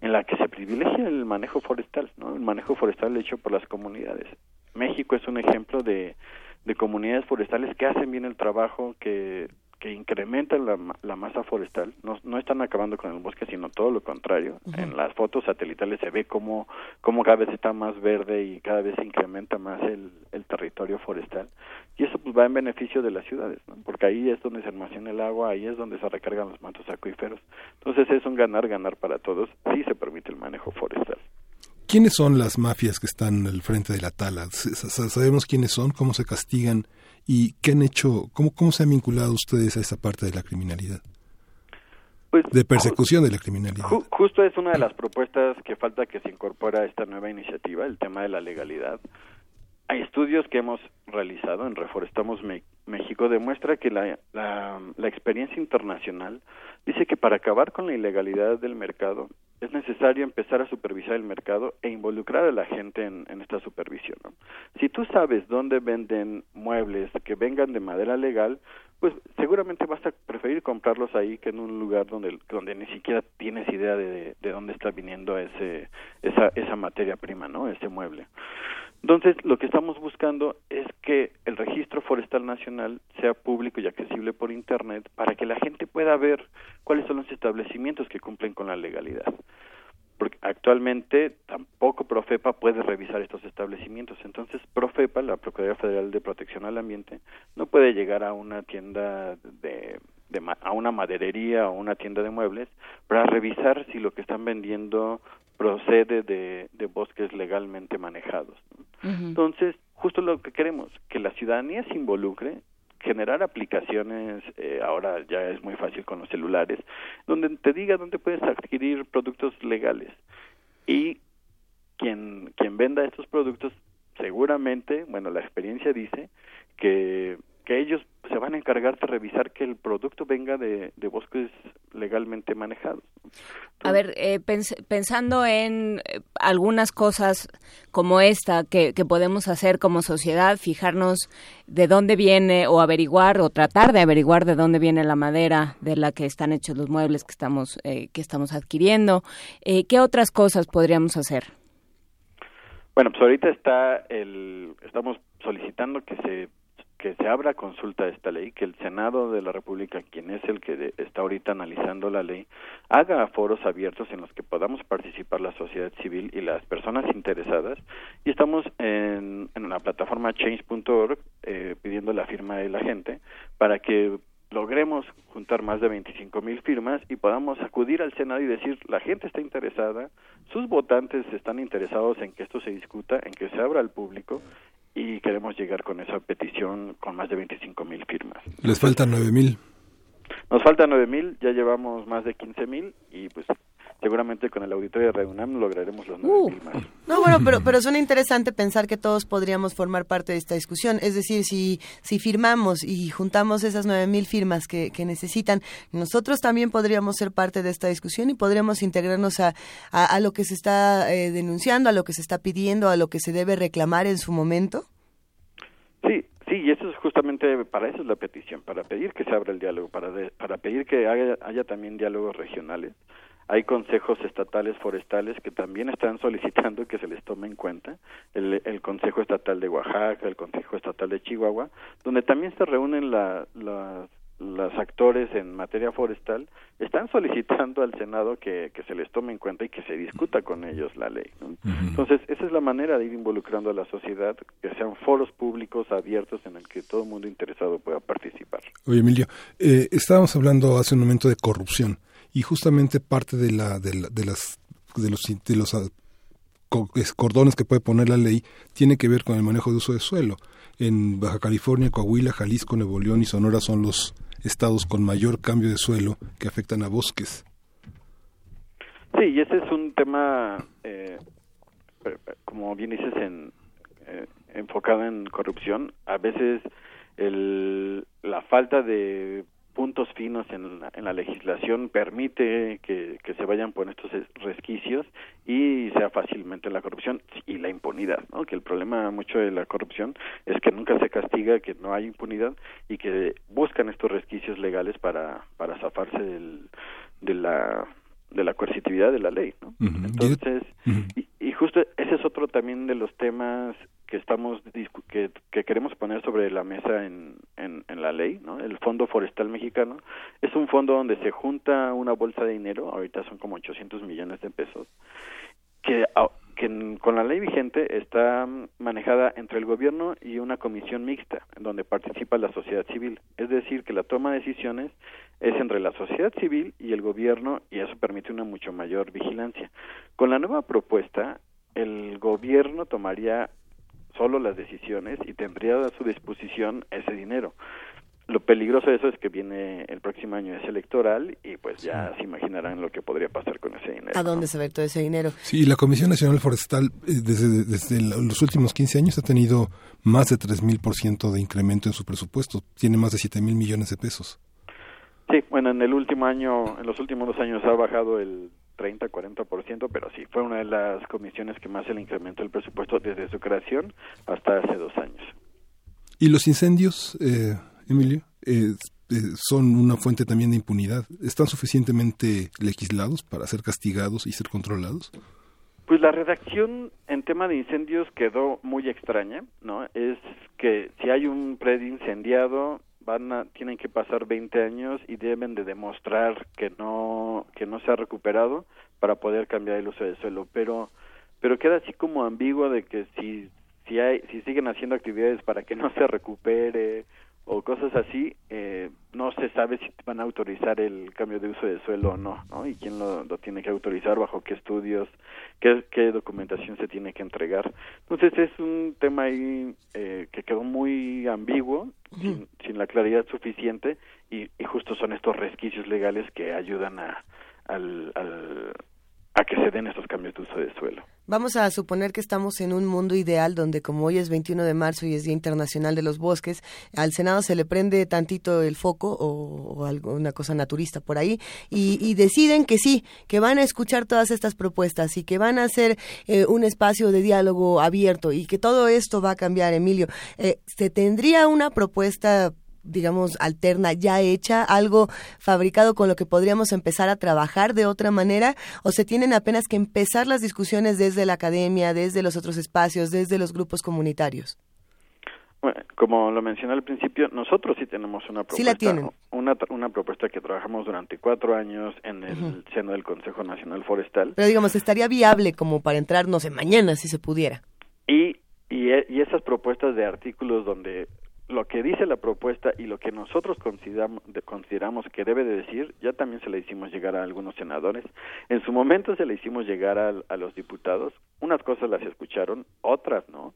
en la que se privilegia el manejo forestal, ¿no? El manejo forestal hecho por las comunidades. México es un ejemplo de comunidades forestales que hacen bien el trabajo, que que incrementan la, la masa forestal, no, no están acabando con el bosque, sino todo lo contrario. En las fotos satelitales se ve cómo, cómo cada vez está más verde y cada vez se incrementa más el, el territorio forestal. Y eso pues va en beneficio de las ciudades, ¿no? porque ahí es donde se almacena el agua, ahí es donde se recargan los mantos acuíferos. Entonces es un ganar-ganar para todos si se permite el manejo forestal. ¿Quiénes son las mafias que están al frente de la tala? ¿Sabemos quiénes son? ¿Cómo se castigan? ¿Y qué han hecho? ¿Cómo, cómo se han vinculado ustedes a esa parte de la criminalidad? Pues, de persecución de la criminalidad. justo es una de las propuestas que falta que se incorpora a esta nueva iniciativa, el tema de la legalidad. Hay estudios que hemos realizado en Reforestamos México, demuestra que la, la, la experiencia internacional dice que para acabar con la ilegalidad del mercado es necesario empezar a supervisar el mercado e involucrar a la gente en, esta supervisión. Si tú sabes dónde venden muebles que vengan de madera legal, pues seguramente vas a preferir comprarlos ahí que en un lugar donde, donde ni siquiera tienes idea de, de dónde está viniendo ese, esa, esa materia prima, ¿no? Ese mueble. Entonces, lo que estamos buscando es que el registro forestal nacional sea público y accesible por Internet para que la gente pueda ver cuáles son los establecimientos que cumplen con la legalidad. Porque actualmente tampoco Profepa puede revisar estos establecimientos. Entonces, Profepa, la Procuraduría Federal de Protección al Ambiente, no puede llegar a una tienda de, de a una maderería o una tienda de muebles para revisar si lo que están vendiendo procede de, de bosques legalmente manejados. Entonces, justo lo que queremos, que la ciudadanía se involucre, generar aplicaciones, eh, ahora ya es muy fácil con los celulares, donde te diga dónde puedes adquirir productos legales. Y quien, quien venda estos productos, seguramente, bueno, la experiencia dice que que ellos se van a encargar de revisar que el producto venga de, bosques legalmente manejados. a ver, eh, pensando en eh, algunas cosas como esta que, podemos hacer como sociedad, fijarnos de dónde viene o averiguar o tratar de averiguar de dónde viene la madera de la que están hechos los muebles que estamos eh, que estamos adquiriendo. ¿Qué otras cosas podríamos hacer? Bueno, pues ahorita está el estamos solicitando que se que se abra consulta a esta ley, que el Senado de la República, quien es el que está ahorita analizando la ley, haga foros abiertos en los que podamos participar la sociedad civil y las personas interesadas. Y estamos en, en la plataforma change.org eh, pidiendo la firma de la gente para que logremos juntar más de 25 mil firmas y podamos acudir al Senado y decir la gente está interesada, sus votantes están interesados en que esto se discuta, en que se abra al público y queremos llegar con esa petición con más de 25 mil firmas. Les faltan 9 mil. Nos faltan 9 mil, ya llevamos más de 15 mil y pues seguramente con el auditorio de Reunam lograremos los 9 mil más. No, bueno, pero, pero suena interesante pensar que todos podríamos formar parte de esta discusión. Es decir, si, si firmamos y juntamos esas 9 mil firmas que, que, necesitan, nosotros también podríamos ser parte de esta discusión y podríamos integrarnos a, a, lo que se está eh, denunciando, a lo que se está pidiendo, a lo que se debe reclamar en su momento. Sí, sí, y eso es justamente para eso es la petición, para pedir que se abra el diálogo, para, para pedir que haya, haya también diálogos regionales hay consejos estatales forestales que también están solicitando que se les tome en cuenta, el, el Consejo Estatal de Oaxaca, el Consejo Estatal de Chihuahua, donde también se reúnen la, los actores en materia forestal, están solicitando al Senado que, que, se les tome en cuenta y que se discuta con ellos la ley. Entonces, esa es la manera de ir involucrando a la sociedad, que sean foros públicos abiertos en el que todo el mundo interesado pueda participar. Oye, Emilio, eh, estábamos hablando hace un momento de corrupción y justamente parte de la de, de las de los de los ah, cordones que puede poner la ley tiene que ver con el manejo de uso de suelo. En Baja California, Coahuila, Jalisco, Nuevo León y Sonora son los estados con mayor cambio de suelo que afectan a bosques. Sí, y ese es un tema, eh, como bien dices, en, eh, enfocado en corrupción. A veces el, la falta de puntos finos en la, en la legislación permite que, que, se vayan por estos resquicios y sea fácilmente la corrupción y la impunidad, ¿no? Que el problema mucho de la corrupción es que nunca se castiga, que no hay impunidad y que buscan estos resquicios legales para, para zafarse del, de la de la coercitividad de la ley, ¿no? Entonces, y, y, justo ese es otro también de los temas que estamos que, que queremos poner sobre la mesa en, en, la ley, ¿no? El Fondo Forestal Mexicano es un fondo donde se junta una bolsa de dinero, ahorita son como 800 millones de pesos, que, con la ley vigente está manejada entre el gobierno y una comisión mixta, donde participa la sociedad civil. Es decir, que la toma de decisiones es entre la sociedad civil y el gobierno y eso permite una mucho mayor vigilancia. Con la nueva propuesta, el gobierno tomaría solo las decisiones y tendría a su disposición ese dinero. Lo peligroso de eso es que viene el próximo año es electoral y pues ya se imaginarán lo que podría pasar con ese dinero. ¿A dónde se ve todo ese dinero? Sí, la Comisión Nacional Forestal eh, desde, desde los últimos 15 años ha tenido más de 3.000% de incremento en su presupuesto. Tiene más de 7.000 millones de pesos. Sí, bueno, en el último año, en los últimos dos años ha bajado el 30, 40%, pero sí, fue una de las comisiones que más se le incrementó el presupuesto desde su creación hasta hace dos años. ¿Y los incendios, eh, Emilio? Eh, eh, son una fuente también de impunidad. ¿Están suficientemente legislados para ser castigados y ser controlados? Pues la redacción en tema de incendios quedó muy extraña, ¿no? Es que si hay un predio incendiado, van a, tienen que pasar 20 años y deben de demostrar que no que no se ha recuperado para poder cambiar el uso del suelo. Pero pero queda así como ambiguo de que si si hay si siguen haciendo actividades para que no se recupere o cosas así, eh, no se sabe si van a autorizar el cambio de uso de suelo o no, ¿no? Y quién lo, tiene que autorizar, bajo qué estudios, qué, qué documentación se tiene que entregar. Entonces es un tema ahí eh, que quedó muy ambiguo, sin, sin, la claridad suficiente, y, y, justo son estos resquicios legales que ayudan a, al, al, a que se den estos cambios de uso de suelo. Vamos a suponer que estamos en un mundo ideal donde como hoy es 21 de marzo y es Día Internacional de los Bosques, al Senado se le prende tantito el foco o, alguna cosa naturista por ahí y, deciden que sí, que van a escuchar todas estas propuestas y que van a hacer eh, un espacio de diálogo abierto y que todo esto va a cambiar, Emilio. Eh, ¿Se tendría una propuesta digamos, alterna, ya hecha, algo fabricado con lo que podríamos empezar a trabajar de otra manera, o se tienen apenas que empezar las discusiones desde la academia, desde los otros espacios, desde los grupos comunitarios? Bueno, como lo mencioné al principio, nosotros sí tenemos una propuesta, Una, una propuesta que trabajamos durante cuatro años en el seno del Consejo Nacional Forestal. Pero digamos, estaría viable como para entrar, no sé, mañana si se pudiera. Y, y, y esas propuestas de artículos donde lo que dice la propuesta y lo que nosotros consideramos, que debe de decir, ya también se le hicimos llegar a algunos senadores. En su momento se le hicimos llegar a, a los diputados. Unas cosas las escucharon, otras no.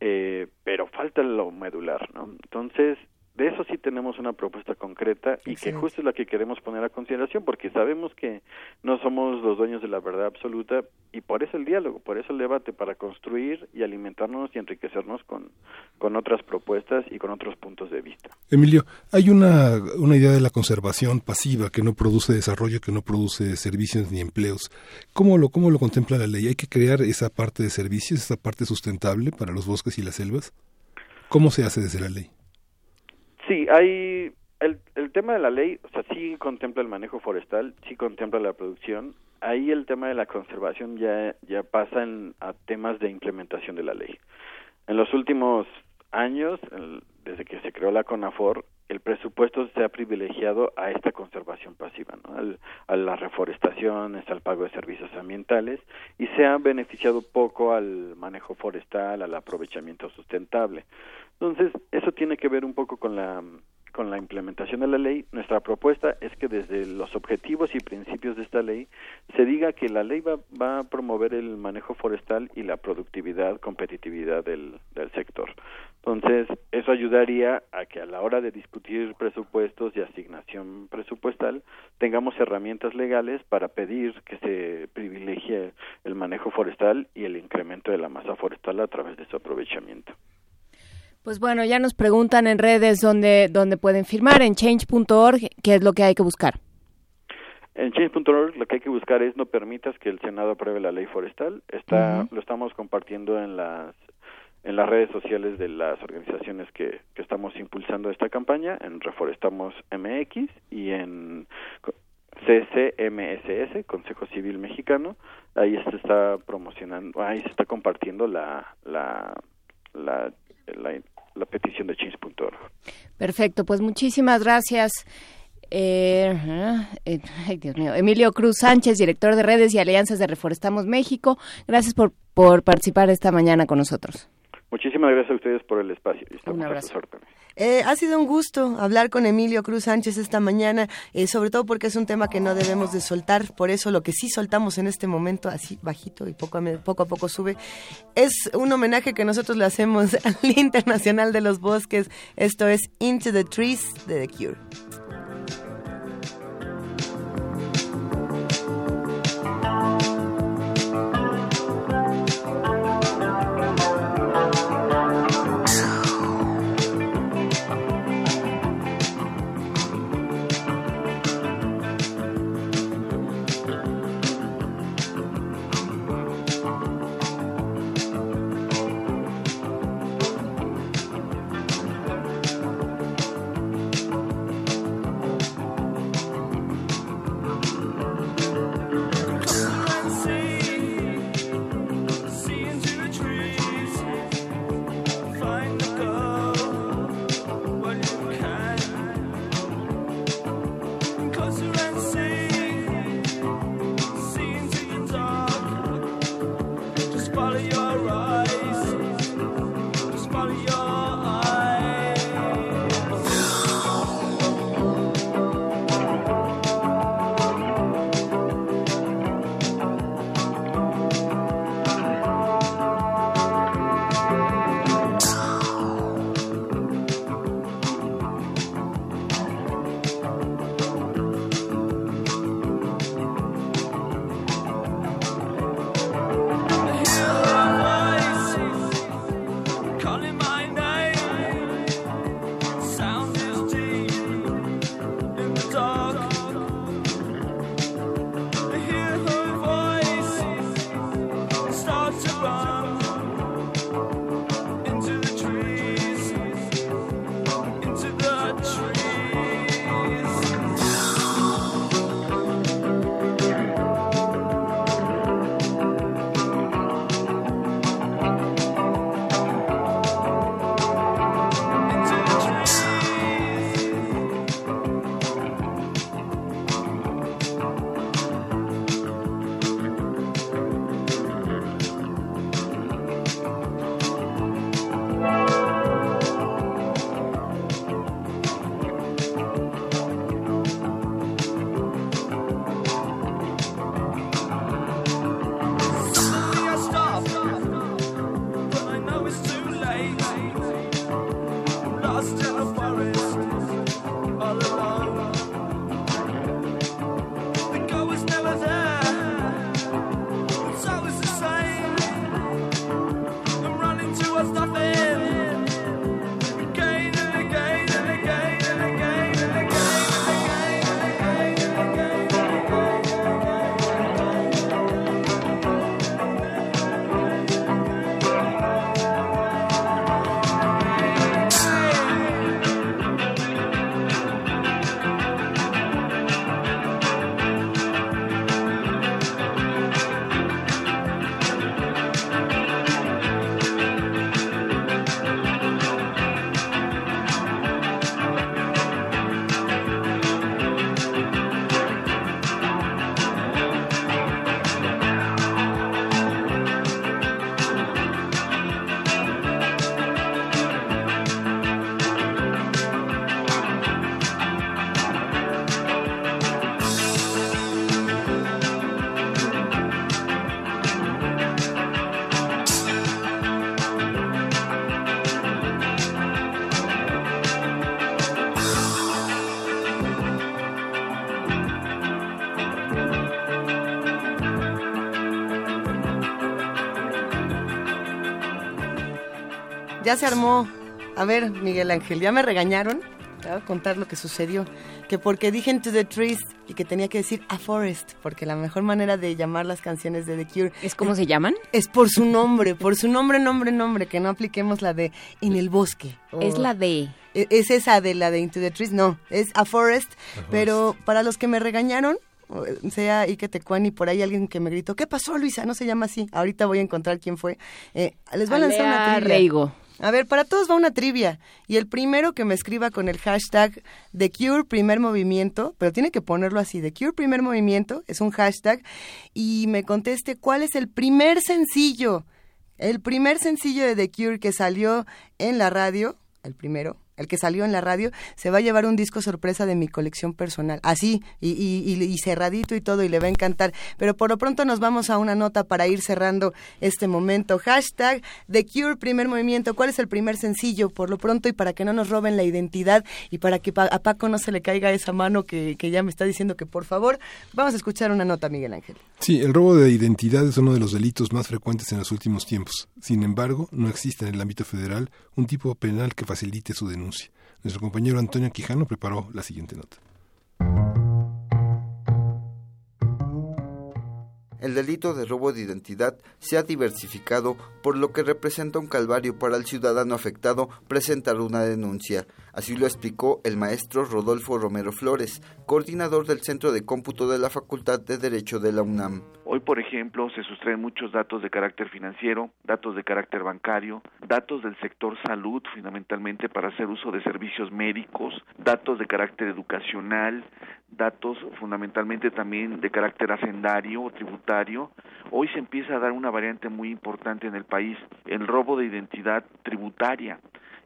Eh, pero falta lo medular, ¿no? Entonces, de eso sí tenemos una propuesta concreta y que justo es la que queremos poner a consideración porque sabemos que no somos los dueños de la verdad absoluta y por eso el diálogo, por eso el debate para construir y alimentarnos y enriquecernos con, con otras propuestas y con otros puntos de vista. Emilio, hay una, una idea de la conservación pasiva que no produce desarrollo, que no produce servicios ni empleos. ¿Cómo lo, cómo lo contempla la ley? ¿Hay que crear esa parte de servicios, esa parte sustentable para los bosques y las selvas? ¿Cómo se hace desde la ley? Sí, hay el, el tema de la ley, o sea, sí contempla el manejo forestal, sí contempla la producción. Ahí el tema de la conservación ya ya pasa a temas de implementación de la ley. En los últimos años, desde que se creó la CONAFOR, el presupuesto se ha privilegiado a esta conservación pasiva, ¿no? a la reforestación, al pago de servicios ambientales y se ha beneficiado poco al manejo forestal, al aprovechamiento sustentable. Entonces, eso tiene que ver un poco con la con la implementación de la ley, nuestra propuesta es que desde los objetivos y principios de esta ley se diga que la ley va, a promover el manejo forestal y la productividad, competitividad del sector. Entonces, eso ayudaría a que a la hora de discutir presupuestos y asignación presupuestal tengamos herramientas legales para pedir que se privilegie el manejo forestal y el incremento de la masa forestal a través de su aprovechamiento. Pues bueno, ya nos preguntan en redes dónde, dónde pueden firmar, en change.org, qué es lo que hay que buscar. En change.org lo que hay que buscar es no permitas que el Senado apruebe la ley forestal. Está, Lo estamos compartiendo en las en las redes sociales de las organizaciones que, que estamos impulsando esta campaña, en Reforestamos MX y en CCMSS, Consejo Civil Mexicano. Ahí se está promocionando, ahí se está compartiendo la, la, la, la, petición de change.org. Perfecto, pues muchísimas gracias. Eh, eh, ay, Dios mío. Emilio Cruz Sánchez, director de redes y alianzas de Reforestamos México. Gracias por, por participar esta mañana con nosotros. Muchísimas gracias a ustedes por el espacio. un abrazo. Eh, ha sido un gusto hablar con Emilio Cruz Sánchez esta mañana, eh, sobre todo porque es un tema que no debemos de soltar, por eso lo que sí soltamos en este momento, así bajito y poco a poco, a poco sube, es un homenaje que nosotros le hacemos al Internacional de los Bosques, esto es Into the Trees de The Cure. Ya se armó. A ver, Miguel Ángel, ya me regañaron. Te voy a contar lo que sucedió. Que porque dije Into the Trees y que tenía que decir A Forest, porque la mejor manera de llamar las canciones de The Cure. ¿Es cómo se llaman? Es por su nombre, por su nombre, nombre, nombre, que no apliquemos la de En el bosque. Es la de. E, es esa de la de Into the Trees, no, es A Forest, pero para los que me regañaron, sea Ike Tecuani, por ahí alguien que me gritó, ¿qué pasó Luisa? No se llama así, ahorita voy a encontrar quién fue. Eh, les voy a lanzar una trivia. Reigo. A ver, para todos va una trivia. Y el primero que me escriba con el hashtag The Cure Primer Movimiento, pero tiene que ponerlo así, The Cure Primer Movimiento, es un hashtag, y me conteste cuál es el primer sencillo, el primer sencillo de The Cure que salió en la radio, el primero, el que salió en la radio, se va a llevar un disco sorpresa de mi colección personal. Así, y, y, cerradito y todo, y le va a encantar. Pero por lo pronto nos vamos a una nota para ir cerrando este momento. Hashtag The Cure, primer movimiento. ¿Cuál es el primer sencillo? Por lo pronto, y para que no nos roben la identidad y para que a Paco no se le caiga esa mano que ya me está diciendo que por favor, vamos a escuchar una nota, Miguel Ángel. Sí, el robo de identidad es uno de los delitos más frecuentes en los últimos tiempos. Sin embargo, no existe en el ámbito federal un tipo penal que facilite su denuncia. Nuestro compañero Antonio Quijano preparó la siguiente nota. El delito de robo de identidad se ha diversificado, por lo que representa un calvario para el ciudadano afectado presentar una denuncia. Así lo explicó el maestro Rodolfo Romero Flores, coordinador del Centro de Cómputo de la Facultad de Derecho de la UNAM. Hoy, por ejemplo, se sustraen muchos datos de carácter financiero, datos de carácter bancario, datos del sector salud, fundamentalmente para hacer uso de servicios médicos, datos de carácter educacional, datos fundamentalmente también de carácter hacendario o tributario. Hoy se empieza a dar una variante muy importante en el país, el robo de identidad tributaria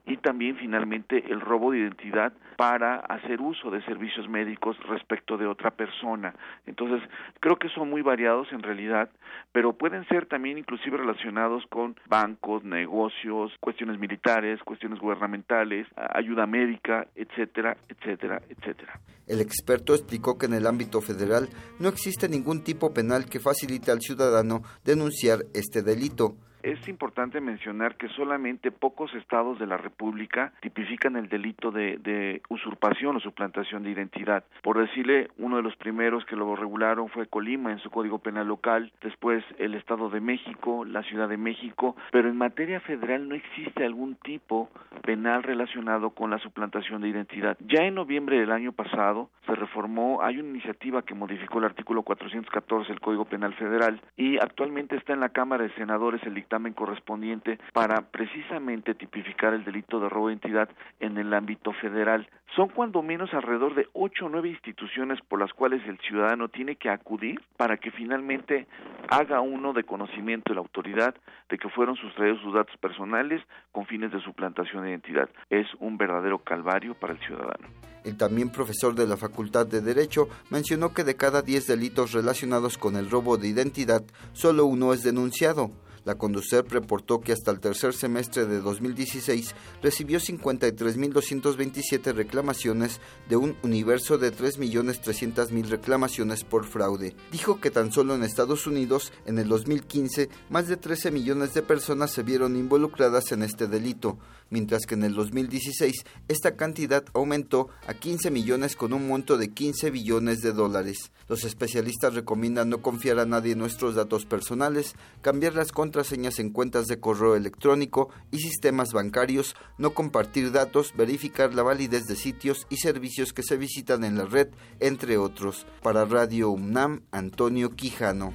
y también finalmente el robo de identidad para hacer uso de servicios médicos respecto de otra persona. Entonces, creo que son muy variados en realidad, pero pueden ser también inclusive relacionados con bancos, negocios, cuestiones militares, cuestiones gubernamentales, ayuda médica, etcétera, etcétera, etcétera. El experto explicó que en el ámbito federal no existe ningún tipo penal que facilite al ciudadano denunciar este delito es importante mencionar que solamente pocos estados de la República tipifican el delito de, usurpación o suplantación de identidad. Por decirle, uno de los primeros que lo regularon fue Colima en su Código Penal local, después el Estado de México, la Ciudad de México, pero en materia federal no existe algún tipo penal relacionado con la suplantación de identidad. Ya en noviembre del año pasado se reformó, hay una iniciativa que modificó el artículo 414 del Código Penal Federal y actualmente está en la Cámara de Senadores el correspondiente para precisamente tipificar el delito de robo de identidad en el ámbito federal. Son cuando menos alrededor de ocho o nueve instituciones por las cuales el ciudadano tiene que acudir para que finalmente haga uno de conocimiento de la autoridad de que fueron sustraídos sus datos personales con fines de suplantación de identidad. Es un verdadero calvario para el ciudadano. El también profesor de la Facultad de Derecho mencionó que de cada diez delitos relacionados con el robo de identidad, solo uno es denunciado. La Conducef reportó que hasta el tercer semestre de 2016 recibió 53.227 reclamaciones de un universo de 3.300.000 reclamaciones por fraude. Dijo que tan solo en Estados Unidos, en el 2015, más de 13 millones de personas se vieron involucradas en este delito mientras que en el 2016 esta cantidad aumentó a 15 millones con un monto de 15 billones de dólares. Los especialistas recomiendan no confiar a nadie en nuestros datos personales, cambiar las contraseñas en cuentas de correo electrónico y sistemas bancarios, no compartir datos, verificar la validez de sitios y servicios que se visitan en la red, entre otros. Para Radio UNAM, Antonio Quijano.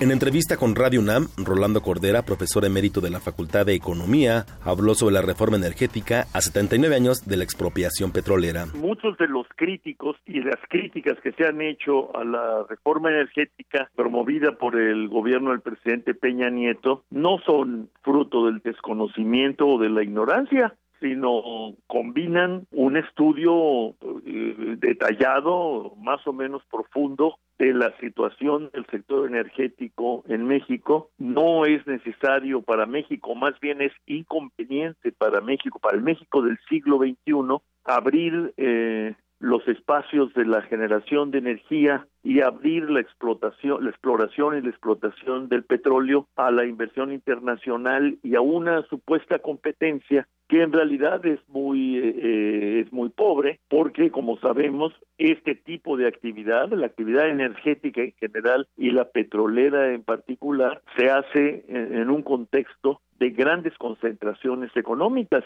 en entrevista con Radio UNAM, Rolando Cordera, profesor emérito de la Facultad de Economía, habló sobre la reforma energética a 79 años de la expropiación petrolera. Muchos de los críticos y las críticas que se han hecho a la reforma energética promovida por el gobierno del presidente Peña Nieto no son fruto del desconocimiento o de la ignorancia, sino combinan un estudio eh, detallado, más o menos profundo, de la situación del sector energético en México. No es necesario para México, más bien es inconveniente para México, para el México del siglo XXI, abrir eh, los espacios de la generación de energía y abrir la explotación, la exploración y la explotación del petróleo a la inversión internacional y a una supuesta competencia que en realidad es muy eh, es muy pobre porque como sabemos este tipo de actividad la actividad energética en general y la petrolera en particular se hace en un contexto de grandes concentraciones económicas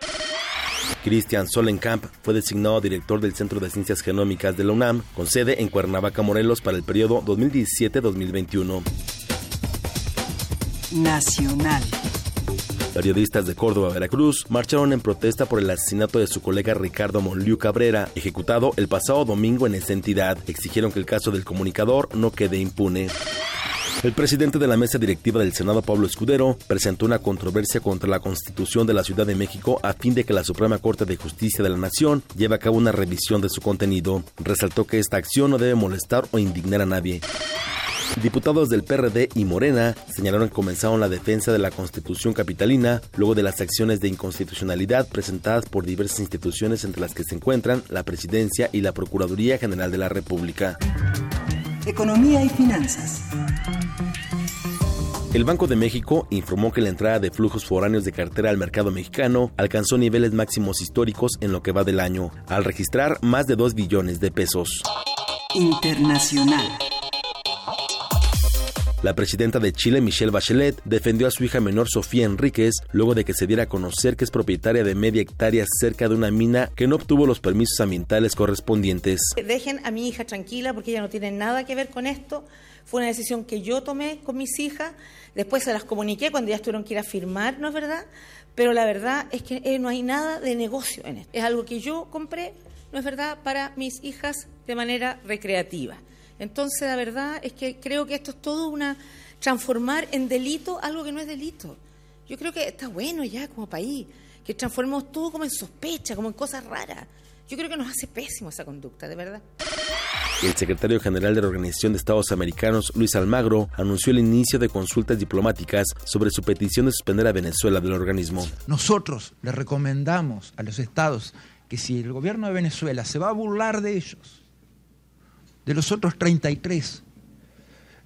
Christian Solenkamp fue designado director del Centro de Ciencias Genómicas de la UNAM, con sede en Cuernavaca, Morelos, para el periodo 2017-2021. Nacional. Periodistas de Córdoba, Veracruz, marcharon en protesta por el asesinato de su colega Ricardo Monliu Cabrera, ejecutado el pasado domingo en esa entidad. Exigieron que el caso del comunicador no quede impune. El presidente de la mesa directiva del Senado, Pablo Escudero, presentó una controversia contra la Constitución de la Ciudad de México a fin de que la Suprema Corte de Justicia de la Nación lleve a cabo una revisión de su contenido. Resaltó que esta acción no debe molestar o indignar a nadie. Diputados del PRD y Morena señalaron que comenzaron la defensa de la Constitución capitalina luego de las acciones de inconstitucionalidad presentadas por diversas instituciones entre las que se encuentran la Presidencia y la Procuraduría General de la República. Economía y finanzas. El Banco de México informó que la entrada de flujos foráneos de cartera al mercado mexicano alcanzó niveles máximos históricos en lo que va del año, al registrar más de 2 billones de pesos. Internacional. La presidenta de Chile, Michelle Bachelet, defendió a su hija menor Sofía Enríquez luego de que se diera a conocer que es propietaria de media hectárea cerca de una mina que no obtuvo los permisos ambientales correspondientes. Dejen a mi hija tranquila porque ella no tiene nada que ver con esto. Fue una decisión que yo tomé con mis hijas, después se las comuniqué cuando ya tuvieron que ir a firmar, ¿no es verdad? Pero la verdad es que eh, no hay nada de negocio en esto. Es algo que yo compré, ¿no es verdad?, para mis hijas de manera recreativa. Entonces, la verdad es que creo que esto es todo una transformar en delito algo que no es delito. Yo creo que está bueno ya como país, que transformemos todo como en sospecha, como en cosas raras. Yo creo que nos hace pésimo esa conducta, de verdad. El secretario general de la Organización de Estados Americanos, Luis Almagro, anunció el inicio de consultas diplomáticas sobre su petición de suspender a Venezuela del organismo. Nosotros le recomendamos a los estados que si el gobierno de Venezuela se va a burlar de ellos, de los otros 33,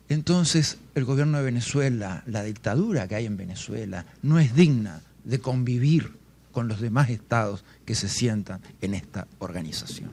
entonces el gobierno de Venezuela, la dictadura que hay en Venezuela, no es digna de convivir con los demás estados que se sientan en esta organización.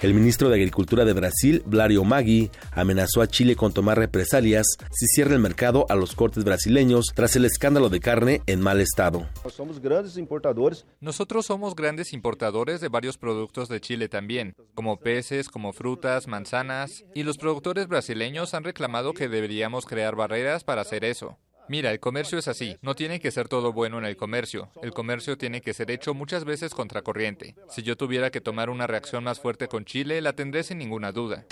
El ministro de Agricultura de Brasil, Blario Maggi, amenazó a Chile con tomar represalias si cierra el mercado a los cortes brasileños tras el escándalo de carne en mal estado. Somos grandes importadores. Nosotros somos grandes importadores de varios productos de Chile también, como peces, como frutas, manzanas, y los productores brasileños han reclamado que deberíamos crear barreras para hacer eso. Mira, el comercio es así. No tiene que ser todo bueno en el comercio. El comercio tiene que ser hecho muchas veces contracorriente. Si yo tuviera que tomar una reacción más fuerte con Chile, la tendré sin ninguna duda.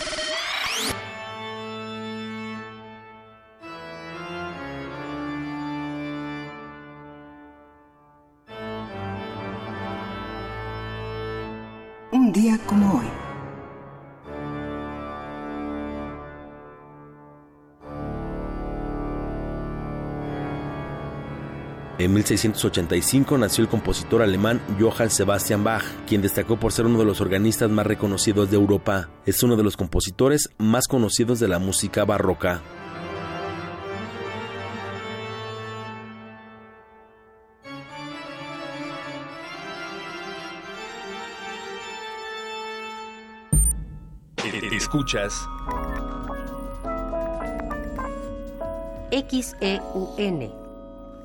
Un día como hoy. En 1685 nació el compositor alemán Johann Sebastian Bach, quien destacó por ser uno de los organistas más reconocidos de Europa. Es uno de los compositores más conocidos de la música barroca. Escuchas XEUN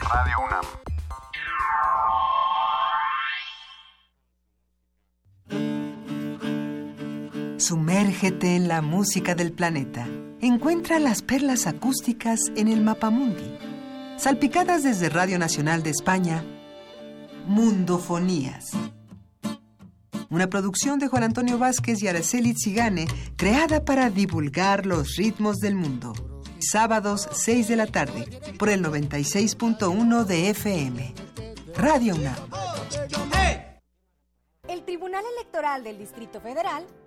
Radio UNAM. Sumérgete en la música del planeta. Encuentra las perlas acústicas en el Mapamundi. Salpicadas desde Radio Nacional de España, Mundofonías. Una producción de Juan Antonio Vázquez y Araceli Zigane, creada para divulgar los ritmos del mundo. Sábados 6 de la tarde, por el 96.1 de FM. Radio UNAM. El Tribunal Electoral del Distrito Federal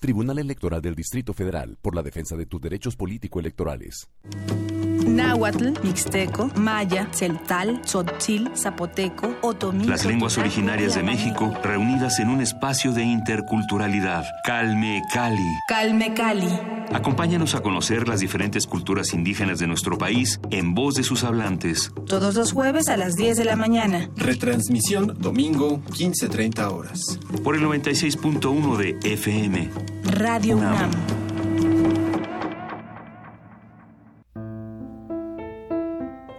Tribunal Electoral del Distrito Federal por la defensa de tus derechos político-electorales. Náhuatl, Mixteco, Maya, Celtal, Tzotzil, Zapoteco, Otomí. Las lenguas originarias de México reunidas en un espacio de interculturalidad. Calme Cali. Calme Cali. Acompáñanos a conocer las diferentes culturas indígenas de nuestro país en voz de sus hablantes. Todos los jueves a las 10 de la mañana. Retransmisión domingo 15.30 horas. Por el 96.1 de FM. Radio UNAM.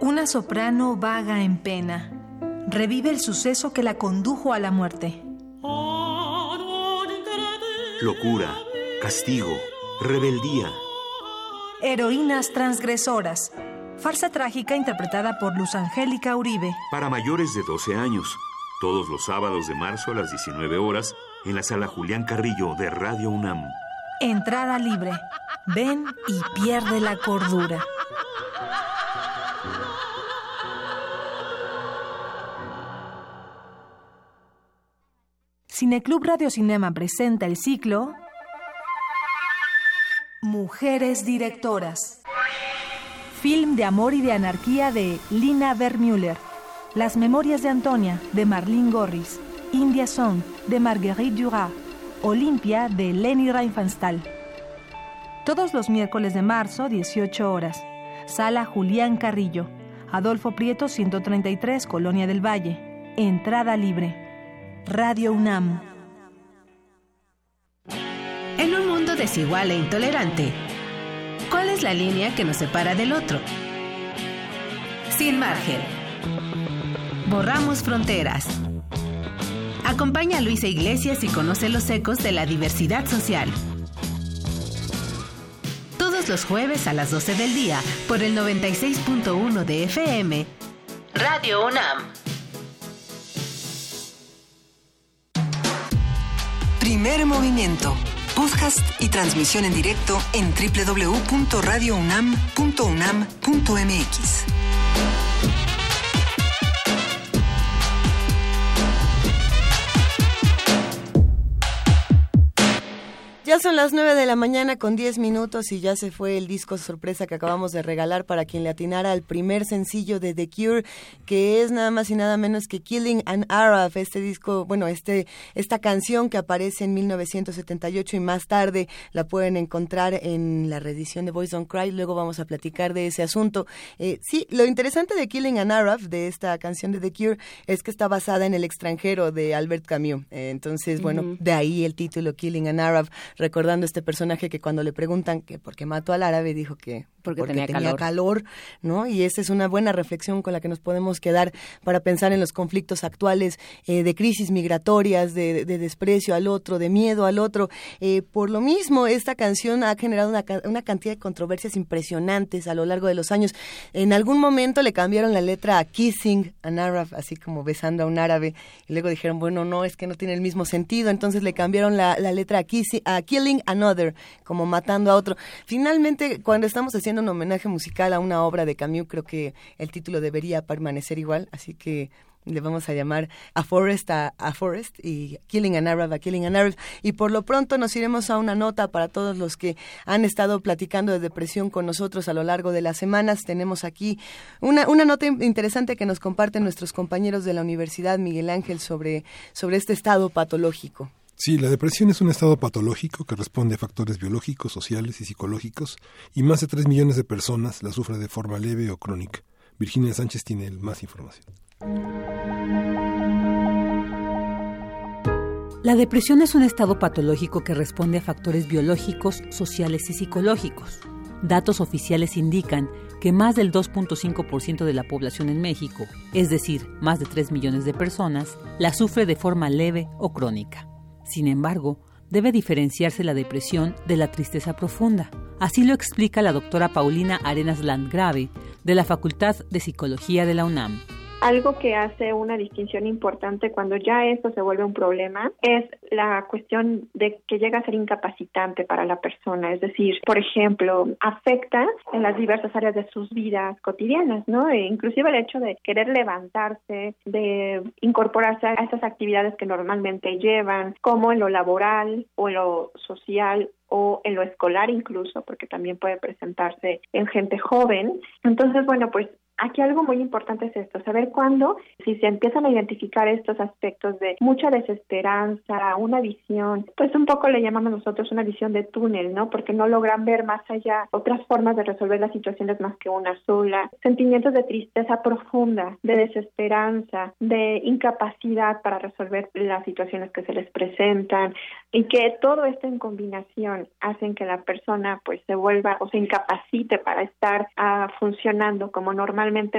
Una soprano vaga en pena. Revive el suceso que la condujo a la muerte. Locura, castigo, rebeldía. Heroínas transgresoras. Farsa trágica interpretada por Luz Angélica Uribe. Para mayores de 12 años. Todos los sábados de marzo a las 19 horas en la sala Julián Carrillo de Radio UNAM. Entrada libre. Ven y pierde la cordura. Cineclub Radio Cinema presenta el ciclo Mujeres Directoras. Film de amor y de anarquía de Lina Vermüller. Las Memorias de Antonia de Marlene Gorris. India Song de Marguerite Duras. Olimpia de Leni Riefenstahl. Todos los miércoles de marzo, 18 horas. Sala Julián Carrillo. Adolfo Prieto 133, Colonia del Valle. Entrada libre. Radio UNAM. En un mundo desigual e intolerante, ¿cuál es la línea que nos separa del otro? Sin margen. Borramos fronteras. Acompaña a Luisa Iglesias y conoce los ecos de la diversidad social. Todos los jueves a las 12 del día por el 96.1 de FM. Radio UNAM. Primer movimiento. Podcast y transmisión en directo en www.radiounam.unam.mx. Ya son las 9 de la mañana con 10 minutos y ya se fue el disco sorpresa que acabamos de regalar para quien le atinara al primer sencillo de The Cure, que es nada más y nada menos que Killing an Arab, este disco, bueno, este esta canción que aparece en 1978 y más tarde la pueden encontrar en la reedición de Boys Don't Cry, luego vamos a platicar de ese asunto. Eh, sí, lo interesante de Killing an Arab, de esta canción de The Cure, es que está basada en El extranjero de Albert Camus. Eh, entonces, bueno, de ahí el título Killing an Arab recordando este personaje que cuando le preguntan que por qué mató al árabe dijo que Porque, tenía, calor. calor, ¿no? Y esa es una buena reflexión con la que nos podemos quedar para pensar en los conflictos actuales eh, de crisis migratorias, de, desprecio al otro, de miedo al otro. Eh, por lo mismo, esta canción ha generado una, una, cantidad de controversias impresionantes a lo largo de los años. En algún momento le cambiaron la letra a Kissing an Arab, así como besando a un árabe, y luego dijeron, bueno, no, es que no tiene el mismo sentido, entonces le cambiaron la, letra a, kissing, a Killing Another, como matando a otro. Finalmente, cuando estamos haciendo un homenaje musical a una obra de Camus, creo que el título debería permanecer igual, así que le vamos a llamar A Forest a, Forest y Killing an Arab a Killing an Arab. Y por lo pronto nos iremos a una nota para todos los que han estado platicando de depresión con nosotros a lo largo de las semanas. Tenemos aquí una, una nota interesante que nos comparten nuestros compañeros de la Universidad Miguel Ángel sobre, sobre este estado patológico. Sí, la depresión es un estado patológico que responde a factores biológicos, sociales y psicológicos, y más de 3 millones de personas la sufren de forma leve o crónica. Virginia Sánchez tiene más información. La depresión es un estado patológico que responde a factores biológicos, sociales y psicológicos. Datos oficiales indican que más del 2.5% de la población en México, es decir, más de 3 millones de personas, la sufre de forma leve o crónica. Sin embargo, debe diferenciarse la depresión de la tristeza profunda. Así lo explica la doctora Paulina Arenas Landgrave de la Facultad de Psicología de la UNAM. Algo que hace una distinción importante cuando ya esto se vuelve un problema es la cuestión de que llega a ser incapacitante para la persona, es decir, por ejemplo, afecta en las diversas áreas de sus vidas cotidianas, ¿no? E inclusive el hecho de querer levantarse, de incorporarse a esas actividades que normalmente llevan, como en lo laboral o en lo social o en lo escolar incluso, porque también puede presentarse en gente joven. Entonces, bueno, pues Aquí algo muy importante es esto, saber cuándo, si se empiezan a identificar estos aspectos de mucha desesperanza, una visión, pues un poco le llamamos nosotros una visión de túnel, ¿no? Porque no logran ver más allá otras formas de resolver las situaciones más que una sola, sentimientos de tristeza profunda, de desesperanza, de incapacidad para resolver las situaciones que se les presentan y que todo esto en combinación hacen que la persona pues se vuelva o se incapacite para estar ah, funcionando como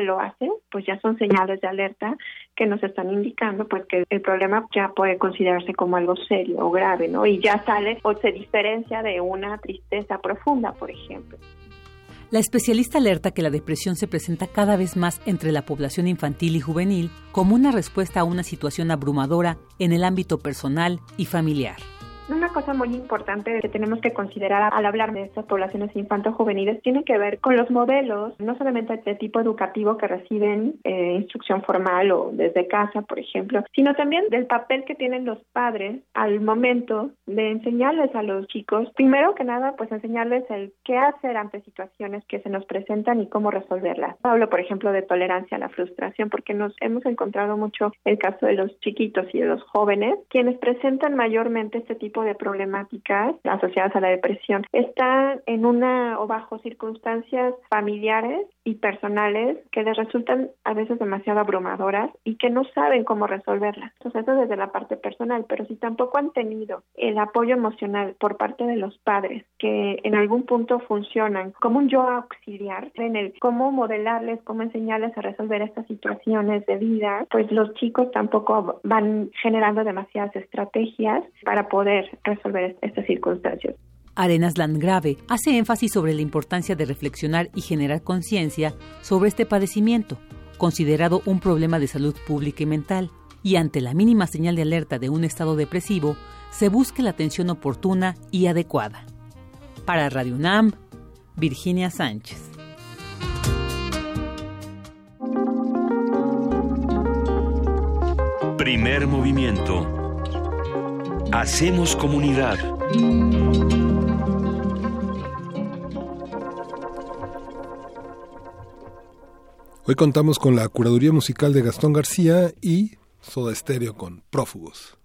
lo hace, pues ya son señales de alerta que nos están indicando pues que el problema ya puede considerarse como algo serio o grave, ¿no? Y ya sale o se diferencia de una tristeza profunda, por ejemplo. La especialista alerta que la depresión se presenta cada vez más entre la población infantil y juvenil como una respuesta a una situación abrumadora en el ámbito personal y familiar. Una cosa muy importante que tenemos que considerar al hablar de estas poblaciones infanto-juveniles tiene que ver con los modelos, no solamente de tipo educativo que reciben eh, instrucción formal o desde casa, por ejemplo, sino también del papel que tienen los padres al momento de enseñarles a los chicos, primero que nada, pues enseñarles el qué hacer ante situaciones que se nos presentan y cómo resolverlas. Hablo, por ejemplo, de tolerancia a la frustración, porque nos hemos encontrado mucho el caso de los chiquitos y de los jóvenes, quienes presentan mayormente este tipo de problemáticas asociadas a la depresión están en una o bajo circunstancias familiares y personales que les resultan a veces demasiado abrumadoras y que no saben cómo resolverlas. Entonces eso desde la parte personal, pero si tampoco han tenido el apoyo emocional por parte de los padres que en algún punto funcionan como un yo auxiliar en el cómo modelarles, cómo enseñarles a resolver estas situaciones de vida, pues los chicos tampoco van generando demasiadas estrategias para poder resolver estas circunstancias. Arenas Landgrave hace énfasis sobre la importancia de reflexionar y generar conciencia sobre este padecimiento, considerado un problema de salud pública y mental, y ante la mínima señal de alerta de un estado depresivo, se busque la atención oportuna y adecuada. Para Radio UNAM, Virginia Sánchez. Primer movimiento Hacemos comunidad. Hoy contamos con la curaduría musical de Gastón García y Soda Estéreo con Prófugos.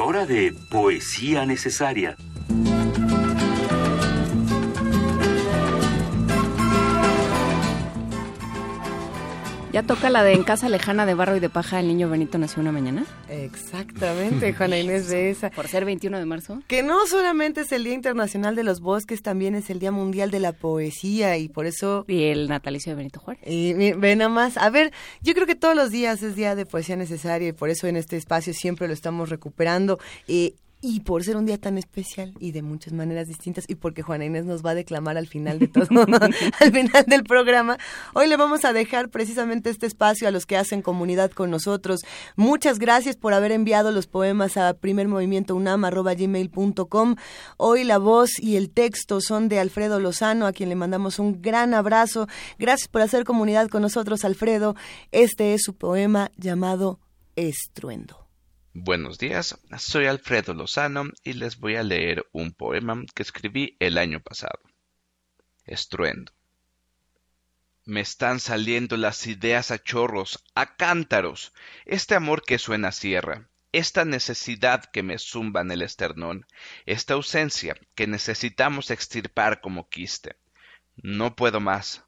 Hora de poesía necesaria. ¿Ya toca la de En casa lejana de barro y de paja el niño Benito nació una mañana? Exactamente, Juana Inés de esa. Por ser 21 de marzo. Que no solamente es el Día Internacional de los Bosques, también es el Día Mundial de la Poesía y por eso... Y el natalicio de Benito Juárez. Y ve nada más. A ver, yo creo que todos los días es Día de Poesía Necesaria y por eso en este espacio siempre lo estamos recuperando. eh, y por ser un día tan especial y de muchas maneras distintas y porque Juana Inés nos va a declamar al final de todo, al final del programa, hoy le vamos a dejar precisamente este espacio a los que hacen comunidad con nosotros. Muchas gracias por haber enviado los poemas a primermovimientounam.gmail.com. Hoy la voz y el texto son de Alfredo Lozano, a quien le mandamos un gran abrazo. Gracias por hacer comunidad con nosotros, Alfredo. Este es su poema llamado Estruendo. Buenos días, soy Alfredo Lozano y les voy a leer un poema que escribí el año pasado. Estruendo. Me están saliendo las ideas a chorros, a cántaros, este amor que suena a sierra, esta necesidad que me zumba en el esternón, esta ausencia que necesitamos extirpar como quiste. No puedo más.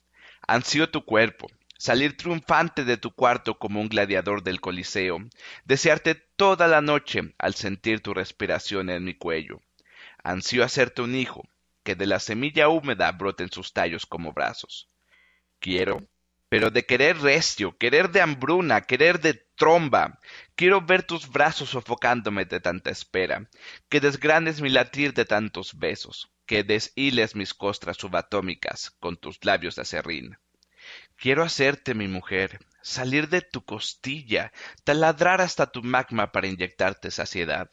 Ansío tu cuerpo, salir triunfante de tu cuarto como un gladiador del Coliseo, desearte toda la noche al sentir tu respiración en mi cuello. Ansío hacerte un hijo, que de la semilla húmeda broten sus tallos como brazos. Quiero, pero de querer recio, querer de hambruna, querer de tromba. Quiero ver tus brazos sofocándome de tanta espera, que desgranes mi latir de tantos besos, que deshiles mis costras subatómicas con tus labios de acerrín. Quiero hacerte mi mujer, salir de tu costilla, taladrar hasta tu magma para inyectarte saciedad.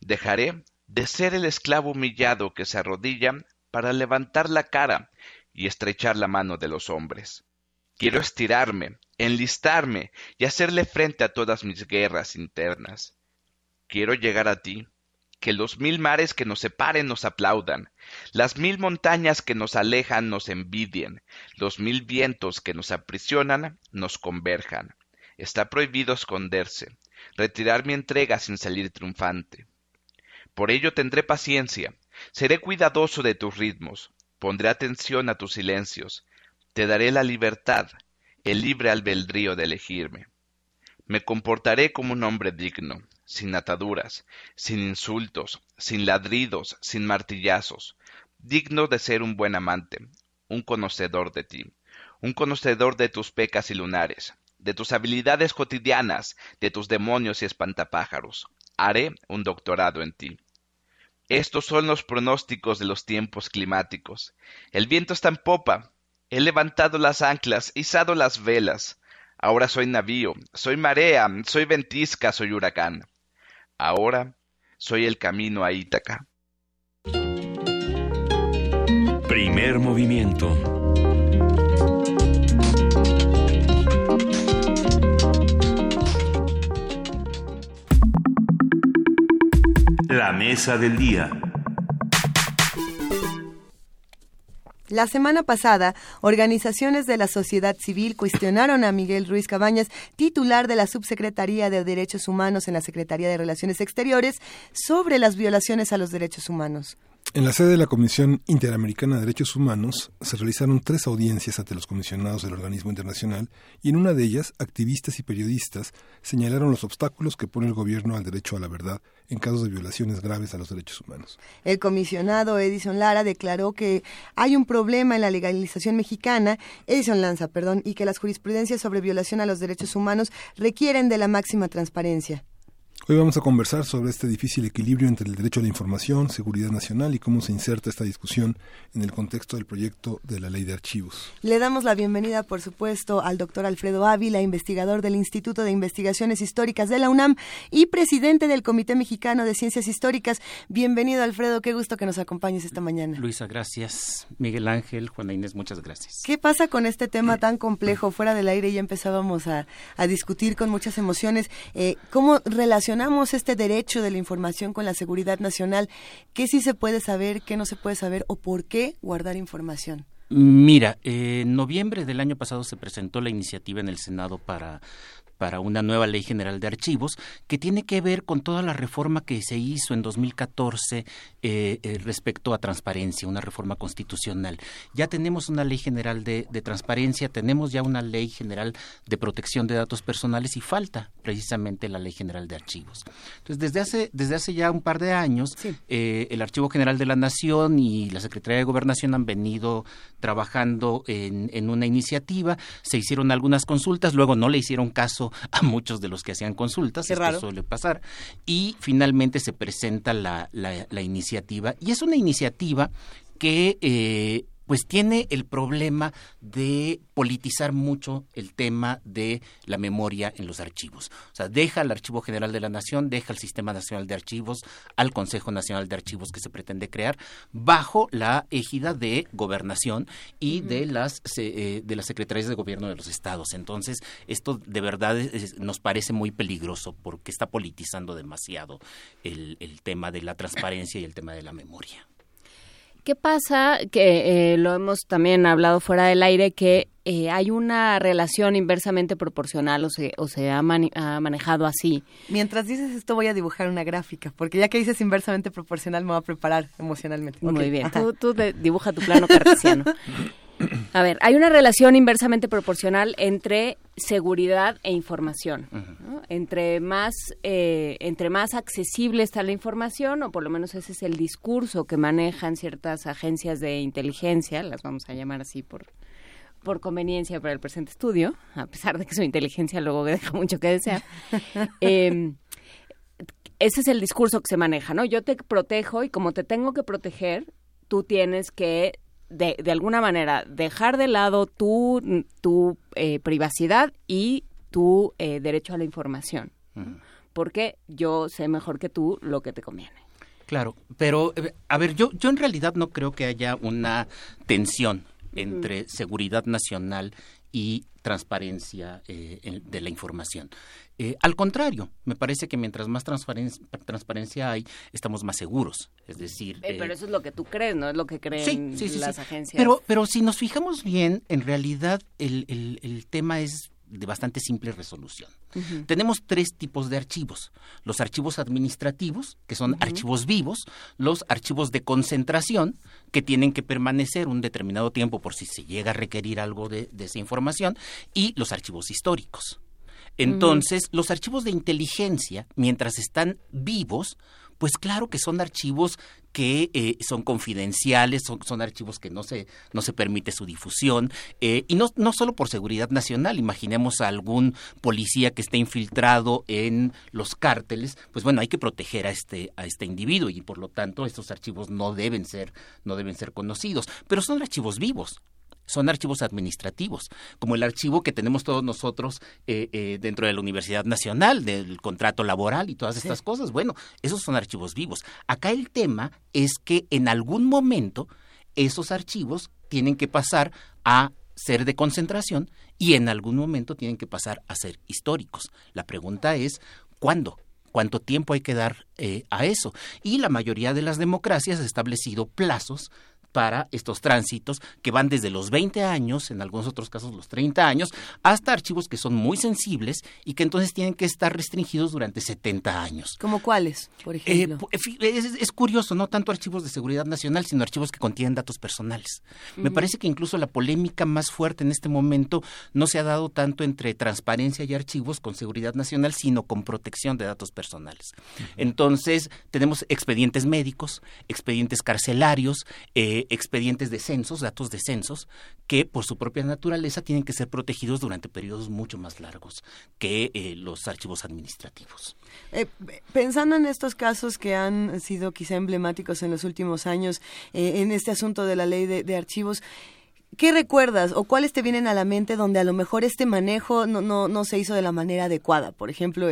Dejaré de ser el esclavo humillado que se arrodilla para levantar la cara y estrechar la mano de los hombres. Quiero estirarme, enlistarme y hacerle frente a todas mis guerras internas. Quiero llegar a ti, que los mil mares que nos separen nos aplaudan, las mil montañas que nos alejan nos envidien, los mil vientos que nos aprisionan nos converjan. Está prohibido esconderse, retirar mi entrega sin salir triunfante. Por ello tendré paciencia, seré cuidadoso de tus ritmos, pondré atención a tus silencios, te daré la libertad, el libre albedrío de elegirme. Me comportaré como un hombre digno, sin ataduras, sin insultos, sin ladridos, sin martillazos, digno de ser un buen amante, un conocedor de ti, un conocedor de tus pecas y lunares, de tus habilidades cotidianas, de tus demonios y espantapájaros. Haré un doctorado en ti. Estos son los pronósticos de los tiempos climáticos. El viento está en popa. He levantado las anclas, izado las velas. Ahora soy navío, soy marea, soy ventisca, soy huracán. Ahora soy el camino a Ítaca. Primer movimiento. La mesa del día. La semana pasada, organizaciones de la sociedad civil cuestionaron a Miguel Ruiz Cabañas, titular de la Subsecretaría de Derechos Humanos en la Secretaría de Relaciones Exteriores, sobre las violaciones a los derechos humanos. En la sede de la Comisión Interamericana de Derechos Humanos se realizaron tres audiencias ante los comisionados del organismo internacional y en una de ellas activistas y periodistas señalaron los obstáculos que pone el gobierno al derecho a la verdad en casos de violaciones graves a los derechos humanos. El comisionado Edison Lara declaró que hay un problema en la legalización mexicana, Edison Lanza, perdón, y que las jurisprudencias sobre violación a los derechos humanos requieren de la máxima transparencia. Hoy vamos a conversar sobre este difícil equilibrio entre el derecho a la información, seguridad nacional y cómo se inserta esta discusión en el contexto del proyecto de la ley de archivos. Le damos la bienvenida, por supuesto, al doctor Alfredo Ávila, investigador del Instituto de Investigaciones Históricas de la UNAM y presidente del Comité Mexicano de Ciencias Históricas. Bienvenido, Alfredo, qué gusto que nos acompañes esta mañana. Luisa, gracias. Miguel Ángel, Juana Inés, muchas gracias. ¿Qué pasa con este tema tan complejo? Fuera del aire ya empezábamos a, a discutir con muchas emociones. Eh, ¿Cómo relacionar este derecho de la información con la seguridad nacional, ¿qué sí se puede saber, qué no se puede saber o por qué guardar información? Mira, en noviembre del año pasado se presentó la iniciativa en el Senado para para una nueva ley general de archivos que tiene que ver con toda la reforma que se hizo en 2014 eh, eh, respecto a transparencia, una reforma constitucional. Ya tenemos una ley general de, transparencia, tenemos ya una ley general de protección de datos personales y falta precisamente la ley general de archivos. Entonces, desde hace, desde hace ya un par de años, eh, el Archivo General de la Nación y la Secretaría de Gobernación han venido trabajando en, en una iniciativa, se hicieron algunas consultas, luego no le hicieron caso a muchos de los que hacían consultas, esto suele pasar, y finalmente se presenta la, la, iniciativa, y es una iniciativa que eh, pues tiene el problema de politizar mucho el tema de la memoria en los archivos. O sea, deja al Archivo General de la Nación, deja al Sistema Nacional de Archivos, al Consejo Nacional de Archivos que se pretende crear, bajo la égida de gobernación y de las eh, de las secretarías de gobierno de los estados. Entonces, esto de verdad nos parece muy peligroso porque está politizando demasiado el tema de la transparencia y el tema de la memoria. ¿Qué pasa? Que eh, lo hemos también hablado fuera del aire, que eh, hay una relación inversamente proporcional o se, o se ha, manejado así. Mientras dices esto voy a dibujar una gráfica, porque ya que dices inversamente proporcional me voy a preparar emocionalmente. Muy bien, tú, tú dibuja tu plano cartesiano. A ver, hay una relación inversamente proporcional entre seguridad e información. Entre más eh, entre más accesible está la información, o por lo menos ese es el discurso que manejan ciertas agencias de inteligencia, las vamos a llamar así por por conveniencia para el presente estudio, a pesar de que su inteligencia luego deja mucho que desear. Em, ese es el discurso que se maneja, ¿no? Yo te protejo y como te tengo que proteger, tú tienes que de, de alguna manera dejar de lado tu, tu eh, privacidad y tu eh, derecho a la información. Porque yo sé mejor que tú lo que te conviene. Claro, pero eh, a ver, yo, yo en realidad no creo que haya una tensión entre seguridad nacional y transparencia de la información. Eh, al contrario, me parece que mientras más transparencia, hay, estamos más seguros. Es decir... Eh, pero eso es lo que tú crees, ¿no? Es lo que creen las agencias. Pero, pero si nos fijamos bien, en realidad el, el, tema es de bastante simple resolución. Tenemos tres tipos de archivos. Los archivos administrativos, que son archivos vivos, los archivos de concentración, que tienen que permanecer un determinado tiempo por si se llega a requerir algo de esa información, y los archivos históricos. Entonces, los archivos de inteligencia, mientras están vivos, pues claro que son archivos que eh, son confidenciales, son, archivos que no se, no se permite su difusión, eh, y no, no solo por seguridad nacional, imaginemos a algún policía que esté infiltrado en los cárteles, pues bueno, hay que proteger a este, a este individuo, y por lo tanto estos archivos no deben ser, no deben ser conocidos, pero son archivos vivos, son archivos administrativos, como el archivo que tenemos todos nosotros eh, eh, dentro de la Universidad Nacional, del contrato laboral y todas estas cosas. Bueno, esos son archivos vivos. Acá el tema es que en algún momento esos archivos tienen que pasar a ser de concentración y en algún momento tienen que pasar a ser históricos. La pregunta es, ¿cuándo? ¿Cuánto tiempo hay que dar eh, a eso? Y la mayoría de las democracias ha establecido plazos para estos tránsitos que van desde los 20 años, en algunos otros casos los 30 años, hasta archivos que son muy sensibles y que entonces tienen que estar restringidos durante 70 años. ¿Como cuáles, por eh, ejemplo? es, curioso, no tanto archivos de seguridad nacional, sino archivos que contienen datos personales. Me parece que incluso la polémica más fuerte en este momento no se ha dado tanto entre transparencia y archivos con seguridad nacional, sino con protección de datos personales. Entonces, tenemos expedientes médicos, expedientes carcelarios, eh, expedientes de censos, datos de censos, que por su propia naturaleza tienen que ser protegidos durante periodos mucho más largos que eh, los archivos administrativos. Eh, pensando en estos casos que han sido quizá emblemáticos en los últimos años, eh, en este asunto de la ley de, archivos, ¿Qué recuerdas o cuáles te vienen a la mente donde a lo mejor este manejo no, no, no se hizo de la manera adecuada? Por ejemplo,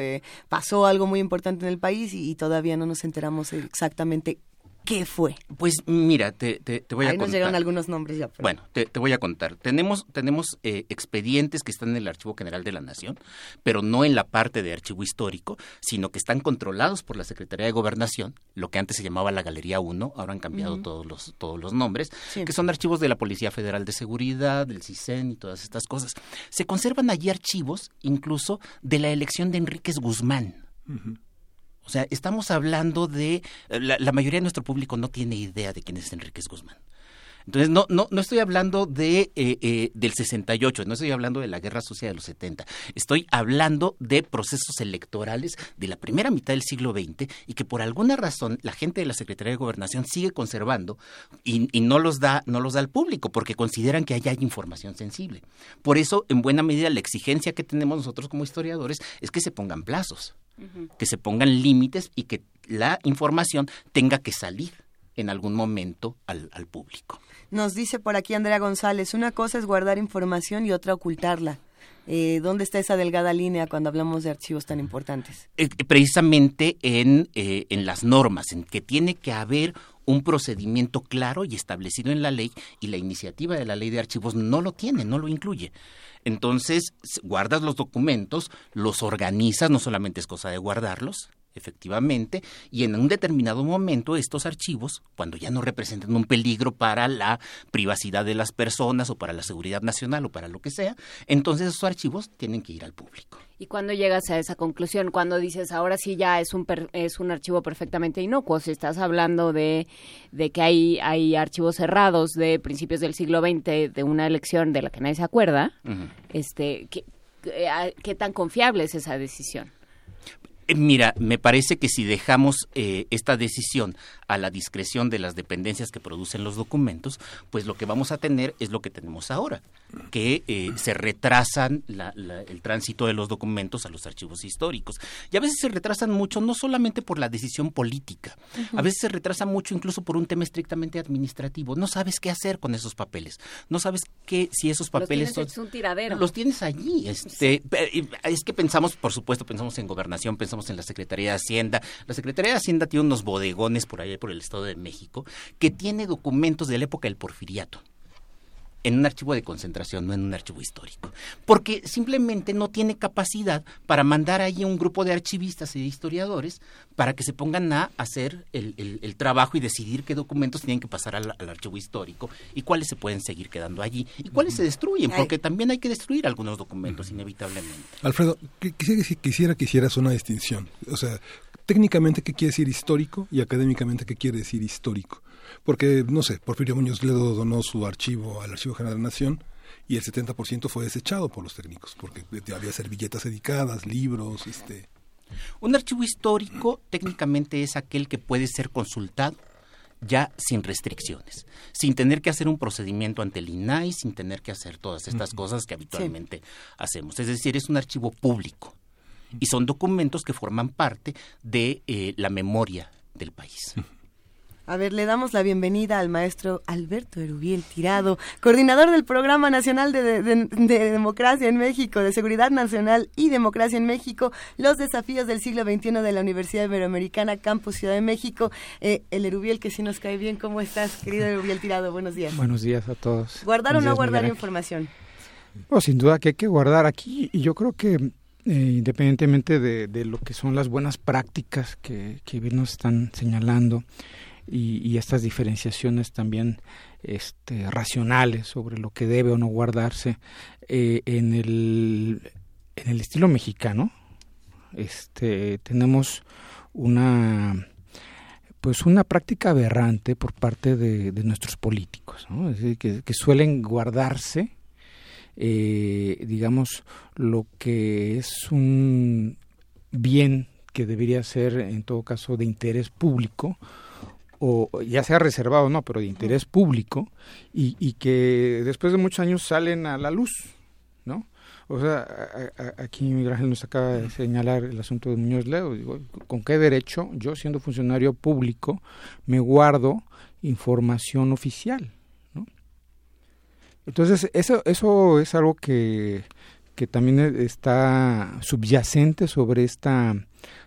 pasó algo muy importante en el país y, todavía no nos enteramos exactamente ¿Qué fue? Pues mira, te, te, te voy a Ahí nos contar. llegaron algunos nombres ya. pero- Bueno, te, te voy a contar. Tenemos, tenemos eh, expedientes que están en el Archivo General de la Nación, pero no en la parte de archivo histórico, sino que están controlados por la Secretaría de Gobernación, lo que antes se llamaba la Galería 1, ahora han cambiado todos, los, todos los nombres, Sí. que son archivos de la Policía Federal de Seguridad, del CISEN y todas estas cosas. Se conservan allí archivos incluso de la elección de Enríquez Guzmán. O sea, estamos hablando de... eh, La, mayoría de nuestro público no tiene idea de quién es Enríquez Guzmán. Entonces, no, no, no estoy hablando de, eh, eh, del 68, no estoy hablando de la Guerra Sucia de los 70. Estoy hablando de procesos electorales de la primera mitad del siglo XX y que por alguna razón la gente de la Secretaría de Gobernación sigue conservando y, y no, los da, no los da al público porque consideran que allá hay información sensible. Por eso, en buena medida, la exigencia que tenemos nosotros como historiadores es que se pongan plazos que se pongan límites y que la información tenga que salir en algún momento al, al público. Nos dice por aquí Andrea González, una cosa es guardar información y otra ocultarla. Eh, ¿Dónde está esa delgada línea cuando hablamos de archivos tan importantes? Eh, precisamente en, eh, en las normas, en que tiene que haber un procedimiento claro y establecido en la ley y la iniciativa de la ley de archivos no lo tiene, no lo incluye. Entonces, guardas los documentos, los organizas, no solamente es cosa de guardarlos, efectivamente, y en un determinado momento estos archivos, cuando ya no representan un peligro para la privacidad de las personas o para la seguridad nacional o para lo que sea, entonces esos archivos tienen que ir al público. ¿Y cuando llegas a esa conclusión? Cuando dices, ahora sí ya es un, per- es un archivo perfectamente inocuo, si estás hablando de, de que hay, hay archivos cerrados de principios del siglo XX de una elección de la que nadie se acuerda, este, ¿qué, qué- qué tan confiable es esa decisión? Eh, Mira, me parece que si dejamos eh, esta decisión a la discreción de las dependencias que producen los documentos, pues lo que vamos a tener es lo que tenemos ahora, que eh, se retrasan la- la- el tránsito de los documentos a los archivos históricos. Y a veces se retrasan mucho, no solamente por la decisión política, a veces se retrasa mucho incluso por un tema estrictamente administrativo. No sabes qué hacer con esos papeles, no sabes qué, si esos Los papeles tienes son... un tiradero. Los tienes allí. Este, Es que pensamos, por supuesto, pensamos en gobernación, pensamos en la Secretaría de Hacienda. La Secretaría de Hacienda tiene unos bodegones por por el Estado de México que tiene documentos de la época del porfiriato en un archivo de concentración, no en un archivo histórico. Porque simplemente no tiene capacidad para mandar ahí un grupo de archivistas y de historiadores para que se pongan a hacer el, el- el trabajo y decidir qué documentos tienen que pasar al, al archivo histórico y cuáles se pueden seguir quedando allí y cuáles se destruyen, porque también hay que destruir algunos documentos inevitablemente. Alfredo, qui- quisiera, que- quisiera que hicieras una distinción. O sea, técnicamente, ¿qué quiere decir histórico? Y académicamente, ¿qué quiere decir histórico? Porque, no sé, Porfirio Muñoz Ledo donó su archivo al Archivo General de la Nación y el 70% fue desechado por los técnicos, porque había servilletas dedicadas, libros, este... Un archivo histórico técnicamente es aquel que puede ser consultado ya sin restricciones, sin tener que hacer un procedimiento ante el INAI, sin tener que hacer todas estas cosas que habitualmente hacemos. Es decir, es un archivo público y son documentos que forman parte de eh, la memoria del país. A ver, le damos la bienvenida al maestro Alberto Erubiel Tirado, coordinador del Programa Nacional de, de- de- de Democracia en México, de Seguridad Nacional y Democracia en México, los desafíos del siglo XXI de la Universidad Iberoamericana, Campus Ciudad de México. Eh, el Erubiel que sí nos cae bien, ¿cómo estás, querido Erubiel Tirado? Buenos días. Buenos días a todos. ¿Guardar o no días, guardar información? No, sin duda que hay que guardar aquí y yo creo que eh, independientemente de, de lo que son las buenas prácticas que, que nos están señalando y, estas diferenciaciones también este, racionales sobre lo que debe o no guardarse eh, en, el, en el estilo mexicano este, tenemos una pues una práctica aberrante por parte de, de nuestros políticos. Es decir, que suelen guardarse, eh, digamos, lo que es un bien que debería ser, en todo caso, de interés público, o ya sea reservado o no, pero de interés público, y, y que después de muchos años salen a la luz, ¿no? O sea, a- a- aquí Miguel Ángel nos acaba de señalar el asunto de Muñoz Ledo. Digo, ¿Con qué derecho yo, siendo funcionario público, me guardo información oficial? Entonces, eso, eso es algo que, que también está subyacente sobre esta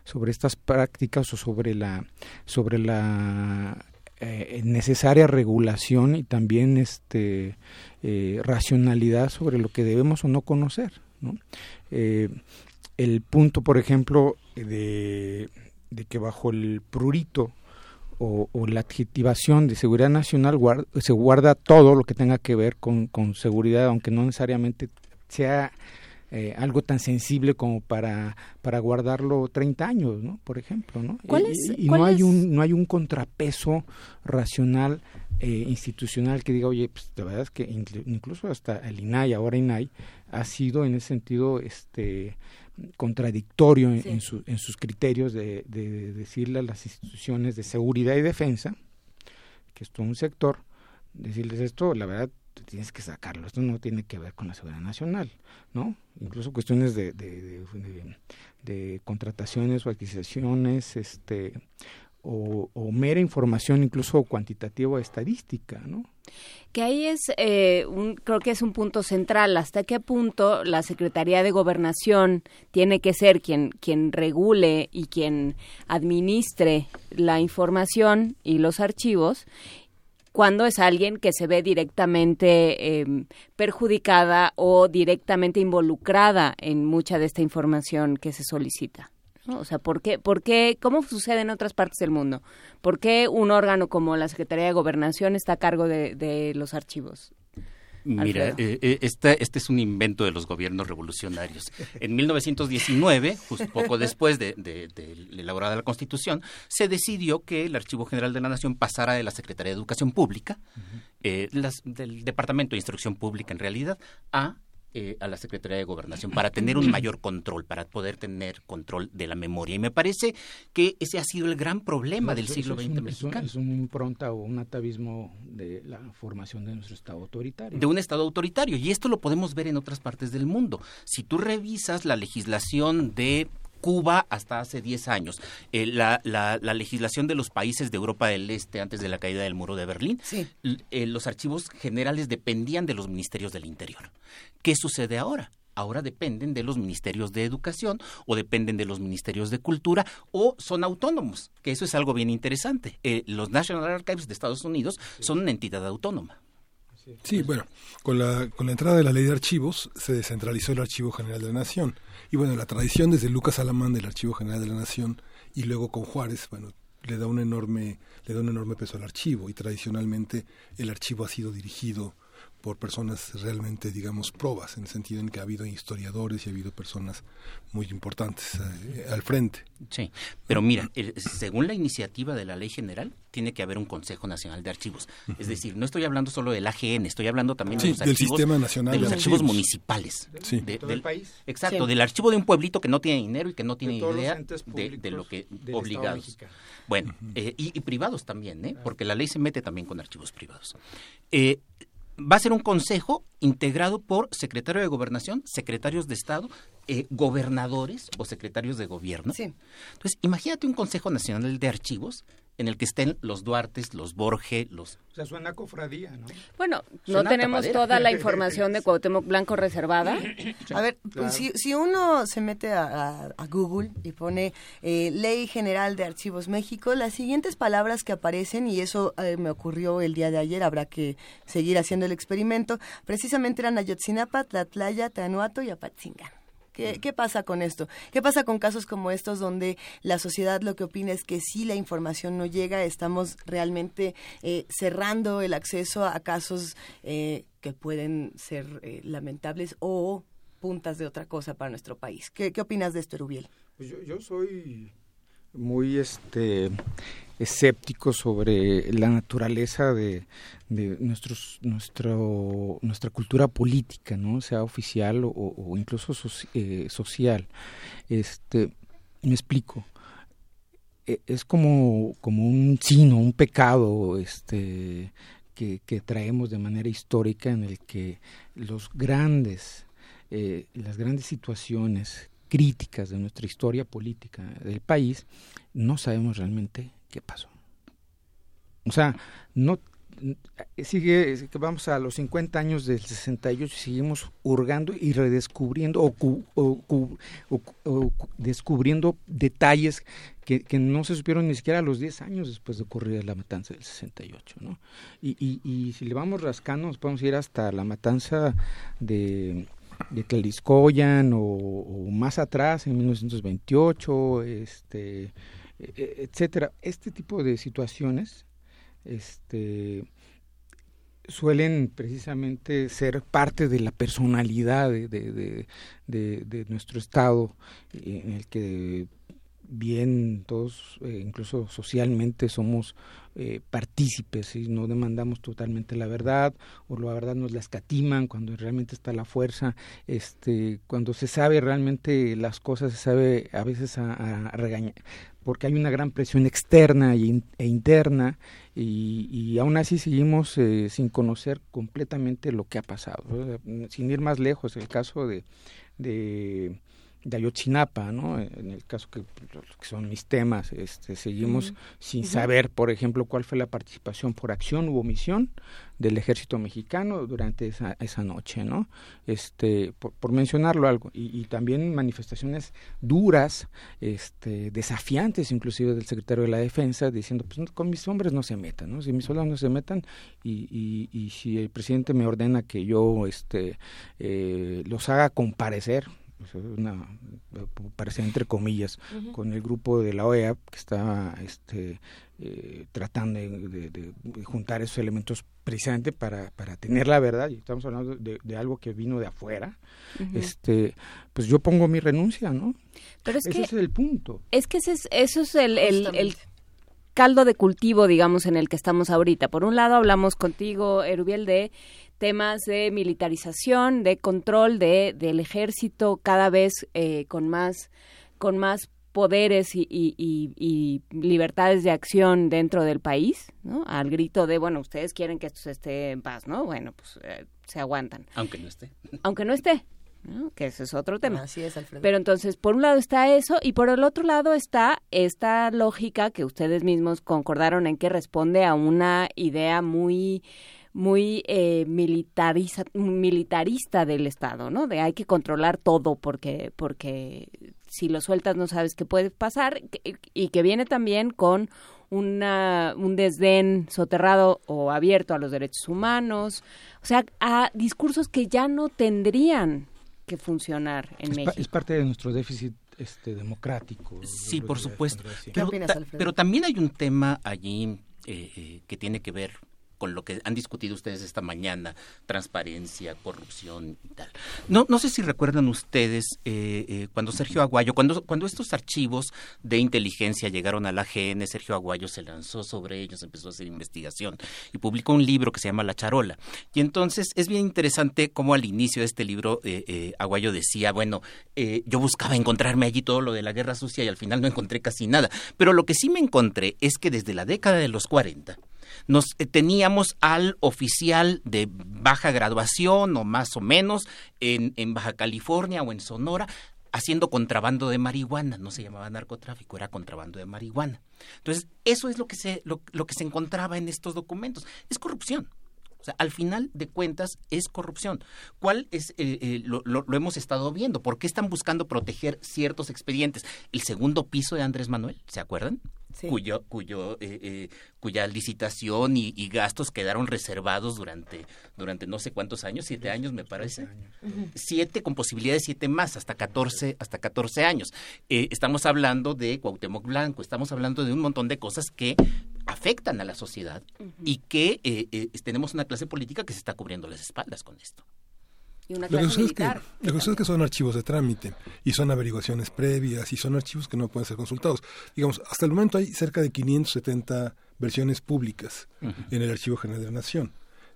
sobre estas prácticas o sobre la sobre la eh, necesaria regulación y también este eh, racionalidad sobre lo que debemos o no conocer. ¿no? Eh, el punto, por ejemplo, de, de que bajo el prurito o, la adjetivación de seguridad nacional se guarda todo lo que tenga que ver con, con seguridad, aunque no necesariamente sea eh, algo tan sensible como para, para guardarlo 30 años, ¿no? Por ejemplo, ¿no? y, no hay un no hay un contrapeso racional eh, institucional que diga, oye, pues la verdad es que incluso hasta el INAI, ahora INAI, ha sido en ese sentido este contradictorio en, en, sus criterios de, de, decirle a las instituciones de seguridad y defensa, que es todo un sector, decirles esto, la verdad tienes que sacarlo. Esto no tiene que ver con la seguridad nacional, ¿no? Incluso cuestiones de, de, de, contrataciones o adquisiciones, este, o, mera información, incluso cuantitativa estadística, ¿no? Que ahí es, eh, un, creo que es un punto central. ¿Hasta qué punto la Secretaría de Gobernación tiene que ser quien, quien regule y quien administre la información y los archivos? cuando es alguien que se ve directamente em, perjudicada o directamente involucrada en mucha de esta información que se solicita. O sea, ¿por qué, ¿por qué, cómo sucede en otras partes del mundo? ¿Por qué un órgano como la Secretaría de Gobernación está a cargo de los archivos? Mira, eh, este, este, es un invento de los gobiernos revolucionarios. En 1919, justo poco después de, de, elaborada la Constitución, se decidió que el Archivo General de la Nación pasara de la Secretaría de Educación Pública, eh, del Departamento de Instrucción Pública en realidad, a eh, a la Secretaría de Gobernación para tener un mayor control, para poder tener control de la memoria. Y me parece que ese ha sido el gran problema del siglo XX mexicano. Es, una impronta o un atavismo de la formación de nuestro Estado autoritario. De un Estado autoritario. Y esto lo podemos ver en otras partes del mundo. Si tú revisas la legislación de Cuba hasta hace 10 años. Eh, la, la, legislación de los países de Europa del Este antes de la caída del muro de Berlín, eh, los archivos generales dependían de los ministerios del Interior. ¿Qué sucede ahora? Ahora dependen de los ministerios de educación o dependen de los ministerios de cultura o son autónomos, que eso es algo bien interesante. Eh, los National Archives de Estados Unidos son una entidad autónoma. Sí, bueno, con la, con la entrada de la ley de archivos se descentralizó el Archivo General de la Nación. Y bueno, la tradición desde Lucas Alamán del Archivo General de la Nación y luego con Juárez, bueno, le da un enorme, le da un enorme peso al archivo y tradicionalmente el archivo ha sido dirigido por personas realmente, digamos, probas, en el sentido en que ha habido historiadores y ha habido personas muy importantes eh, al frente. Sí, pero mira, según la iniciativa de la ley general, tiene que haber un Consejo Nacional de Archivos. Es decir, no estoy hablando solo del AGN, estoy hablando también de los del Sistema Nacional de los archivos, municipales. Sí. del país. Exacto, del archivo de un pueblito que no tiene dinero y que no tiene idea de, lo que obligados. Bueno, eh, y, y, privados también, ¿eh? porque la ley se mete también con archivos privados. Eh, va a ser un consejo integrado por secretario de gobernación, secretarios de Estado, eh, gobernadores o secretarios de gobierno. Entonces, imagínate un Consejo Nacional de Archivos en el que estén los Duartes, los Borges, los... O sea, suena cofradía, ¿no? Bueno, no tenemos toda la información de Cuauhtémoc Blanco reservada. A ver, si, si, uno se mete a, Google y pone eh, Ley General de Archivos México, las siguientes palabras que aparecen, y eso eh, me ocurrió el día de ayer, habrá que seguir haciendo el experimento, precisamente eran Ayotzinapa, Tlatlaya, Tanuato y Apatzingán. ¿Qué, pasa con esto? ¿Qué pasa con casos como estos donde la sociedad lo que opina es que si la información no llega, estamos realmente eh, cerrando el acceso a casos eh, que pueden ser eh, lamentables o puntas de otra cosa para nuestro país? ¿Qué, opinas de esto, Erubiel? Pues yo soy muy este escéptico sobre la naturaleza de, nuestros nuestro nuestra cultura política no sea oficial o, incluso eh, social. Este me explico. E, es como como un sino un pecado este que, que traemos de manera histórica en el que los grandes eh, las grandes situaciones críticas de nuestra historia política del país, no sabemos realmente qué pasó. O sea, no sigue, que vamos a los 50 años del 68 y seguimos hurgando y redescubriendo o, descubriendo detalles que, no se supieron ni siquiera a los 10 años después de ocurrir la matanza del 68. ¿no? Y, y, y si le vamos rascando, nos podemos ir hasta la matanza de de Tlariscoyan o, más atrás en 1928 este e, e, etcétera. Este tipo de situaciones este, suelen precisamente ser parte de la personalidad de, nuestro Estado, eh, en el que bien todos, eh, incluso socialmente, somos eh, partícipes y no demandamos totalmente la verdad o la verdad nos la escatiman cuando realmente está la fuerza, este, cuando se sabe realmente las cosas, se sabe a veces a, regañar, porque hay una gran presión externa e interna y, y aún así seguimos eh, sin conocer completamente lo que ha pasado. Sin ir más lejos, el caso de de Ayotzinapa, ¿no? En el caso que, que son mis temas, este, seguimos sin saber, por ejemplo, cuál fue la participación por acción u omisión del ejército mexicano durante esa, esa noche, ¿no? Este, por, mencionarlo algo, y, también manifestaciones duras, este, desafiantes, inclusive del secretario de la Defensa, diciendo, pues con mis hombres no se metan, ¿no? Si mis soldados no se metan, y, y, y si el presidente me ordena que yo, este, eh, los haga comparecer, pues, una parece entre comillas con el grupo de la OEA que estaba este eh, tratando de, juntar esos elementos precisamente para, para tener la verdad y estamos hablando de, algo que vino de afuera este pues yo pongo mi renuncia no pero es ese es el punto. es que ese es, eso es el, el, caldo de cultivo digamos en el que estamos ahorita. Por un lado hablamos contigo Erubiel de temas de militarización, de control de, del ejército cada vez eh, con más con más poderes y, y, libertades de acción dentro del país, ¿no? Al grito de, bueno, ustedes quieren que esto esté en paz, ¿no? Bueno, pues eh, se aguantan. Aunque no esté. Aunque no esté. ¿no? que ese es otro tema. Así es, Alfredo. Pero entonces, por un lado está eso y por el otro lado está esta lógica que ustedes mismos concordaron en que responde a una idea muy muy eh, militariza, militarista del Estado, ¿no? De hay que controlar todo porque, porque si lo sueltas no sabes qué puede pasar y que viene también con una, un desdén soterrado o abierto a los derechos humanos, o sea, a discursos que ya no tendrían que funcionar en México. es parte de nuestro déficit este, democrático. Sí, por supuesto. Pero, pero, también hay un tema allí eh, eh, que tiene que ver con lo que han discutido ustedes esta mañana, transparencia, corrupción y tal. No, no sé si recuerdan ustedes eh, eh, cuando Sergio Aguayo, cuando, cuando estos archivos de inteligencia llegaron a la GN, Sergio Aguayo se lanzó sobre ellos, empezó a hacer investigación y publicó un libro que se llama La Charola. Y entonces es bien interesante cómo al inicio de este libro eh, Aguayo decía, bueno, yo buscaba encontrarme allí todo lo de la guerra sucia y al final no encontré casi nada. Pero lo que sí me encontré es que desde la década de los 40, nos eh, teníamos al oficial de baja graduación o más o menos en, en Baja California o en Sonora haciendo contrabando de marihuana, no se llamaba narcotráfico, era contrabando de marihuana. Entonces, eso es lo que se, lo, lo que se encontraba en estos documentos. Es corrupción. O sea, al final de cuentas es corrupción. ¿Cuál es, eh, eh, lo, lo, hemos estado viendo? ¿Por qué están buscando proteger ciertos expedientes? El segundo piso de Andrés Manuel, ¿se acuerdan? Cuyo, cuyo, eh, cuya licitación y, gastos quedaron reservados durante, durante no sé cuántos años, siete años me parece. Siete con posibilidad de siete más, hasta catorce, hasta catorce años. estamos hablando de Cuauhtémoc Blanco, estamos hablando de un montón de cosas que afectan a la sociedad y que eh, eh, tenemos una clase política que se está cubriendo las espaldas con esto. Y una clase militar. la cuestión es que son archivos de trámite y son averiguaciones previas y son archivos que no pueden ser consultados. Digamos, hasta el momento hay cerca de 570 versiones públicas en el Archivo General de la Nación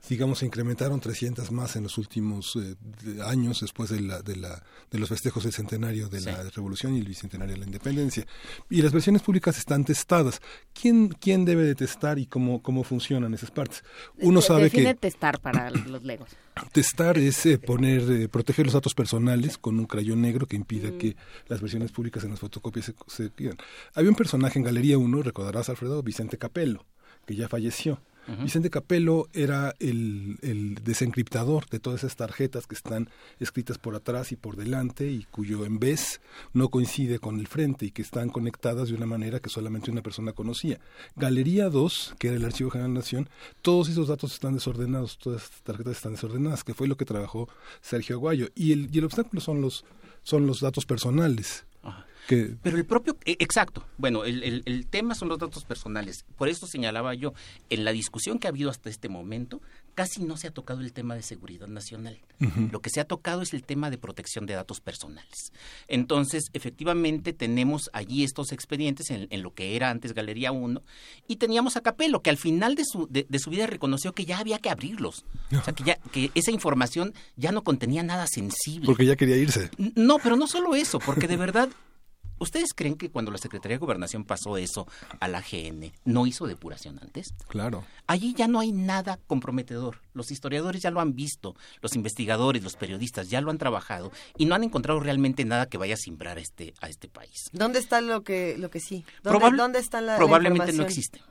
digamos, se incrementaron 300 más en los últimos eh, años después de, la, de, la, de los festejos del centenario de la Revolución y el bicentenario de la Independencia. Y las versiones públicas están testadas. ¿Quién, quién debe de testar y cómo, cómo funcionan esas partes? Uno sabe que... testar para los legos. Testar es eh, poner, eh, proteger los datos personales con un crayón negro que impida mm. que las versiones públicas en las fotocopias se, se Había un personaje en Galería 1, recordarás Alfredo, Vicente Capello, que ya falleció Vicente Capello era el, el, desencriptador de todas esas tarjetas que están escritas por atrás y por delante y cuyo en vez no coincide con el frente y que están conectadas de una manera que solamente una persona conocía. Galería 2, que era el Archivo General de la Nación, todos esos datos están desordenados, todas estas tarjetas están desordenadas, que fue lo que trabajó Sergio Aguayo. Y el, y el obstáculo son los, son los datos personales. Pero el propio, e, exacto, bueno, el, el, tema son los datos personales. Por eso señalaba yo, en la discusión que ha habido hasta este momento, casi no se ha tocado el tema de seguridad nacional. Lo que se ha tocado es el tema de protección de datos personales. Entonces, efectivamente, tenemos allí estos expedientes en, lo que era antes Galería 1 y teníamos a Capello, que al final de su, de, su vida reconoció que ya había que abrirlos. O sea, que, ya, que esa información ya no contenía nada sensible. Porque ya quería irse. No, pero no solo eso, porque de verdad ¿Ustedes creen que cuando la Secretaría de Gobernación pasó eso a la GN, no hizo depuración antes? Claro. Allí ya no hay nada comprometedor. Los historiadores ya lo han visto, los investigadores, los periodistas ya lo han trabajado y no han encontrado realmente nada que vaya a simbrar a este, a este país. ¿Dónde está lo que, lo que sí? ¿Dónde, ¿dónde está la Probablemente no existe.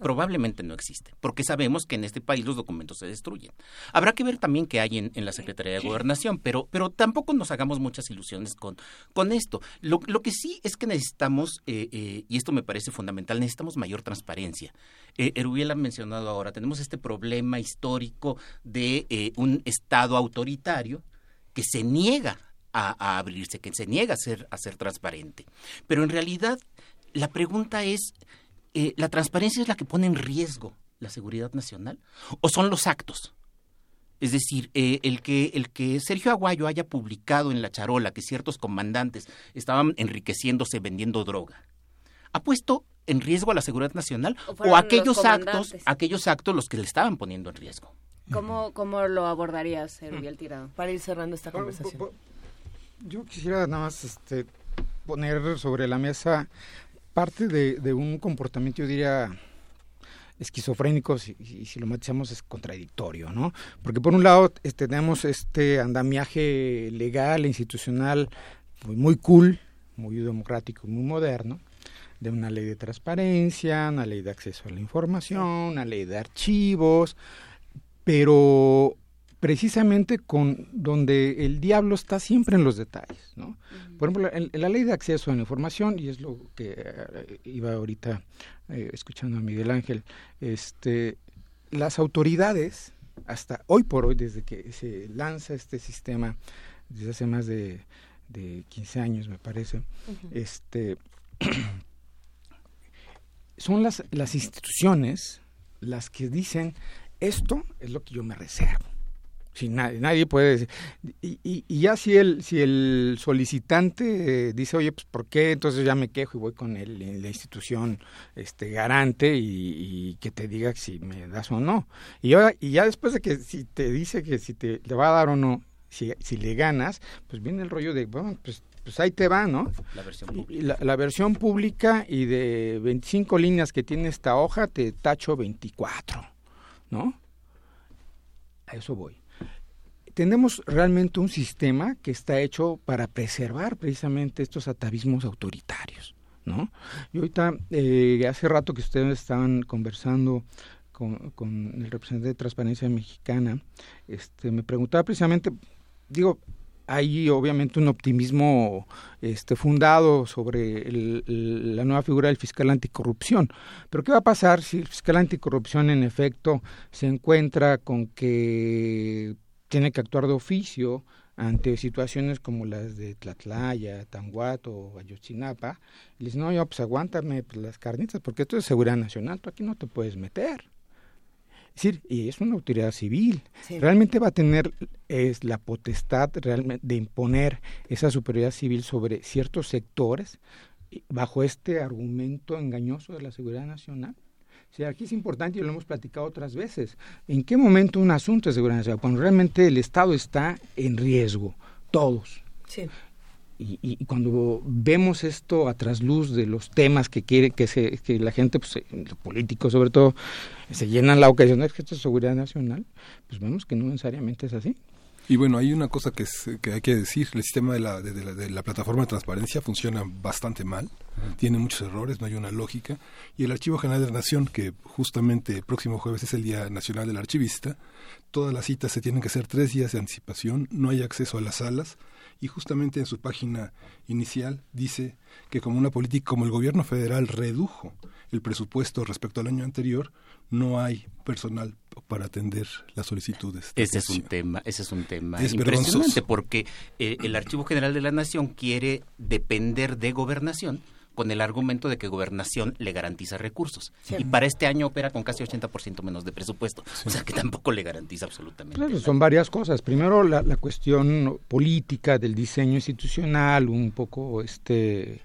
Probablemente no existe, porque sabemos que en este país los documentos se destruyen. Habrá que ver también qué hay en, la Secretaría de Gobernación, pero, pero tampoco nos hagamos muchas ilusiones con, con esto. Lo, lo que sí es que necesitamos, eh, eh, y esto me parece fundamental, necesitamos mayor transparencia. Eh, Erubiel ha mencionado ahora, tenemos este problema histórico de eh, un Estado autoritario que se niega a, abrirse, que se niega a ser, a ser transparente. Pero en realidad la pregunta es eh, ¿la transparencia es la que pone en riesgo la seguridad nacional? ¿O son los actos? Es decir, eh, el, que, el que Sergio Aguayo haya publicado en la charola que ciertos comandantes estaban enriqueciéndose vendiendo droga, ¿ha puesto en riesgo a la seguridad nacional o, aquellos actos, aquellos actos los que le estaban poniendo en riesgo? ¿Cómo, cómo lo abordarías, Erubiel Tirado? Para ir cerrando esta conversación. Yo quisiera nada más este, poner sobre la mesa parte de, un comportamiento, yo diría, esquizofrénico, si, si lo matizamos es contradictorio, ¿no? Porque por un lado este, tenemos este andamiaje legal e institucional muy, muy cool, muy democrático, muy moderno, de una ley de transparencia, una ley de acceso a la información, una ley de archivos, pero precisamente con donde el diablo está siempre en los detalles, ¿no? Por ejemplo, en, la ley de acceso a la información, y es lo que eh, iba ahorita eh, escuchando a Miguel Ángel, este, las autoridades, hasta hoy por hoy, desde que se lanza este sistema, desde hace más de, de 15 años me parece, este, son las, las instituciones las que dicen, esto es lo que yo me reservo si nadie, nadie puede decir. Y, y, ya si el, si el solicitante eh, dice, oye, pues ¿por qué? Entonces ya me quejo y voy con el, la institución este, garante y, que te diga si me das o no. Y, ahora, y ya después de que si te dice que si te le va a dar o no, si, si le ganas, pues viene el rollo de, bueno, pues pues ahí te va, ¿no? La versión pública. La, la, versión pública y de 25 líneas que tiene esta hoja, te tacho 24, ¿no? A eso voy tenemos realmente un sistema que está hecho para preservar precisamente estos atavismos autoritarios, ¿no? Y ahorita, eh, hace rato que ustedes estaban conversando con, el representante de Transparencia Mexicana, este, me preguntaba precisamente, digo, hay obviamente un optimismo este, fundado sobre la nueva figura del fiscal anticorrupción. Pero ¿qué va a pasar si el fiscal anticorrupción en efecto se encuentra con que tiene que actuar de oficio ante situaciones como las de Tlatlaya, Tanguato o Ayotzinapa, y dice, no, yo pues aguántame pues, las carnitas, porque esto es seguridad nacional, tú aquí no te puedes meter. Es decir, y es una autoridad civil. Realmente va a tener es la potestad realmente de imponer esa superioridad civil sobre ciertos sectores bajo este argumento engañoso de la seguridad nacional. Sí, aquí es importante y lo hemos platicado otras veces. ¿En qué momento un asunto de seguridad nacional? Cuando realmente el Estado está en riesgo, todos. Sí. Y, cuando vemos esto a trasluz de los temas que quiere que, se, que la gente, pues, los políticos sobre todo, se llenan la ocasión de que esto es seguridad nacional, pues vemos que no necesariamente es así. Y bueno, hay una cosa que, es, que hay que decir, el sistema de la, de, la, de la plataforma de transparencia funciona bastante mal, tiene muchos errores, no hay una lógica, y el Archivo General de la Nación, que justamente el próximo jueves es el Día Nacional del Archivista, todas las citas se tienen que hacer tres días de anticipación, no hay acceso a las salas, y justamente en su página inicial dice que como una política, como el gobierno federal redujo el presupuesto respecto al año anterior, no hay personal para atender las solicitudes. Ese es un tema, ese es un tema impresionante porque eh, el Archivo General de la Nación quiere depender de gobernación con el argumento de que gobernación le garantiza recursos. Y para este año opera con casi 80% menos de presupuesto. O sea que tampoco le garantiza absolutamente. Claro, son varias cosas. Primero la, la, cuestión política del diseño institucional, un poco este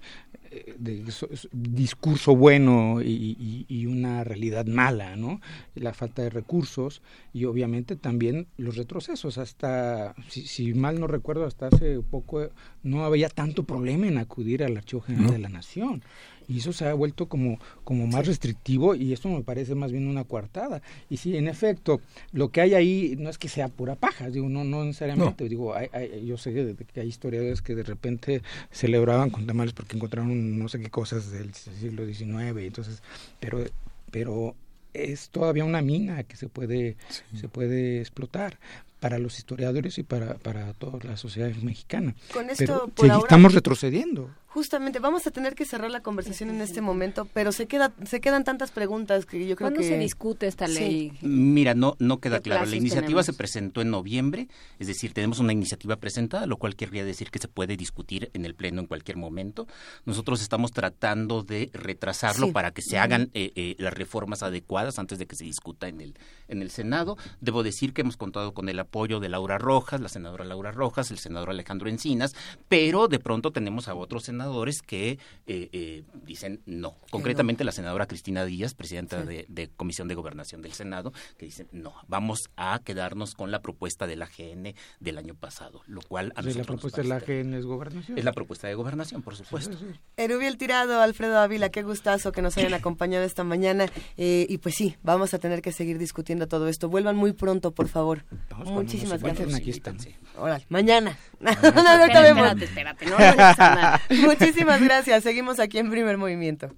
de discurso bueno y, y, una realidad mala, ¿no? La falta de recursos y obviamente también los retrocesos. Hasta, si, si mal no recuerdo, hasta hace poco no había tanto problema en acudir al Archivo General de la Nación y eso se ha vuelto como, como más restrictivo y esto me parece más bien una coartada. Y sí, en efecto, lo que hay ahí no es que sea pura paja, digo, no, no necesariamente, digo, hay, yo sé que hay historiadores que de repente celebraban con tamales porque encontraron no sé qué cosas del siglo XIX, entonces, pero, pero es todavía una mina que se puede, se puede explotar para los historiadores y para, para toda la sociedad mexicana. Con esto, Pero estamos retrocediendo. Justamente, vamos a tener que cerrar la conversación en este momento, pero se queda, se quedan tantas preguntas que yo creo ¿Cuándo que... se discute esta ley? Mira, no, no queda claro. La iniciativa se presentó en noviembre, es decir, tenemos una iniciativa presentada, lo cual querría decir que se puede discutir en el Pleno en cualquier momento. Nosotros estamos tratando de retrasarlo Sí. para que se hagan eh, eh, las reformas adecuadas antes de que se discuta en el, en el Senado. Debo decir que hemos contado con el apoyo de Laura Rojas, la senadora Laura Rojas, el senador Alejandro Encinas, pero de pronto tenemos a otros senadores que eh, eh, dicen no. Concretamente la senadora Cristina Díaz, presidenta Sí. de, de Comisión de Gobernación del Senado, que dicen no, vamos a quedarnos con la propuesta de la GN del año pasado, lo cual a la propuesta de la GN es gobernación. es la propuesta de gobernación, por supuesto. Erubiel Tirado, Alfredo Ávila, qué gustazo que nos hayan acompañado esta mañana. Eh, y pues sí, vamos a tener que seguir discutiendo todo esto. Vuelvan muy pronto, por favor. Muchísimas gracias. Aquí están. Órale, mañana. No, vemos. espérate, espérate, no vayas a nada. Muchísimas gracias. Seguimos aquí en Primer Movimiento.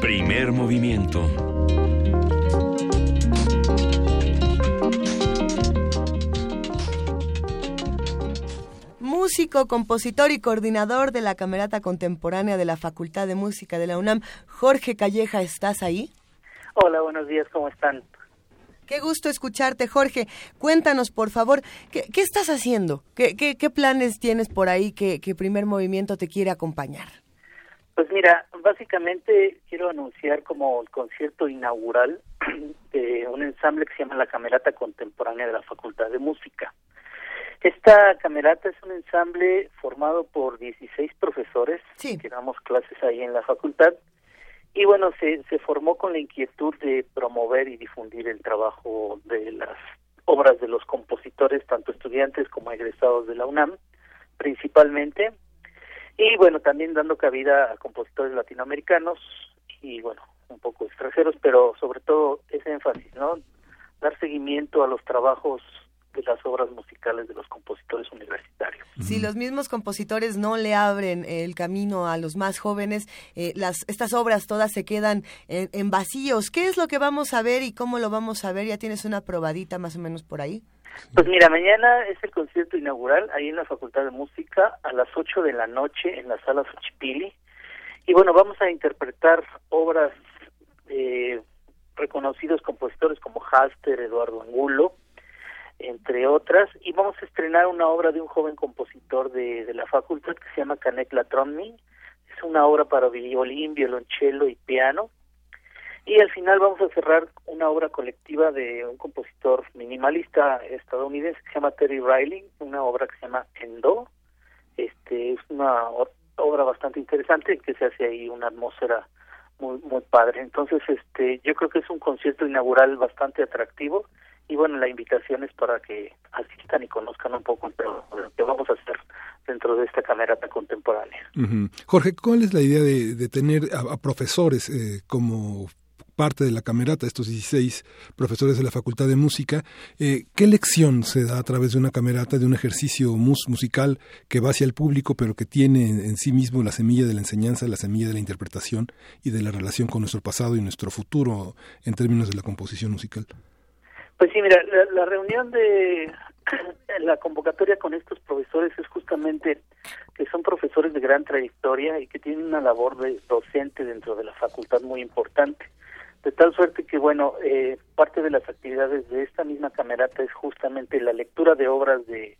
Primer movimiento. Músico, compositor y coordinador de la Camerata Contemporánea de la Facultad de Música de la UNAM, Jorge Calleja, ¿estás ahí? Hola, buenos días, ¿cómo están? Qué gusto escucharte, Jorge. Cuéntanos, por favor, ¿qué, qué estás haciendo? ¿Qué, qué, qué planes tienes por ahí que, que Primer Movimiento te quiere acompañar? Pues mira, básicamente quiero anunciar como el concierto inaugural de un ensamble que se llama la Camerata Contemporánea de la Facultad de Música. Esta camerata es un ensamble formado por 16 profesores que damos clases ahí en la facultad y bueno, se, se formó con la inquietud de promover y difundir el trabajo de las obras de los compositores, tanto estudiantes como egresados de la UNAM, principalmente, y bueno, también dando cabida a compositores latinoamericanos y bueno, un poco extranjeros, pero sobre todo ese énfasis, ¿no? Dar seguimiento a los trabajos de las obras musicales de los compositores universitarios. Si los mismos compositores no le abren el camino a los más jóvenes, eh, las estas obras todas se quedan en, en vacíos. ¿Qué es lo que vamos a ver y cómo lo vamos a ver? ¿Ya tienes una probadita más o menos por ahí? Pues mira, mañana es el concierto inaugural ahí en la Facultad de Música a las 8 de la noche en la sala Xochipilli. Y bueno, vamos a interpretar obras de reconocidos compositores como Halster, Eduardo Angulo, entre otras. Y vamos a estrenar una obra de un joven compositor de, la facultad que se llama Canek Latronni. Es una obra para violín, violonchelo y piano. Y al final vamos a cerrar una obra colectiva de un compositor minimalista estadounidense que se llama Terry Riley, una obra que se llama Endo. Este es una obra bastante interesante que se hace ahí una atmósfera muy muy padre. Entonces, este yo creo que es un concierto inaugural bastante atractivo y bueno, la invitación es para que asistan y conozcan un poco lo que vamos a hacer dentro de esta camerata contemporánea. Jorge, ¿cuál es la idea de, de tener a, a profesores eh, como parte de la camerata, estos 16 profesores de la Facultad de Música. Eh, ¿Qué lección se da a través de una camerata, de un ejercicio musical que va hacia el público, pero que tiene en, sí mismo la semilla de la enseñanza, la semilla de la interpretación y de la relación con nuestro pasado y nuestro futuro en términos de la composición musical? Pues sí, mira, la reunión de la convocatoria con estos profesores es justamente que son profesores de gran trayectoria y que tienen una labor de docente dentro de la facultad muy importante. De tal suerte que, bueno, eh, parte de las actividades de esta misma camerata es justamente la lectura de obras de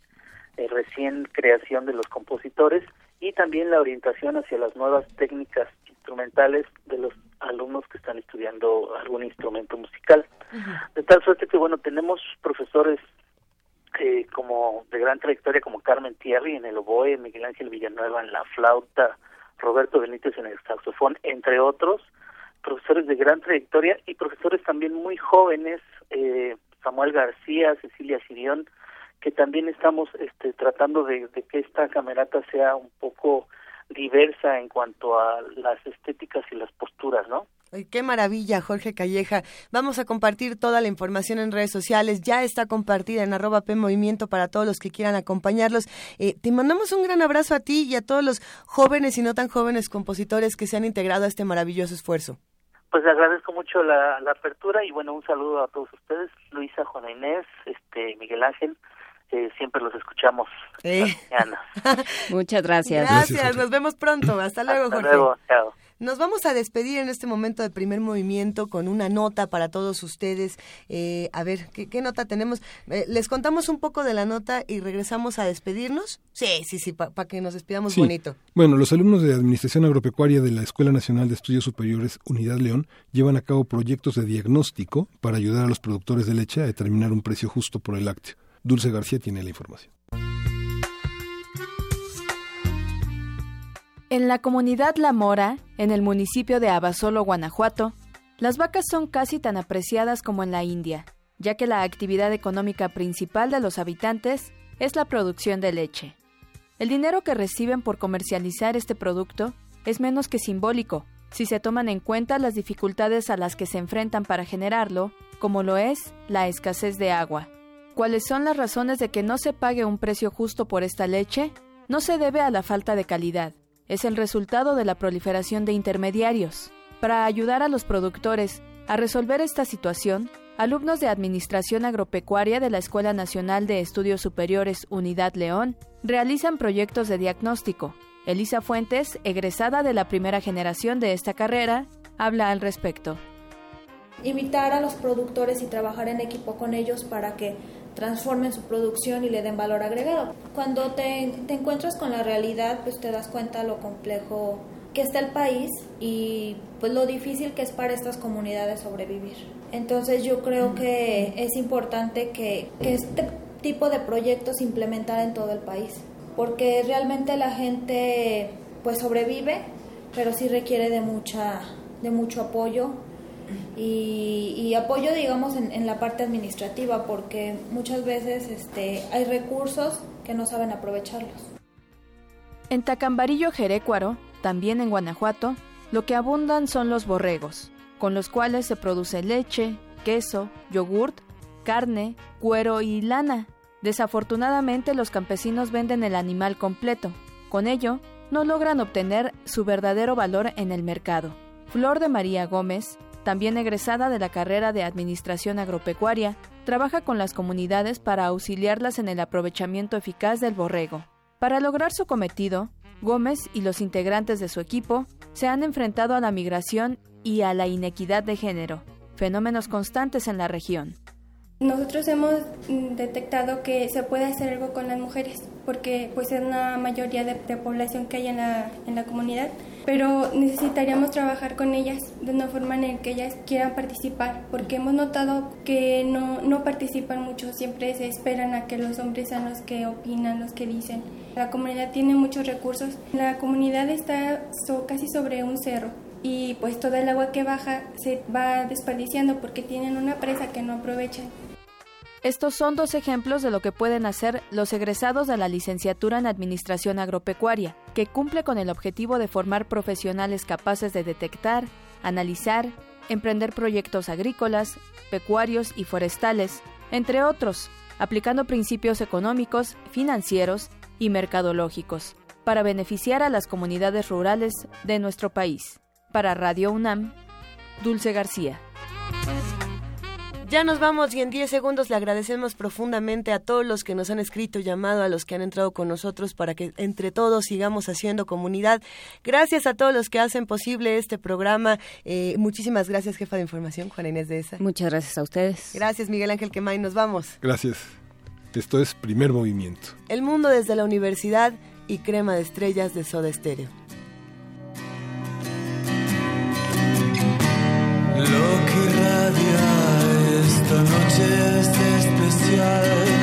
recién creación de los compositores y también la orientación hacia las nuevas técnicas instrumentales de los alumnos que están estudiando algún instrumento musical. De tal suerte que, bueno, tenemos profesores eh, como de gran trayectoria como Carmen Thierry en el oboe, Miguel Ángel Villanueva en la flauta, Roberto Benítez en el saxofón, entre otros, profesores de gran trayectoria y profesores también muy jóvenes, eh, Samuel García, Cecilia Sirión, que también estamos este, tratando de, de que esta camerata sea un poco diversa en cuanto a las estéticas y las posturas, ¿no? qué maravilla, Jorge Calleja. Vamos a compartir toda la información en redes sociales. Ya está compartida en arroba P Movimiento para todos los que quieran acompañarlos. Eh, te mandamos un gran abrazo a ti y a todos los jóvenes y no tan jóvenes compositores que se han integrado a este maravilloso esfuerzo. Pues agradezco mucho la, apertura y bueno, un saludo a todos ustedes, Luisa, Juana Inés, este, Miguel Ángel. Eh, siempre los escuchamos. Muchas gracias. Gracias, nos vemos pronto. Hasta luego, Hasta Luego, chao. Nos vamos a despedir en este momento de primer movimiento con una nota para todos ustedes. Eh, a ver, ¿qué, nota tenemos? Eh, ¿Les contamos un poco de la nota y regresamos a despedirnos? Sí, sí, sí, para que nos despidamos bonito. Bueno, los alumnos de Administración Agropecuaria de la Escuela Nacional de Estudios Superiores Unidad León llevan a cabo proyectos de diagnóstico para ayudar a los productores de leche a determinar un precio justo por el lácteo. Dulce García tiene la información. En la comunidad La Mora, en el municipio de Abasolo, Guanajuato, las vacas son casi tan apreciadas como en la India, ya que la actividad económica principal de los habitantes es la producción de leche. El dinero que reciben por comercializar este producto es menos que simbólico, si se toman en cuenta las dificultades a las que se enfrentan para generarlo, como lo es la escasez de agua. ¿Cuáles son las razones de que no se pague un precio justo por esta leche? No se debe a la falta de calidad, es el resultado de la proliferación de intermediarios. Para ayudar a los productores a resolver esta situación, alumnos de Administración Agropecuaria de la Escuela Nacional de Estudios Superiores Unidad León realizan proyectos de diagnóstico. Elisa Fuentes, egresada de la primera generación de esta carrera, habla al respecto. Invitar a los productores y trabajar en equipo con ellos para que transformen su producción y le den valor agregado. Cuando te, te encuentras con la realidad, pues te das cuenta lo complejo que está el país y pues lo difícil que es para estas comunidades sobrevivir. Entonces yo creo que es importante que, que este tipo de proyectos se implementar en todo el país, porque realmente la gente pues sobrevive, pero sí requiere de mucha de mucho apoyo y, apoyo, digamos, en, la parte administrativa, porque muchas veces este, hay recursos que no saben aprovecharlos. En Tacambarillo, Jerécuaro, también en Guanajuato, lo que abundan son los borregos, con los cuales se produce leche, queso, yogurt, carne, cuero y lana. Desafortunadamente los campesinos venden el animal completo. Con ello, no logran obtener su verdadero valor en el mercado. Flor de María Gómez también egresada de la carrera de Administración Agropecuaria, trabaja con las comunidades para auxiliarlas en el aprovechamiento eficaz del borrego. Para lograr su cometido, Gómez y los integrantes de su equipo se han enfrentado a la migración y a la inequidad de género, fenómenos constantes en la región. Nosotros hemos detectado que se puede hacer algo con las mujeres, porque pues es una mayoría de, población que hay en la, en la comunidad pero necesitaríamos trabajar con ellas de una forma en la que ellas quieran participar, porque hemos notado que no, no participan mucho, siempre se esperan a que los hombres sean los que opinan, los que dicen. La comunidad tiene muchos recursos, la comunidad está casi sobre un cerro y pues toda el agua que baja se va desperdiciando porque tienen una presa que no aprovechan. Estos son dos ejemplos de lo que pueden hacer los egresados de la licenciatura en Administración Agropecuaria, que cumple con el objetivo de formar profesionales capaces de detectar, analizar emprender proyectos agrícolas, pecuarios y forestales, entre otros, aplicando principios económicos, financieros y mercadológicos para beneficiar a las comunidades rurales de nuestro país. Para Radio UNAM, Dulce García. Ya nos vamos y en 10 segundos le agradecemos profundamente a todos los que nos han escrito, llamado, a los que han entrado con nosotros para que entre todos sigamos haciendo comunidad. Gracias a todos los que hacen posible este programa. Eh, muchísimas gracias, jefa de información, Juana Inés de esa. Muchas gracias a ustedes. Gracias, Miguel Ángel Quemay. Nos vamos. Gracias. Esto es Primer Movimiento. El mundo desde la universidad y crema de estrellas de Soda irradia esta noche es especial